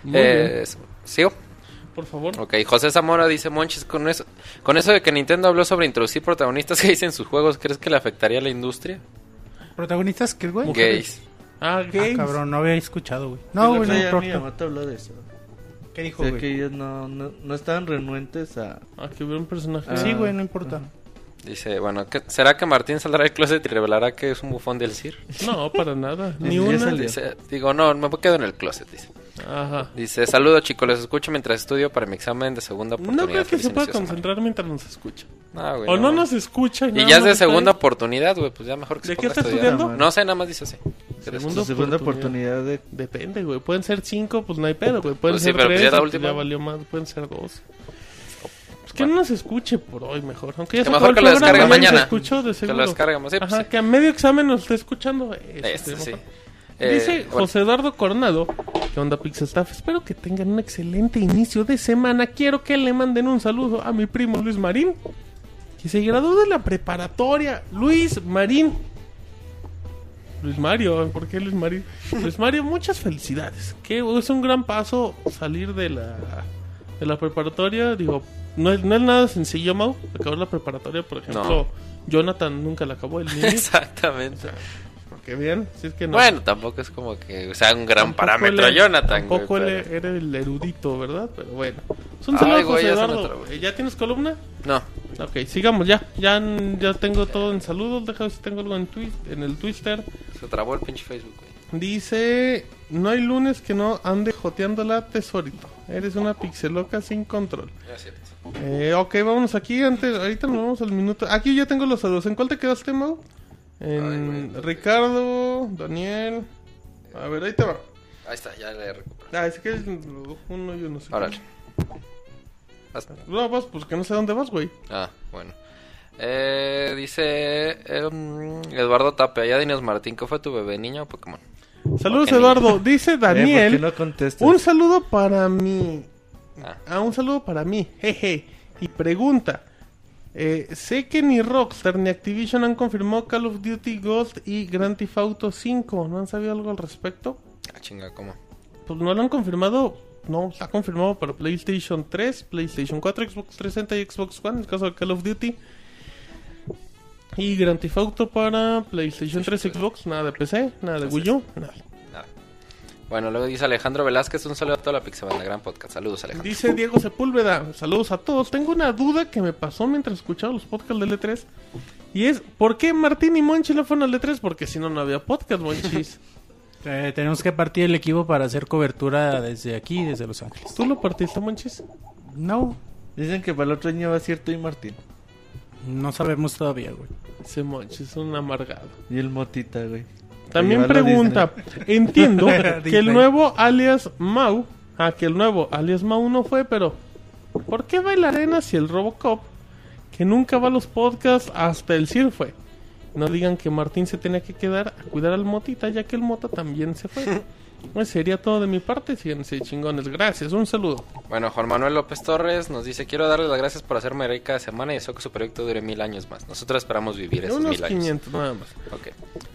Muy Eh, bien. es- ¿Sigo? Por favor. Ok, José Zamora dice, Monchis, con eso, con eso de que Nintendo habló sobre introducir protagonistas gays en sus juegos, ¿crees que le afectaría a la industria? ¿Protagonistas qué, güey? Gays. Ah, Ah, games. cabrón, no había escuchado, güey. No, güey, no importa. Miyamoto habló de eso. ¿Qué dijo, O sea, güey? que ellos no, no, no estaban renuentes a... Ah, que hubiera un personaje. Ah. Sí, güey, no importa. Dice, bueno, ¿qué- ¿será que Martín saldrá del closet y revelará que es un bufón del CIR? No, para nada. Ni una. Dice, digo, no, me quedo en el closet, dice. Ajá. Dice, saludos chicos, les escucho mientras estudio para mi examen de segunda No oportunidad. creo que se pueda inicio de semana". concentrar mientras nos escucha. No, güey, O no nos escucha. Y nada ya es de está ahí. segunda oportunidad, güey, pues ya mejor que ¿De se qué ponga a está estudiar. estudiando? No sé, nada más dice así. Segunda oportunidad. oportunidad de... Depende, güey. Pueden ser cinco, pues no hay pedo, güey. Pueden Pues sí, ser pero pues tres, ya la pues última. ya valió más. Pueden ser dos. Pues que no nos escuche por hoy mejor. Aunque ya Que se mejor que lo descargue mañana. Se escuchó de Que lo descargamos, sí, pues Ajá, sí. que a medio examen nos esté escuchando. Eso, Este, sí, sí. Eh, Dice bueno, José Eduardo Coronado, ¿qué onda Pixel Staff? Espero que tengan un excelente inicio de semana. Quiero que le manden un saludo a mi primo Luis Marín, que se graduó de la preparatoria. Luis Marín. Luis Mario, ¿por qué Luis Marín? Luis Mario, muchas felicidades. Que es un gran paso salir de la, de la preparatoria. Digo, no es, no es nada sencillo, Mau, acabar la preparatoria. Por ejemplo, No. Jonathan nunca la acabó, el niño. Exactamente. Si es que no. Bueno, tampoco es como que sea un gran Tampoco parámetro él- Jonathan, güey, Tampoco él pero- era el erudito, ¿verdad? Pero bueno. Es un saludo, José ya se me Eduardo. trabó. Eh, ¿Ya tienes columna? No, Ok, sigamos ya. Ya, ya tengo todo en saludos. Deja ver si tengo algo en, twist, en el Twitter. se trabó el pinche Facebook, güey. Dice: No hay lunes que no ande joteando la tesorito. Eres una pixeloca sin control. Cierto. Eh, ok, vámonos aquí. Antes, ahorita nos vamos al minuto. Aquí ya tengo los saludos. ¿En cuál te quedaste, Mau? En Ay. Ricardo, Daniel. A ver, ahí te va. Ahí está, ya le recuperé. Ah, es que es uno y uno. Órale. No, vas, pues que no sé dónde vas, güey. Ah, bueno. Eh, dice em, Eduardo Tapia, ya dinos Martín, ¿qué fue tu bebé, niño o Pokémon? Saludos. Eduardo. Dice Eh, ¿por Daniel. qué no contestas? un saludo para mí. Ah, Ah, un saludo para mí. Jeje. Y pregunta. Eh, sé que ni Rockstar ni Activision han confirmado Call of Duty Ghost y Grand Theft Auto 5. ¿No han sabido algo al respecto? ah, chinga, ¿cómo? Pues no lo han confirmado. No, está confirmado para PlayStation 3, PlayStation 4, Xbox 360 y Xbox One. En el caso de Call of Duty. Y Grand Theft Auto para PlayStation 3, Xbox. Nada de PC, nada de Wii U, nada. Bueno, luego dice Alejandro Velázquez, un saludo a toda la Pixabanda, gran podcast. Saludos, Alejandro. Dice Diego Sepúlveda, saludos a todos. Tengo una duda que me pasó mientras escuchaba los podcasts del E3. Y es, ¿por qué Martín y Monchi no fueron al E3? Porque si no, no había podcast, Monchis. Eh, tenemos que partir el equipo para hacer cobertura desde aquí, desde Los Ángeles. ¿Tú lo partiste, Monchis? No, Dicen que para el otro año va a ser tú y Martín. no sabemos todavía, güey. Ese Monchis es un amargado. Y el Motita, güey. También pregunta, entiendo que el nuevo alias Mau, ah, que el nuevo alias Mau no fue, pero ¿por qué bailarena si el Robocop, que nunca va a los podcasts, hasta el CIR fue? No digan que Martín se tenía que quedar a cuidar al Motita, ya que el Mota también se fue. Pues sería todo de mi parte, síganse chingones. Gracias, un saludo. Bueno, Juan Manuel López Torres nos dice, quiero darles las gracias por hacerme reír cada semana y deseo que su proyecto dure mil años más. Nosotros esperamos vivir esos Unos mil años. 500 nada más. Ok.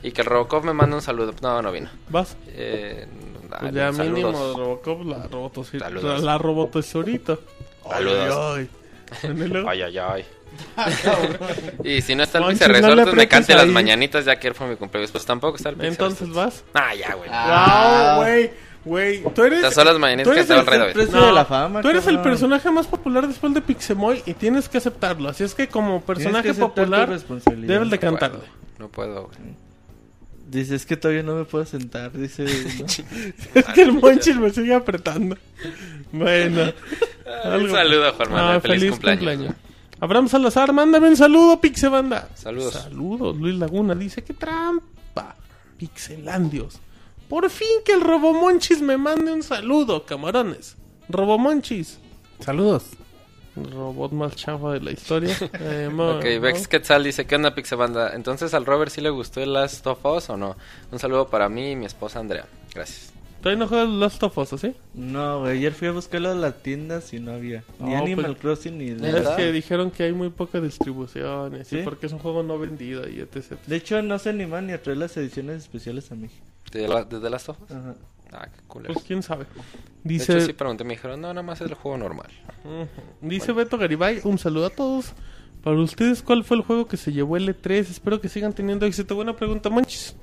Y que el Robocop me manda un saludo. No, no vino. ¿Vas? Eh, Pues dale, ya saludos. mínimo Robocop la robotosorita. Saludos. La robotosorita. Saludos. Ay, ay. Ay, ay, ay. y si no está el Monchis, Pizza no le Resortes, me cante las mañanitas ya que ayer fue mi cumpleaños. Pues tampoco está el Pizza Entonces vas. Ah, ya, güey. Wow, güey, güey. Tú eres. Estas son las mañanitas tú que eres estaba el- el rey David. Precio No, de la fama, Tú eres el personaje más popular después de Pixemoy y tienes que aceptarlo. Así es que como personaje tu popular debes de cantarle. No puedo, güey. Dice, es que todavía no me puedo sentar. Dice, ¿no? Es que el Monchis me sigue apretando. Bueno. Un saludo a Juan Manuel. Ah, feliz, cumpleaños. Abraham Salazar, mándame un saludo, Pixebanda. Saludos. Saludos. Luis Laguna dice que trampa. Pixelandios. Por fin que el Robomonchis me mande un saludo, camarones. Robomonchis. Saludos. Robot más chafa de la historia. Eh, Ok, ¿no? Vex Quetzal dice, ¿qué onda Pixabanda? Entonces al Robert sí le gustó el Last of Us o no? Un saludo para mí y mi esposa Andrea. Gracias. Todavía no juegas Last of Us, ¿o ¿sí? No, güey, ayer fui a buscarlo a la tienda si no había. Ni No, Animal pues- Crossing ni... Es que dijeron que hay muy poca distribución, y así, ¿Sí? porque es un juego no vendido y etc. De hecho, no se animan ni a traer las ediciones especiales a México. ¿De, la, de The Last of Us? Ajá. Ah, qué culero. Pues quién sabe. De Dice, hecho, sí pregunté, me dijeron, no, nada más es el juego normal. Dice Beto Garibay, un saludo a todos. Para ustedes, ¿cuál fue el juego que se llevó el E3? Espero que sigan teniendo éxito. Buena pregunta, Manchis.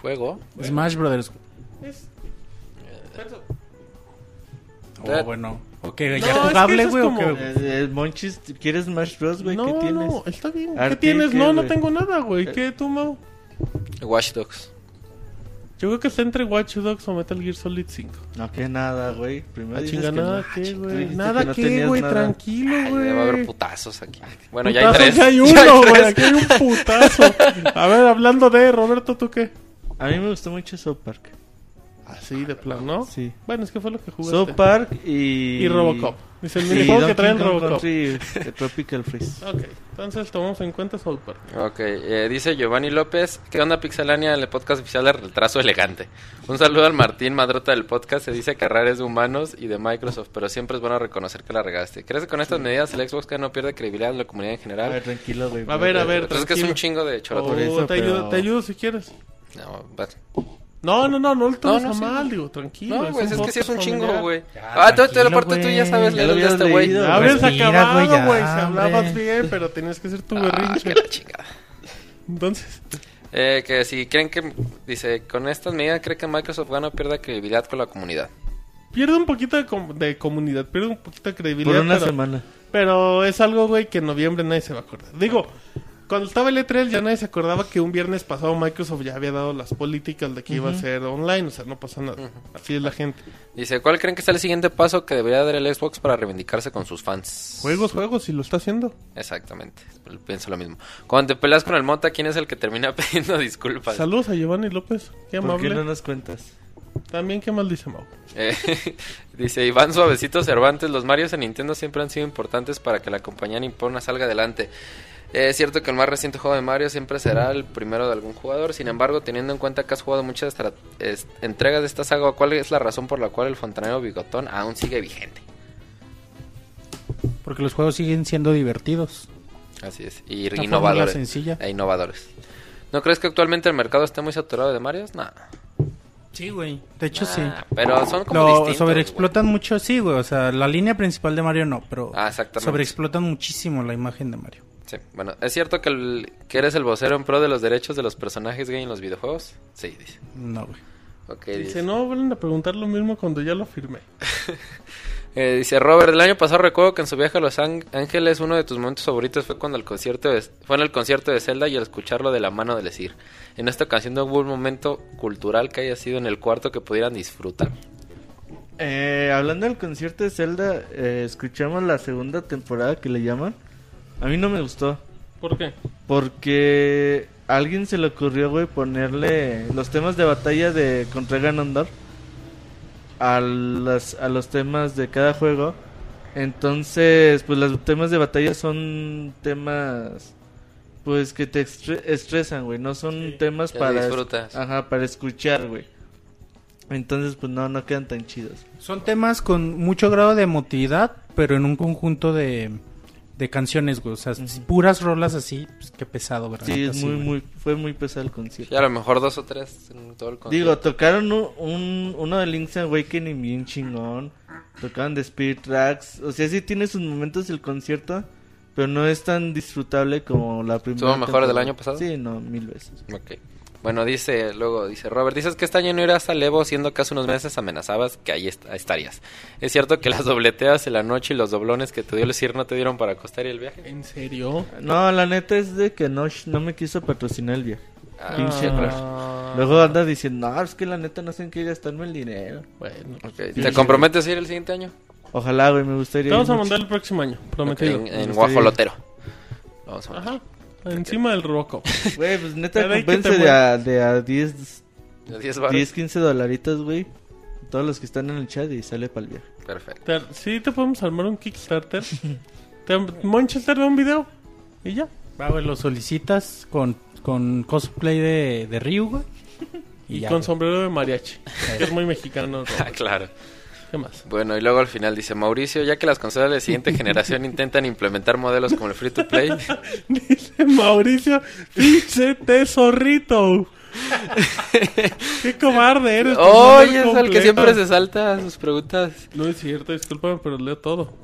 ¿Juego? Smash Brothers. Es- Oh, Eh. bueno. Ok, No, ¿ya es que jugable, es güey? o como- qué? Eh, eh, Monchis, ¿quieres Smash Bros, güey? no, ¿Qué tienes? no, está bien. ¿Qué tienes? ¿qué, No, no tengo nada, güey. ¿Qué tú, Mau? Watch Dogs. Yo creo que está entre Watch Dogs o Metal Gear Solid 5. No, que nada, güey. Primero Ah, dices chinga, que nada, no. ¿qué, güey? dijiste Nada, que no ¿qué, tenías güey? Tranquilo, güey. debe haber putazos aquí. Bueno, ya hay tres. ya hay uno, güey. Aquí hay un putazo. A ver, hablando de Roberto, ¿tú qué? A mí me gustó mucho South Park. Así de plan, ¿no? Sí. Bueno, es que fue lo que jugaste. South Park y... Y Robocop. Dice el minijuego que Donkey trae el Kong Robocop. Country, de Tropical Freeze. Ok, entonces tomamos en cuenta South Park. Ok, eh, dice Giovanni López, ¿qué onda Pixelania? El podcast oficial de Retraso Elegante. Un saludo al Martín Madrota del podcast, se dice que errar es de humanos y de Microsoft, pero siempre es bueno reconocer que la regaste. ¿Crees que con estas medidas el Xbox que no pierde credibilidad en la comunidad en A general? ver, tranquilo, güey. A ver, a ver. Pues es que es tranquilo. un chingo de O choroto. por eso, te, ayudo, pero- te ayudo si quieres. No, vas. No, no, no, no lo tomes No, no, sí. mal, digo, tranquilo. No, güey, es, que sí es un chingo, güey. Ya, Ah, tú, te lo tranquilo, aparte tú ya sabes leer de este güey. habías acabado, güey. Si hablabas bien, pero tenías que hacer tu Ah, berrinche. que la chingada. Entonces, Eh, que si creen que, dice, con estas medidas cree que Microsoft gana o pierde credibilidad con la comunidad. pierde un poquito de, com- de comunidad, pierde un poquito de credibilidad. Por una pero, semana. pero es algo, güey, que en noviembre nadie se va a acordar. Digo, cuando estaba el E3 ya nadie se acordaba que un viernes pasado Microsoft ya había dado las políticas de que iba a ser online, o sea, no pasa nada. Así es la gente. Dice, ¿cuál creen que es el siguiente paso que debería dar el Xbox para reivindicarse con sus fans? Juegos, juegos, y lo está haciendo. Exactamente, pienso lo mismo. Cuando te peleas con el Mota, ¿quién es el que termina pidiendo disculpas? Saludos a Giovanni López, qué ¿Por amable. qué no nos cuentas? También qué mal dice Mau. Eh, dice Iván Suavecito Cervantes, los Marios en Nintendo siempre han sido importantes para que la compañía nipona salga adelante. Eh, es cierto que el más reciente juego de Mario siempre será el primero de algún jugador, sin embargo, teniendo en cuenta que has jugado muchas entregas de esta saga, ¿cuál es la razón por la cual el fontanero bigotón aún sigue vigente? Porque los juegos siguen siendo divertidos. Así es, y Una innovadores. sencilla. E innovadores. ¿No crees que actualmente el mercado esté muy saturado de Marios? No. Sí, güey. De hecho, sí. Pero son como Lo distintos, sobreexplotan mucho, sí, güey. O sea, la línea principal de Mario no, pero Ah, exactamente. sobreexplotan muchísimo la imagen de Mario. Sí, bueno, ¿es cierto que, el- que eres el vocero en pro de los derechos de los personajes gay en los videojuegos? Sí, dice. No, güey. Ok, Dice, dice. no, vuelven a preguntar lo mismo cuando ya lo firmé. Eh, dice Robert, el año pasado recuerdo que en su viaje a Los Ángeles uno de tus momentos favoritos fue cuando el concierto de- fue en el concierto de Zelda y al escucharlo de la mano de Lesir. En esta ocasión no hubo un momento cultural que haya sido en el cuarto que pudieran disfrutar. Eh, hablando del concierto de Zelda, eh, escuchamos la segunda temporada que le llaman. A mí no me gustó. ¿Por qué? Porque a alguien se le ocurrió, güey, ponerle los temas de batalla de contra Ganondorf a, las, a los temas de cada juego. Entonces, pues los temas de batalla son temas, pues que te estre- estresan, güey. No son temas para, disfrutas. ajá, para escuchar, güey. Entonces, pues no, no quedan tan chidos. Son temas con mucho grado de emotividad, pero en un conjunto de, de canciones, güey. O sea, puras rolas así, pues qué pesado, ¿verdad? Sí, es Así, muy, güey. muy, fue muy pesado el concierto. Y a lo mejor dos o tres en todo el concierto. Digo, tocaron un, un- uno de Link's Awakening bien chingón. Tocaron de Spirit Tracks. O sea, sí tiene sus momentos el concierto. Pero no es tan disfrutable como la primera. ¿Estuvo mejor del año pasado? Sí, no, mil veces. Ok. Bueno, dice, luego dice Robert, dices que este año no irás al Evo, siendo que hace unos meses amenazabas que ahí est- estarías. ¿Es cierto que las dobleteas en la noche y los doblones que te dio el CIR no te dieron para costar el viaje? ¿En serio? No, la neta es de que no, no me quiso patrocinar el viaje. Ah, Pinche. Ah, Luego anda diciendo, no, es que la neta no sé en qué gastarme el dinero. Bueno. Ok, ¿Te comprometes a ir el siguiente año? Ojalá, güey, me gustaría. Te vamos a mucho. mandar el próximo año, prometido. En, en gustaría. Guajolotero. Vamos a mandar. Ajá. Encima del Robocop. Güey, pues neta, te de a, de a 10, De 10 baros. 10, 15 dolaritos, güey. Todos los que están en el chat y sale para el viaje. Perfecto. Sí, te podemos armar un Kickstarter. te, Manchester un video y ya. Va, güey, lo solicitas con, con cosplay de, de Ryu, güey. Y, ya, con güey. sombrero de mariachi. que es muy mexicano. Ah, claro. ¿Qué más? Bueno, y luego al final dice Mauricio, ya que las consolas de siguiente generación intentan implementar modelos como el free to play, Dice Mauricio, pinche tesorrito. Qué cobarde eres. no ¡Oye, es el que siempre se salta a sus preguntas! No es cierto, discúlpame, pero leo todo.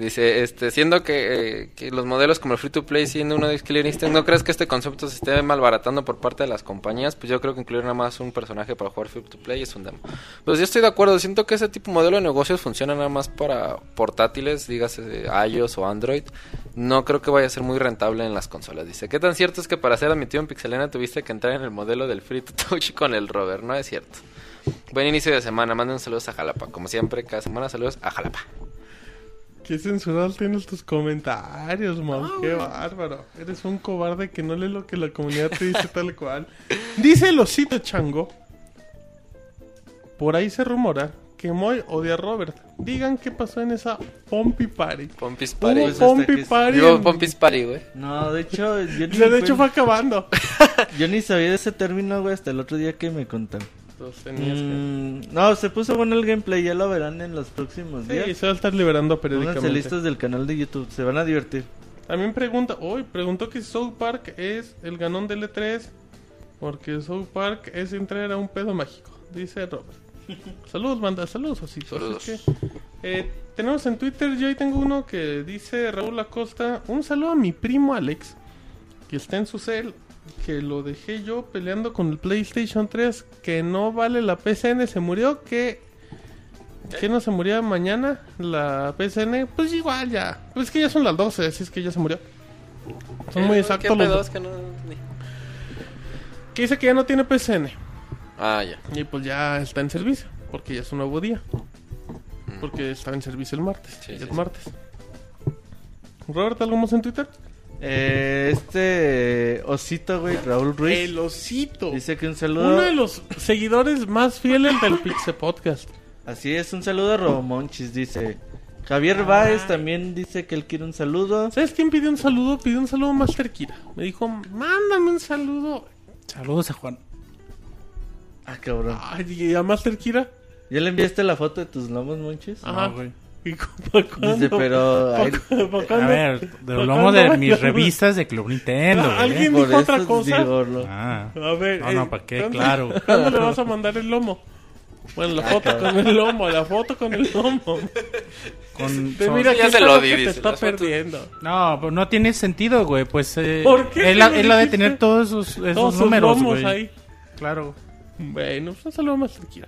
Dice, este, siendo que, eh, que los modelos como el free to play siendo uno de Killer Instinct, ¿no crees que este concepto se esté malbaratando por parte de las compañías? Pues yo creo que incluir nada más un personaje para jugar free to play es un demo. Pues yo estoy de acuerdo, siento que ese tipo de modelo de negocios funciona nada más para portátiles, dígase iOS o Android. No creo que vaya a ser muy rentable en las consolas. Dice, ¿qué tan cierto es que para ser admitido en Pixelena tuviste que entrar en el modelo del free to touch con el rover? No es cierto. Buen inicio de semana, manden saludos a Jalapa. Como siempre, cada semana saludos a Jalapa. Qué censurado tienes tus comentarios, Mau. Qué bárbaro. Eres un cobarde que no lee lo que la comunidad te dice tal cual. Dice el osito chango. Por ahí se rumora que Moy odia a Robert. Digan qué pasó en esa Pompey Party. Pompis Hubo Party. Pues hasta Pompey que- Party. Vivo en- Pompis Party, güey. No, de hecho, yo ni, De hecho fue acabando. yo ni sabía de ese término, güey, hasta el otro día que me contaron. Entonces tenías que- Mm, no, se puso bueno el gameplay, ya lo verán en los próximos Sí, días. se va a estar liberando Pónganse periódicamente. listos del canal de YouTube, se van a divertir. También pregunta, hoy preguntó que South Park es el ganón del E3 porque South Park es entrar a un pedo mágico, dice Robert. Saludos, banda, saludos, ositos. Saludos. Es que, eh, tenemos en Twitter, yo ahí tengo uno que dice Raúl Acosta, un saludo a mi primo Alex, que está en su cel, que lo dejé yo peleando con el PlayStation 3, que no vale la PCN, se murió, que... ¿Que no se murió mañana la PCN? Pues igual ya. Pues es que ya son las 12, así es que ya se murió. Son muy Eh, exactos que no... ni- Que dice que ya no tiene PCN. Ah, ya. Y pues ya está en servicio. Porque ya es un nuevo día. Porque estaba en servicio el martes. Sí, y sí, martes. Robert, ¿algo más en Twitter? Eh, este osito, güey, Raúl Ruiz, El osito. dice que un saludo. Uno de los seguidores más fieles del Pixel Podcast. Así es, un saludo a Robomonchis, dice. Javier Ah. Báez también dice que él quiere un saludo. ¿Sabes quién pidió un saludo? Pidió un saludo Master Kira. Me dijo, mándame un saludo. Saludos a Juan. Ah, cabrón. Ay, ¿y a Master Kira? ¿Ya le enviaste la foto de tus lomos, Monchis? Ajá. No, güey. ¿Y para cuándo? Dice, pero... ¿Para ay, cu- para A cuándo? ver, de ¿Para los lomos cuándo de mis revistas de Club Nintendo, güey. ¿Alguien por dijo otra cosa? digo, lo- Ah, A ver, No, no, ¿para qué? ¿cuándo- Claro. ¿Cuándo le vas a mandar el lomo? Bueno, la foto con el lomo, la foto con el lomo. con, Te son- mira ya se lo di, que te dice, está fotos. perdiendo. No, pues no tiene sentido, güey. Pues eh, ¿Por qué él, él ha de tener todos esos, esos Todos sus números, lomos güey. ahí. Claro. Bueno, pues un saludo más tranquila.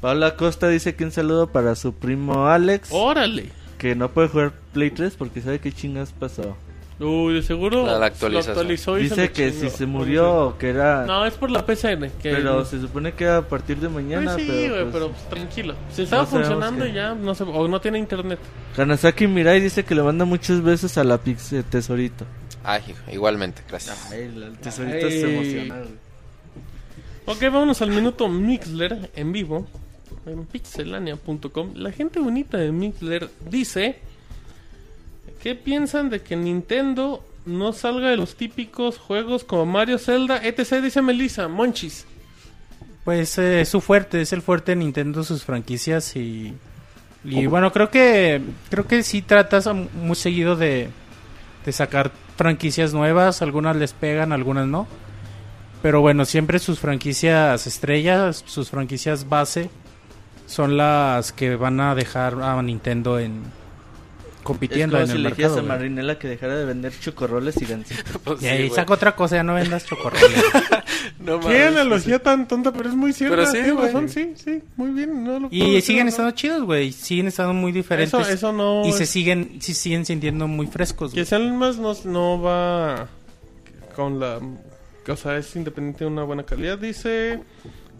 Paula Costa dice que un saludo para su primo Alex, Órale. que no puede jugar Play 3 porque sabe qué chingas pasó. Uy, de seguro La- la actualizó y se Dice que chingó. si se murió o que era... No, es por la PCN. Que Pero se supone que a partir de mañana, Pues sí, pero... güey, pues, pero pues, tranquilo. Si estaba no funcionando qué. y ya, no sé, o no tiene internet. Hanasaki Mirai dice que le manda muchos besos a la Pix eh, Tesorito. Ay, hijo, igualmente, gracias. Ay, el Tesorito Ay. se emociona, güey. Ok, vámonos al minuto Mixler en vivo en pixelania.com. La gente bonita de Mixler dice: ¿Qué piensan de que Nintendo no salga de los típicos juegos como Mario, Zelda, etc? Dice Melissa, Monchis. Pues eh, es su fuerte, es el fuerte de Nintendo, sus franquicias y... Y bueno, creo que creo que sí tratas muy seguido de, de sacar franquicias nuevas, algunas les pegan, algunas no. Pero bueno, siempre sus franquicias estrellas, sus franquicias base son las que van a dejar a Nintendo en Es compitiendo como en si el le mercado. a güey. Marinela que dejara de vender chocorroles y gancitos. Pues Y sí, ahí güey. saca otra cosa, ya no vendas chocorroles. No Qué mames. analogía tan tonta, pero es muy cierta. Pero sí, tienes güey. razón, sí, sí, muy bien. no lo y decir, siguen ¿no? estando chidos, güey. Siguen estando muy diferentes. Eso, eso no. y se es- siguen sí siguen sintiendo muy frescos. Que sean más no, no va con la o sea, es independiente de una buena calidad. Dice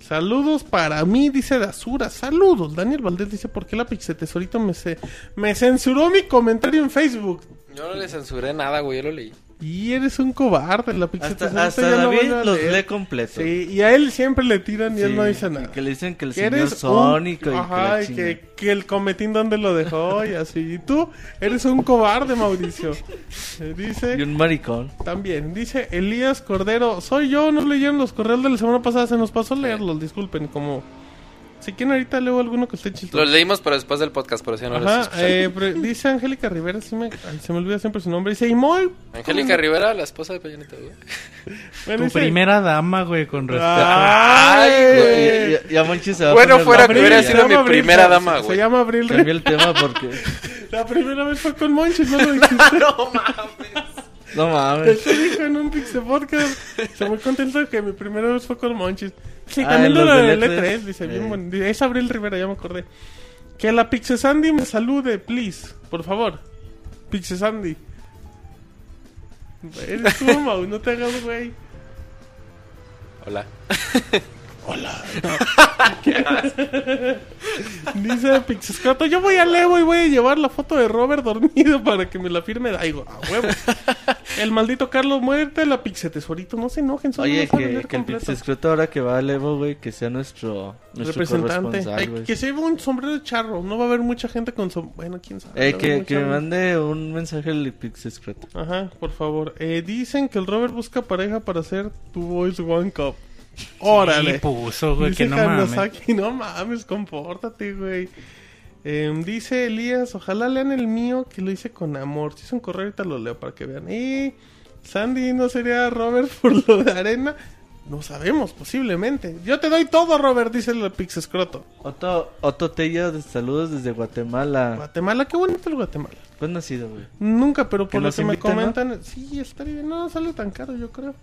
saludos para mí, dice Dasura. Saludos. Daniel Valdés dice ¿por qué la Pixel Tesorito me, se, me censuró mi comentario en Facebook? Yo no le censuré nada, güey, yo lo leí. Y eres un cobarde, la Pixete Hasta, hasta David los lee completo. Sí, y a él siempre le tiran y él Sí, no dice nada. Que le dicen que el Que señor eres un- Sónico y Ajá, que que, que el cometín donde lo dejó y así. Y tú eres un cobarde, Mauricio. Eh, Dice... Y un maricón. También, dice Elías Cordero, soy yo, no leyeron los correos de la semana pasada, se nos pasó leerlos, disculpen, como... Si quieren ahorita leo alguno que esté chistoso. Los leímos, pero después del podcast, por si no los Ajá, eh, dice Angélica Rivera, sí me, ay, se me olvida siempre su nombre, dice, y muy... Angélica Rivera, la esposa de Peñanito, güey. Bueno, Tu dice- primera dama, güey, con respeto. Ay, güey. Y, y- y a Monchi se va a Bueno, poner fuera que hubiera sido mi Abril, primera se- dama, Se güey. llama Abril Cambié Rivera. el tema porque... La primera vez fue con Monchis, no lo dijiste. No mames. Eso dijo en un Pixel Podcast. Estoy muy contento de que mi primera vez fue con Monchis. Sí, Ah, también lo del del E3, E3, dice eh. bien bueno. Dice, Es Abril Rivera, ya me acordé. Que la Pixel Sandy me salude, please. Por favor. Pixel Sandy. Eres tú, Mau, no te hagas, güey. Hola. Dice Pixescato, yo voy a Levo y voy a llevar la foto de Robert dormido para que me la firme Daigo. A huevo. El maldito Carlos muerte, la Pixe Tesorito. No se enojen, solo Oye, que, que el. Pixescroto ahora que va al Evo, güey, que sea nuestro, nuestro representante. Ay, que se lleve un sombrero de charro. No va a haber mucha gente con sombrero. Bueno, quién sabe. Eh, a que, me mande un mensaje al Pixescroto. Ajá, por favor. Eh, dicen que el Robert busca pareja para hacer tu Voice One Cup. Órale. Sí, puso, güey, Dice que no mames. No mames, compórtate, güey. Em, dice Elías, ojalá lean el mío que lo hice con amor. Si es un correo, ahorita lo leo para que vean. Y Sandy, ¿no sería Robert por lo de arena? No sabemos, posiblemente. Yo te doy todo, Robert, dice el Pixescroto. Otto, Otto Tello, de saludos desde Guatemala. Guatemala, qué bonito el Guatemala. ¿Cuándo ha sido, güey? Nunca, pero ¿Que por lo que me no? comentan, sí, estaría bien. No sale tan caro, yo creo.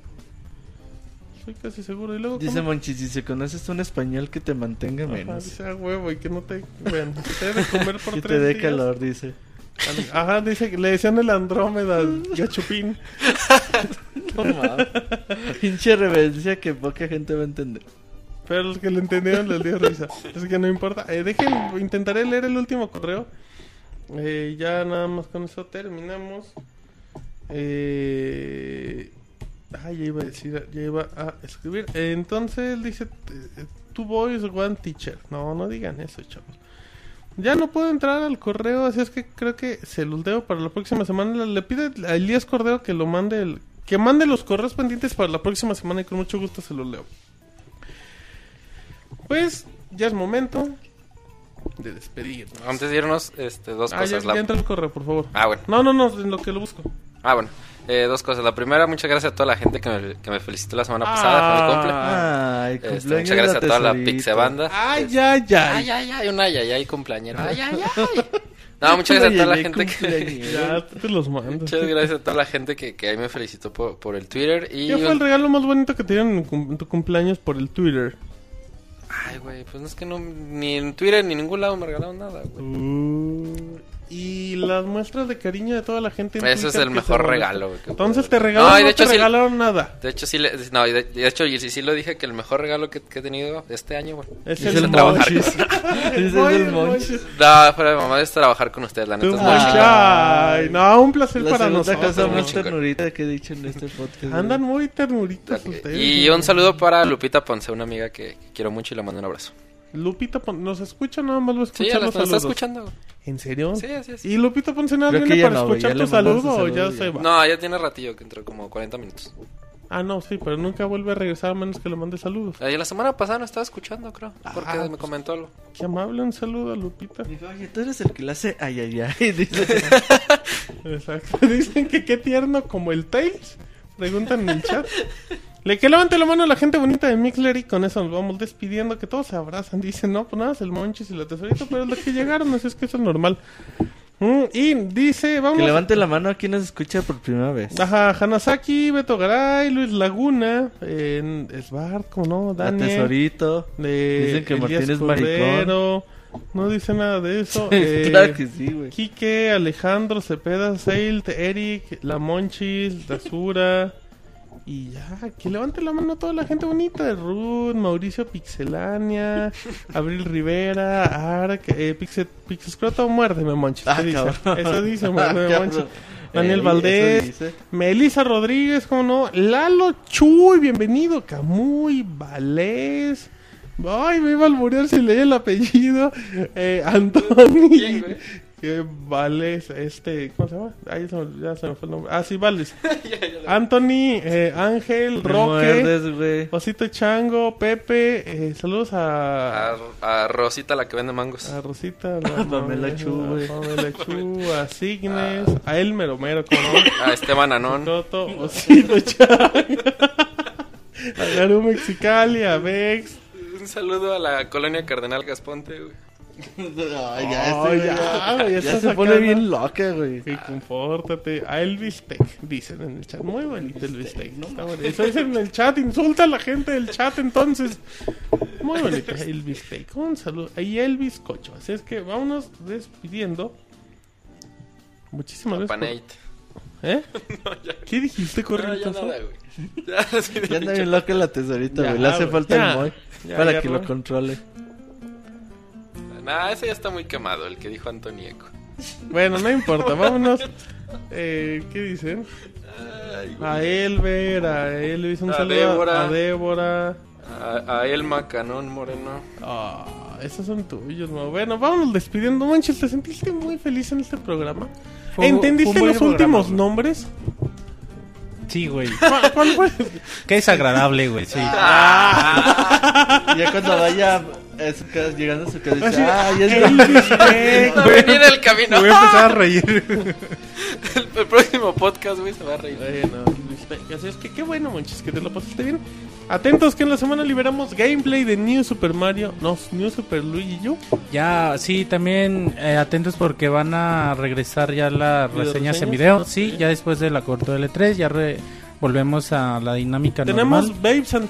Soy casi seguro. Y luego, Dice. Monchi, si se conoces un español que te mantenga Ajá, menos. dice a huevo y que no te. Bueno, de comer por Que tres te dé días. calor, dice. Ajá, dice que le decían el Andrómeda, Gachupín. No mames. Pinche reverencia que poca gente va a entender. Pero los que lo entendieron les dio risa. Así que no importa. Eh, dejen, intentaré leer el último correo. Eh, ya nada más con eso terminamos. Eh, ah, ya iba a decir, ya iba a escribir. Entonces dice, eh, tu voice one teacher. No, no digan eso, chavos. Ya no puedo entrar al correo, así es que creo que se los debo para la próxima semana. Le pide a Elías Cordero que lo mande, el- que mande los correos pendientes para la próxima semana y con mucho gusto se los leo. Pues ya es momento de despedirnos. Antes de irnos, este, dos Ah, ya, cosas. La- ya entra el correo, por favor. Ah, bueno. No, no, no, en lo que lo busco. Ah, bueno. Eh, dos cosas. La primera, muchas gracias a toda la gente que me, que me felicitó la semana pasada por mi cumple. Ay, Este, cumpleaños muchas gracias a toda la. Pixebanda. Ay, ya, ya. Ay, ay, ay, un ay, ay, ay, cumpleañero. Ay, ay, ay. No, muchas gracias a toda la Ay, gente que... Ya, te los mando. Muchas gracias a toda la gente que, que ahí me felicitó por, por el Twitter. Y ¿Qué fue un- el regalo más bonito que te dieron en, cum- en tu cumpleaños por el Twitter? Ay, güey, pues no es que no, ni en Twitter ni en ningún lado me regalaron nada, güey. Uh, y las muestras de cariño de toda la gente. en Ese es Twitter el que mejor regalo, que Entonces te regalaron, No, y no, de hecho te sí- regalaron nada. De hecho, sí, le, no, de, de hecho, y sí, sí lo dije que el mejor regalo que, que he tenido este año, güey. Es Es el el trabajar. Es el el Monchis. No, fuera de mamá es trabajar con ustedes, la neta. Es. Ay, no, un placer La para nosotros. cosa más ternurita que he dicho en este podcast. Andan muy ternuritas ustedes. Y un saludo para Lupita Ponce, una amiga que, que quiero mucho y le mando un abrazo. Lupita Pon- nos escucha, nada más lo Sí, escucha los la está escuchando. ¿En serio? Sí, así es. ¿Y Lupita Ponce nada Creo que viene ya para no, escuchar ya tu mandaste saludo o ya saludo, se ya. va? No, ya tiene ratillo, que entró como 40 minutos. Ah, no, sí, pero nunca vuelve a regresar a menos que le mande saludos. Eh, la semana pasada no estaba escuchando, creo, porque Ah, me pues. comentó algo. Qué amable, un saludo a Lupita. Dijo, oye, tú eres el que le hace ay, ay, ay. Dice, Exacto. Dicen que qué tierno como el Tails. Preguntan en el chat. Le que levante la mano a la gente bonita de Mixler y con eso nos vamos despidiendo. Que todos se abrazan. Dicen, no, pues nada, es el Monchis y la tesorita, pero es lo que llegaron, así es que eso es normal. Mm, y dice, vamos. que levante la mano a quien nos escucha por primera vez. Ajá, Hanasaki, Beto Garay, Luis Laguna, eh, Esbar, como no, La Daniel. tesorito. Dicen que Elías Martín es maricón. No dice nada de eso. eh, claro que sí, güey. Quique, Alejandro, Cepeda, Seilt, Eric, La Monchis, Dasura. Y ya, que levante la mano a toda la gente bonita. Ruth, Mauricio Pixelania, Abril Rivera, Ark, eh, Pixel, Pixescroto, muérdeme, Monchis. Ah, ¿Qué dice? Eso dice, muérdeme, Cabrón. Monchis. Daniel Ey, Valdés. Melissa Rodríguez, ¿cómo no? Lalo Chuy, bienvenido. Camuy, Valés. Ay, me iba a alburear si leía el apellido. Eh, Antonio. Que Valés, este, ¿cómo se llama? Se me- ya se me fue el nombre. Ah, sí, lo- Anthony, eh, Ángel, Roque, muerdes. Osito Chango, Pepe. eh, saludos a, A, a Rosita, la que vende mangos. a Rosita, la- Pamela Chu, a. Pamela Chu, a Signes, a Elmer Homero, ¿cómo? A Esteban Anón. Toto, Osito Chango, a Garú Mexicali, a Vex. Un saludo a la colonia Cardenal Gasponte, güey. Ay, ya, este, güey, ya, ya, está se pone bien loca, güey. Sí, confórtate. A Elvis Tech, dicen en el chat. Muy bonito Elvis Tech. Está bonito. Eso dicen en el chat. Insulta a la gente del chat entonces. Muy bonito Elvis Tech. Un saludo. Y Elvis Cocho. Así es que vámonos despidiendo. Muchísimas gracias. Por- ¿Eh? ¿Qué dijiste, No, correcto? ya anda bien loca la tesorita, Ya, güey. Le hace falta ya. el Moy para ya, que lo controle. Nah, ese ya está muy quemado, el que dijo Antonieco. Bueno, no importa. Vámonos. Eh, ¿Qué dicen? A Elber, a Elvis. Un A saludo Débora. a Débora. A, a Elma Canón Moreno. Ah, esos son tuyos, no. Bueno, vámonos despidiendo. Manches, ¿te sentiste muy feliz en este programa? Fue- ¿Entendiste los programa, últimos nombres? Sí, güey. ¿Cuál, cuál fue? Qué desagradable, güey. Sí. Y ya cuando vaya a su casa, llegando a su casa, dice, Así, ah, ya está. A venir el camino. Me voy a empezar a reír. El, el próximo podcast, güey, se va a reír. Elvis Tech. Así es que qué bueno, Monchis, que te lo pasaste bien. Atentos que en la semana liberamos gameplay de New Super Mario, no, New Super Luigi U. Ya, sí, también eh, atentos porque van a regresar ya las ¿Video reseñas en video. Sí, ya después de la corto L3 ya re- volvemos a la dinámica Tenemos normal. Babes and,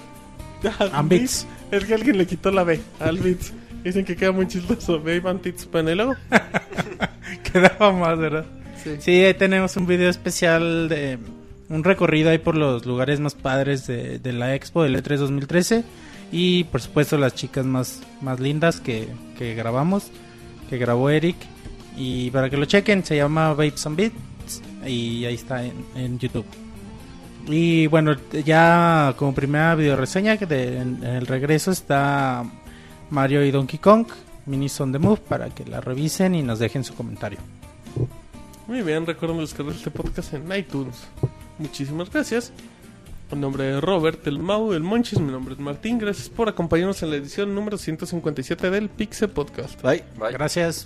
And Bits. Es que alguien le quitó la B al Bits. Dicen que queda muy chistoso. Babe and Tits Penelo. Quedaba más, ¿verdad? Sí. ahí tenemos un video especial de un recorrido ahí por los lugares más padres de, de la expo del E3 2013 y por supuesto las chicas más, más lindas que, que grabamos, que grabó Eric y para que lo chequen se llama Babes and Beats y ahí está en, en YouTube. Y bueno, ya como primera video reseña que de- en, en el regreso está Mario y Donkey Kong, Minis on the Move, para que la revisen y nos dejen su comentario. Muy bien, recuerden descargar este podcast en iTunes. Muchísimas gracias. En nombre de Robert, el Mau, el Monchis, mi nombre es Martín. Gracias por acompañarnos en la edición número 157 del Pixel Podcast. Bye. Bye. Gracias.